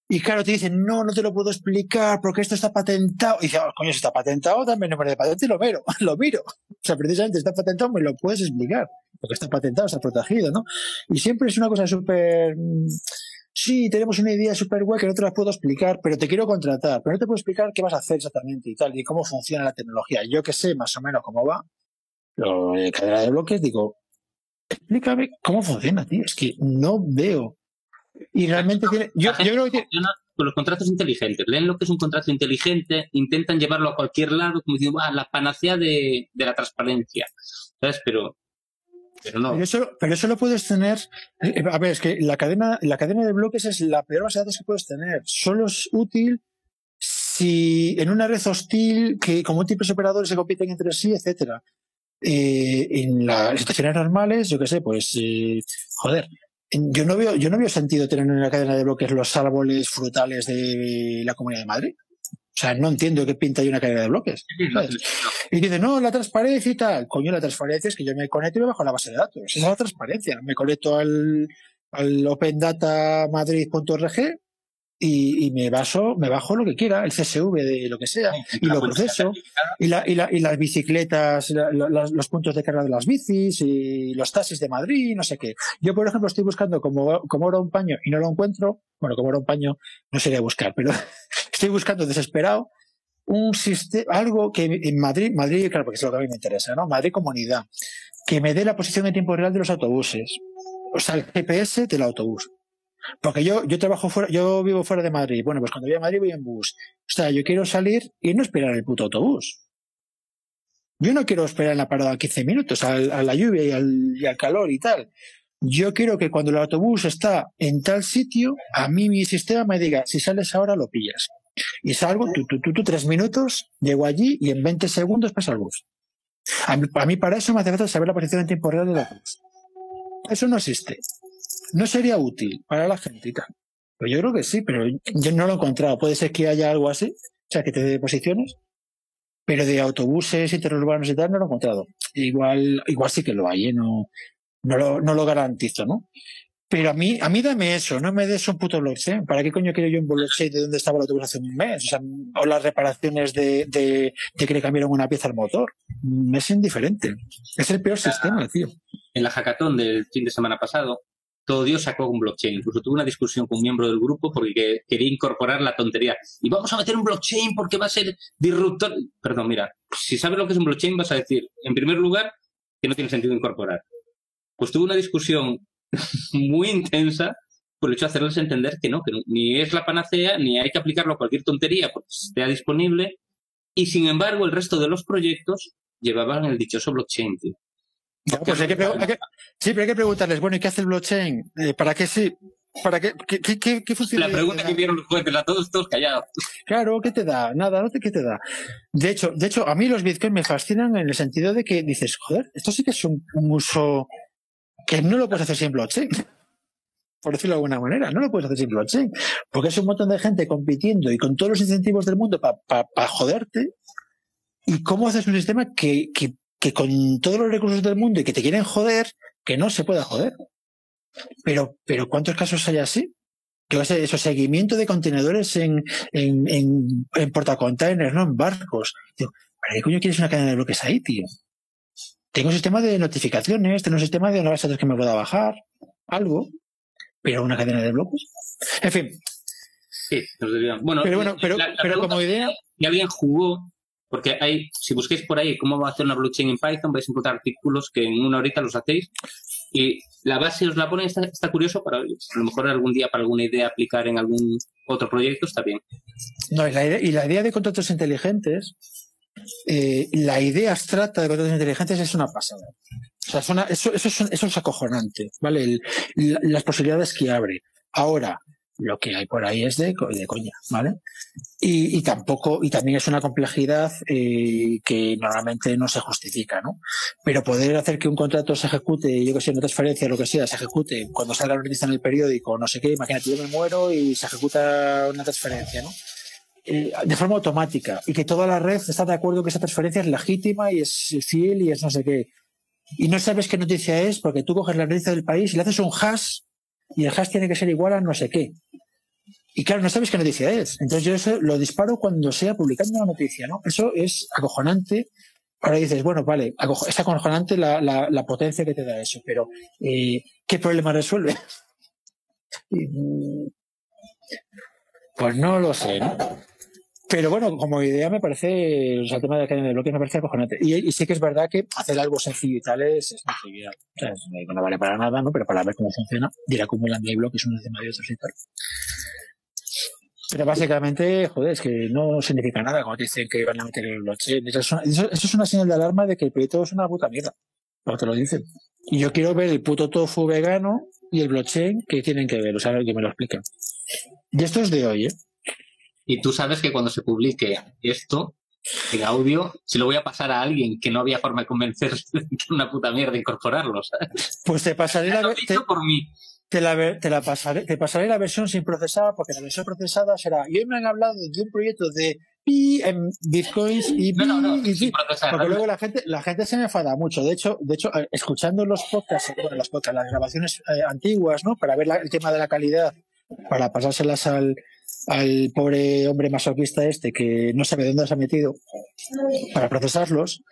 Y claro, te dicen, no, no te lo puedo explicar porque esto está patentado. Y dice, oh, coño, si está patentado, el nombre de patente y lo miro, [LAUGHS] lo miro. O sea, precisamente está patentado, me lo puedes explicar. Porque está patentado, está protegido, ¿no? Y siempre es una cosa súper... mm, Sí, tenemos una idea súper guay que no te la puedo explicar, pero te quiero contratar, pero no te puedo explicar qué vas a hacer exactamente y tal, y cómo funciona la tecnología. Yo que sé más o menos cómo va, lo de cadena de bloques, digo, explícame cómo funciona, tío. Es que no veo. Y realmente tiene. Yo, creo que tiene- con los contratos inteligentes. Leen lo que es un contrato inteligente, intentan llevarlo a cualquier lado, como diciendo, "Ah, la panacea de, de la transparencia. ¿Sabes? Pero, pero no. Pero eso, pero eso lo puedes tener. eh, A ver, es que la cadena, la cadena de bloques es la peor base de datos que puedes tener. Solo es útil si en una red hostil que con múltiples operadores se compiten entre sí, etcétera. Eh, en las situaciones normales, yo qué sé, pues eh, joder. Yo no veo, yo no veo sentido tener en una cadena de bloques los árboles frutales de la Comunidad de Madrid. O sea, no entiendo qué pinta hay una cadena de bloques. ¿sabes? Y dice, no, la transparencia y tal. Coño, la transparencia es que yo me conecto y me bajo la base de datos. Esa es la transparencia. Me conecto al, al opendatamadrid.org y, y me baso, me bajo lo que quiera, el CSV de lo que sea, y lo proceso. Y, la, y, la, y las bicicletas, la- los puntos de carga de las bicis, y los taxis de Madrid, no sé qué. Yo, por ejemplo, estoy buscando como, como oro un paño y no lo encuentro. Bueno, como oro un paño no sería buscar, pero [LAUGHS] estoy buscando desesperado un sistema, algo que en Madrid, Madrid, claro, porque es lo que a mí me interesa, ¿no? Madrid comunidad, que me dé la posición en tiempo real de los autobuses. O sea, el GPS del autobús. Porque yo, yo trabajo fuera, yo vivo fuera de Madrid. Bueno, pues cuando voy a Madrid voy en bus. O sea, yo quiero salir y no esperar el puto autobús. Yo no quiero esperar en la parada 15 minutos al- a la lluvia y al, y al calor y tal. Yo quiero que cuando el autobús está en tal sitio, a mí mi sistema me diga, si sales ahora lo pillas. Y salgo, tú, tú, tú, tres minutos, llego allí y en 20 segundos pasa el bus. A mí, a para eso me hace falta saber la posición en tiempo real del autobús. Eso no existe. No sería útil para la gente. Pero yo creo que sí, pero yo no lo he encontrado. Puede ser que haya algo así, o sea, que te dé posiciones, pero de autobuses interurbanos y tal no lo he encontrado. Igual, igual sí que lo hay, ¿eh? no, no, lo, no lo garantizo, ¿no? Pero a mí, a mí dame eso, no me des un puto blockchain. ¿Para qué coño quiero yo un blockchain de dónde estaba el autobús hace un mes? O sea, o las reparaciones de, de, de que le cambiaron una pieza al motor. Me es indiferente. Es el peor sistema, tío. En la hackathon del fin de semana pasado, todo Dios sacó un blockchain. Incluso tuve una discusión con un miembro del grupo porque que- quería incorporar la tontería. Y vamos a meter un blockchain porque va a ser disruptor. Perdón, mira, si sabes lo que es un blockchain, vas a decir, en primer lugar, que no tiene sentido incorporar. Pues tuve una discusión [LAUGHS] muy intensa por el hecho de hacerles entender que no, que ni es la panacea, ni hay que aplicarlo a cualquier tontería porque esté disponible. Y sin embargo, el resto de los proyectos llevaban el dichoso blockchain. tío. Ya, pues hay que, pregu- hay que- sí, pero hay que preguntarles, bueno, ¿y qué hace el blockchain? Eh, ¿Para qué sí? ¿Para qué? ¿Qué, qué, qué? La pregunta que vieron los jueces, a todos, todos callados. Claro, ¿qué te da? Nada, no te, ¿qué te da? De hecho, de hecho, a mí los bitcoins me fascinan en el sentido de que dices, joder, esto sí que es un, uso que no lo puedes hacer sin blockchain. [LAUGHS] Por decirlo de alguna manera, no lo puedes hacer sin blockchain. Porque es un montón de gente compitiendo y con todos los incentivos del mundo para joderte. ¿Y cómo haces un sistema que, que, que con todos los recursos del mundo y que te quieren joder, que no se pueda joder? Pero, pero ¿cuántos casos hay así? que va a ser eso, seguimiento de contenedores en, en, en, en portacontainers, ¿no? En barcos. Digo, ¿para qué coño quieres una cadena de bloques ahí, tío? Tengo un sistema de notificaciones, tengo un sistema de de datos que me pueda bajar, algo, pero una cadena de bloques. En fin, Sí, nos. Bueno, pero bueno, pero, la- la pero como idea, si alguien jugó, porque hay, si busquéis por ahí cómo va a hacer una blockchain en Python, vais a encontrar artículos que en una horita los hacéis. Y la base os la pone, está, está curioso para, a lo mejor algún día para alguna idea aplicar en algún otro proyecto, está bien. no, y la idea, y la idea de contratos inteligentes, eh, la idea abstracta de contratos inteligentes es una pasada. O sea, es una- eso, eso, es, eso es acojonante, ¿vale? El- la- las posibilidades que abre. Ahora, lo que hay por ahí es de, de coña, ¿vale? Y, y tampoco, y también es una complejidad eh, que normalmente no se justifica, ¿no? Pero poder hacer que un contrato se ejecute, yo que sé, una transferencia, lo que sea, se ejecute cuando salga la noticia en el periódico, no sé qué, imagínate, yo me muero y se ejecuta una transferencia, ¿no? eh, de forma automática y que toda la red está de acuerdo que esa transferencia es legítima y es fiel y es no sé qué. Y no sabes qué noticia es porque tú coges la noticia del país y le haces un hash y el hash tiene que ser igual a no sé qué. Y claro, no sabes qué noticia es. Entonces yo eso lo disparo cuando sea publicando una noticia, ¿no? Eso es acojonante. Ahora dices, bueno, vale, es acojonante la, la, la potencia que te da eso, pero eh, ¿qué problema resuelve? [LAUGHS] Mm, pues no lo sé, ¿no? Pero bueno, como idea me parece, o sea, el tema de la cadena de bloques me parece acojonante. Y, sí que es verdad que hacer algo sencillo y tal es, es muy trivial. O sea, no vale para nada, ¿no? Pero para ver cómo funciona, ir acumulando hay bloques unos de medio otros y tal. Pero básicamente, joder, es que no significa nada cuando dicen que van a meter el blockchain. Eso, es una señal de alarma de que el proyecto es una puta mierda. Cuando te lo dicen. Y yo quiero ver el puto tofu vegano y el blockchain que tienen que ver. O sea, que me lo explican. Y esto es de hoy, ¿eh? Y tú sabes que cuando se publique esto en audio, se lo voy a pasar a alguien que no había forma de convencer de que una puta mierda incorporarlo, ¿sabes? Pues te pasaré la te, por mí. Te, la, te la pasaré, te pasaré la versión sin procesar, porque la versión procesada será. Y hoy me han hablado de un proyecto de pi en bitcoins y pi, no, no, y pi, porque luego la gente, la gente se me enfada mucho. De hecho, de hecho, eh, escuchando los podcasts, bueno, los podcasts, las grabaciones eh, antiguas, ¿no? Para ver el tema de la calidad, para pasárselas al, al pobre hombre masoquista este que no sabe dónde se ha metido para procesarlos.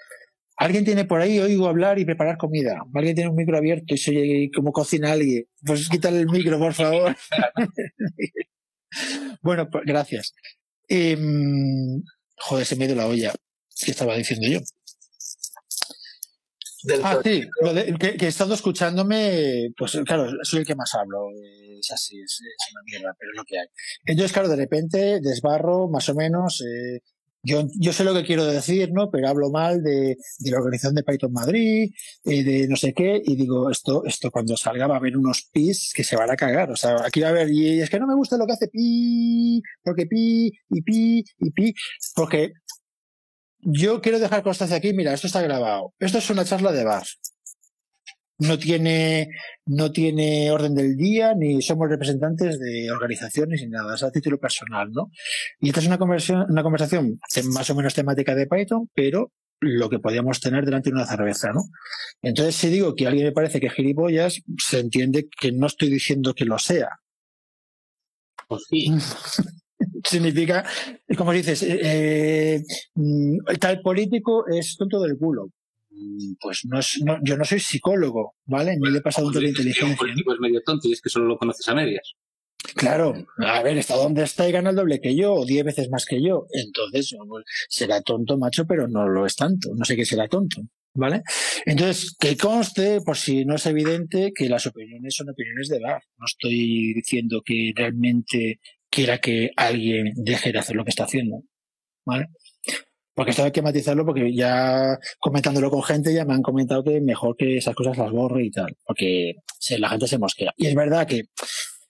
Alguien tiene por ahí, oigo hablar y preparar comida. Alguien tiene un micro abierto y se oye cómo cocina alguien. Pues quítale el micro, por favor. [LAUGHS] bueno, pues gracias. Em, joder, se me dio la olla. ¿Qué estaba diciendo yo? Ah, sí, que, he estado escuchándome, pues claro, soy el que más hablo, es así, es, una mierda, pero es lo que hay. Entonces, claro, de repente desbarro más o menos, eh, yo, yo sé lo que quiero decir, ¿no? Pero hablo mal de, de la organización de Python Madrid, eh, de no sé qué, y digo, esto, esto cuando salga va a haber unos pis que se van a cagar. O sea, aquí va a haber, y es que no me gusta lo que hace pi, porque pi, y pi, y pi, porque yo quiero dejar constancia aquí, mira, esto está grabado. Esto es una charla de bar. No tiene, no tiene orden del día, ni somos representantes de organizaciones ni nada, es a título personal, ¿no? Y esta es una conversación, una conversación más o menos temática de Python, pero lo que podíamos tener delante de una cerveza, ¿no? Entonces, si digo que a alguien me parece que es gilipollas, se entiende que no estoy diciendo que lo sea. Pues sí. [LAUGHS] significa, como dices, eh, mm, tal político es tonto del culo. Mm, pues no es, no, yo no soy psicólogo, ¿vale? Ni le he pasado un de inteligencia. Un político es medio tonto y es que solo lo conoces a medias. Claro, a ver, está donde está y gana el doble que yo, o diez veces más que yo. Entonces, será tonto, macho, pero no lo es tanto. No sé qué será tonto, ¿vale? Entonces, que conste, por si no es evidente, que las opiniones son opiniones de edad. No estoy diciendo que realmente quiera que alguien deje de hacer lo que está haciendo. ¿Vale? Porque esto hay que matizarlo porque ya comentándolo con gente ya me han comentado que mejor que esas cosas las borre y tal, porque la gente se mosquea. Y es verdad que,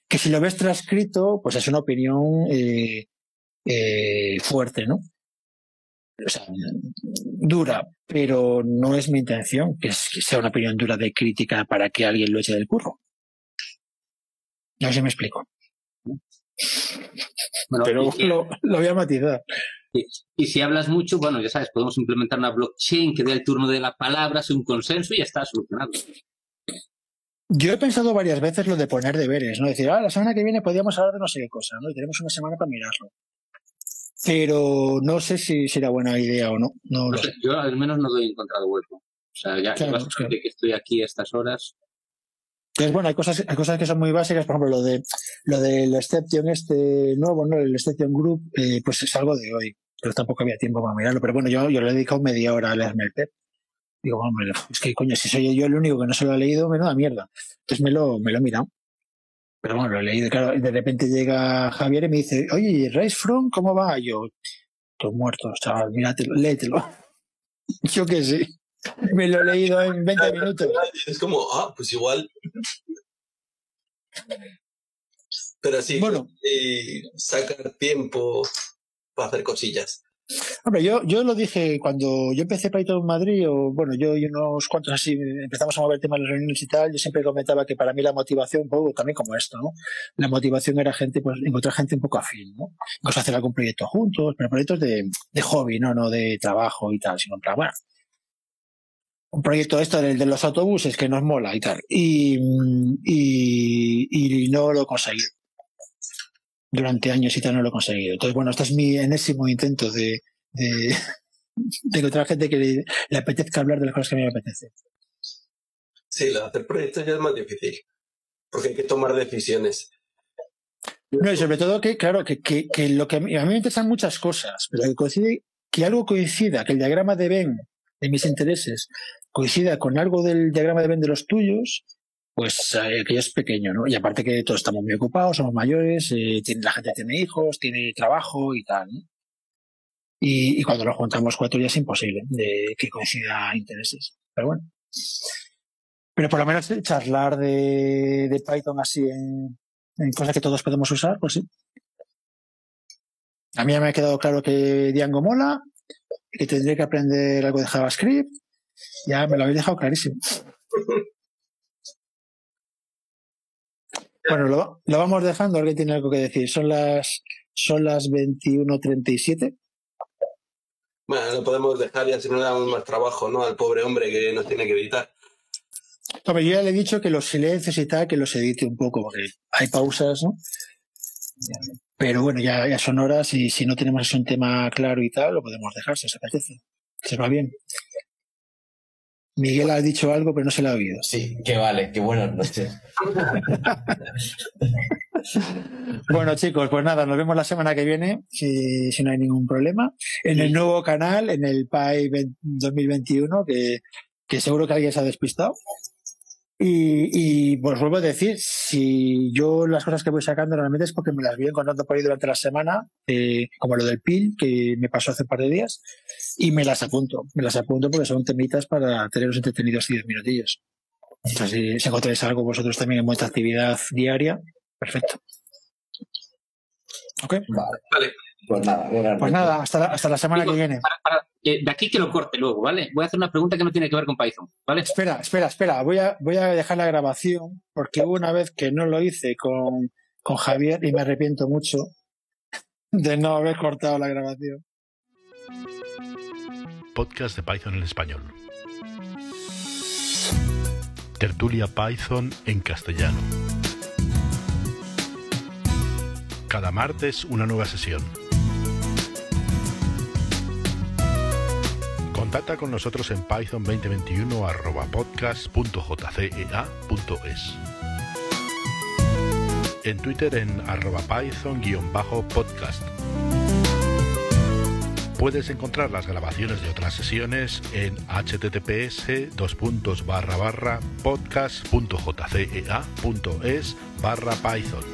que si lo ves transcrito, pues es una opinión eh, eh, fuerte, ¿no? O sea, dura, pero no es mi intención que, sea una opinión dura de crítica para que alguien lo eche del curro. No sé si me explico. Pero lo, voy a matizar. Y, si hablas mucho, bueno, ya sabes, podemos implementar una blockchain que dé el turno de la palabra, sea un consenso y ya está solucionado. Yo he pensado varias veces lo de poner deberes, ¿no? Decir, ah, la semana que viene podríamos hablar de no sé qué cosa, ¿no? Y tenemos una semana para mirarlo. Pero no sé si será buena idea o no. no, sé, Yo al menos no doy encontrado hueco. O sea, ya claro, que estoy aquí a estas horas, entonces, bueno, hay cosas, hay cosas que son muy básicas, por ejemplo, lo de lo del Exception este nuevo, ¿no? El Exception Group, eh, pues es algo de hoy, pero tampoco había tiempo para mirarlo. Pero bueno, yo, yo le he dedicado media hora a leerme el PEP. Digo, hombre, es que coño, si soy yo el único que no se lo ha leído, menuda mierda. Entonces me lo, me lo he mirado. Pero bueno, lo he leído, claro, y de repente llega Javier y me dice, oye, Race From, ¿cómo va? yo, todo muerto, chaval, míratelo, léetelo. [LAUGHS] yo que sí. [LAUGHS] Me lo he leído en 20 minutos. Es como, ah, pues igual. Pero sí, bueno. sacar tiempo para hacer cosillas. Hombre, yo, yo lo dije cuando yo empecé Python en Madrid, o bueno, yo y unos cuantos así empezamos a mover temas de las reuniones y tal, yo siempre comentaba que para mí la motivación, un poco también como esto, ¿no? La motivación era gente, pues encontrar gente un poco afín, ¿no? Incluso hacer algún proyecto juntos, pero proyectos de, de hobby, ¿no? No de trabajo y tal, sino en plan, bueno, un proyecto esto del de los autobuses que nos mola y tal. Y, y, y no lo conseguí. Durante años y tal no lo he conseguido. Entonces, bueno, este es mi enésimo intento de, de, [LAUGHS] de encontrar gente que le, le apetezca hablar de las cosas que a mí me apetece. Sí, de hacer proyectos ya es más difícil. Porque hay que tomar decisiones. No, y sobre todo que, claro, que, que, que lo que a mí, a mí me interesan muchas cosas, pero que coincide, que algo coincida, que el diagrama de Venn de mis intereses coincida con algo del diagrama de Venn de los tuyos, pues eh, que es pequeño, ¿no? Y aparte que todos estamos muy ocupados, somos mayores, eh, la gente tiene hijos, tiene trabajo y tal, ¿no? Y, cuando nos juntamos cuatro ya es imposible de que coincida intereses. Pero bueno. Pero por lo menos eh, charlar de, de Python así en, en cosas que todos podemos usar, pues sí. A mí ya me ha quedado claro que Django mola, que tendré que aprender algo de JavaScript. Ya me lo habéis dejado clarísimo. Bueno, lo, lo vamos dejando, alguien tiene algo que decir. Son las, son las 21.37. Bueno, lo podemos dejar y así no le damos más trabajo, ¿no? Al pobre hombre que nos tiene que editar. Yo ya le he dicho que los silencios y tal, que los edite un poco, porque hay pausas, ¿no? Pero bueno, ya, ya son horas y si no tenemos un tema claro y tal, lo podemos dejar si os apetece. Se va bien. Miguel ha dicho algo, pero no se lo ha oído. Sí, que vale, que buenas noches. [LAUGHS] Bueno, chicos, pues nada, nos vemos la semana que viene, si, si no hay ningún problema, en el nuevo canal, en el PAI 20 2021, que, que seguro que alguien se ha despistado. Y, y pues vuelvo a decir, si yo las cosas que voy sacando realmente es porque me las voy encontrando por ahí durante la semana, eh, como lo del PIL, que me pasó hace un par de días, y me las apunto. Me las apunto porque son temitas para tenerlos entretenidos 10 minutillos. Entonces, si, si encontráis algo vosotros también en vuestra actividad diaria, perfecto. ¿Ok? Vale. Vale. Pues nada, buenas Pues nada, hasta la, hasta la semana que viene. para- para- eh, de aquí que lo corte luego, ¿vale? Voy a hacer una pregunta que no tiene que ver con Python, ¿vale? Espera, espera, espera. Voy a, voy a dejar la grabación porque hubo una vez que no lo hice con, con Javier y me arrepiento mucho de no haber cortado la grabación. Podcast de Python en español. Tertulia Python en castellano. Cada martes una nueva sesión. Contacta con nosotros en python 2021 arroba podcast.jcea.es. En Twitter en arroba python-podcast. Puedes encontrar las grabaciones de otras sesiones en https barra podcast.jcea.es barra python.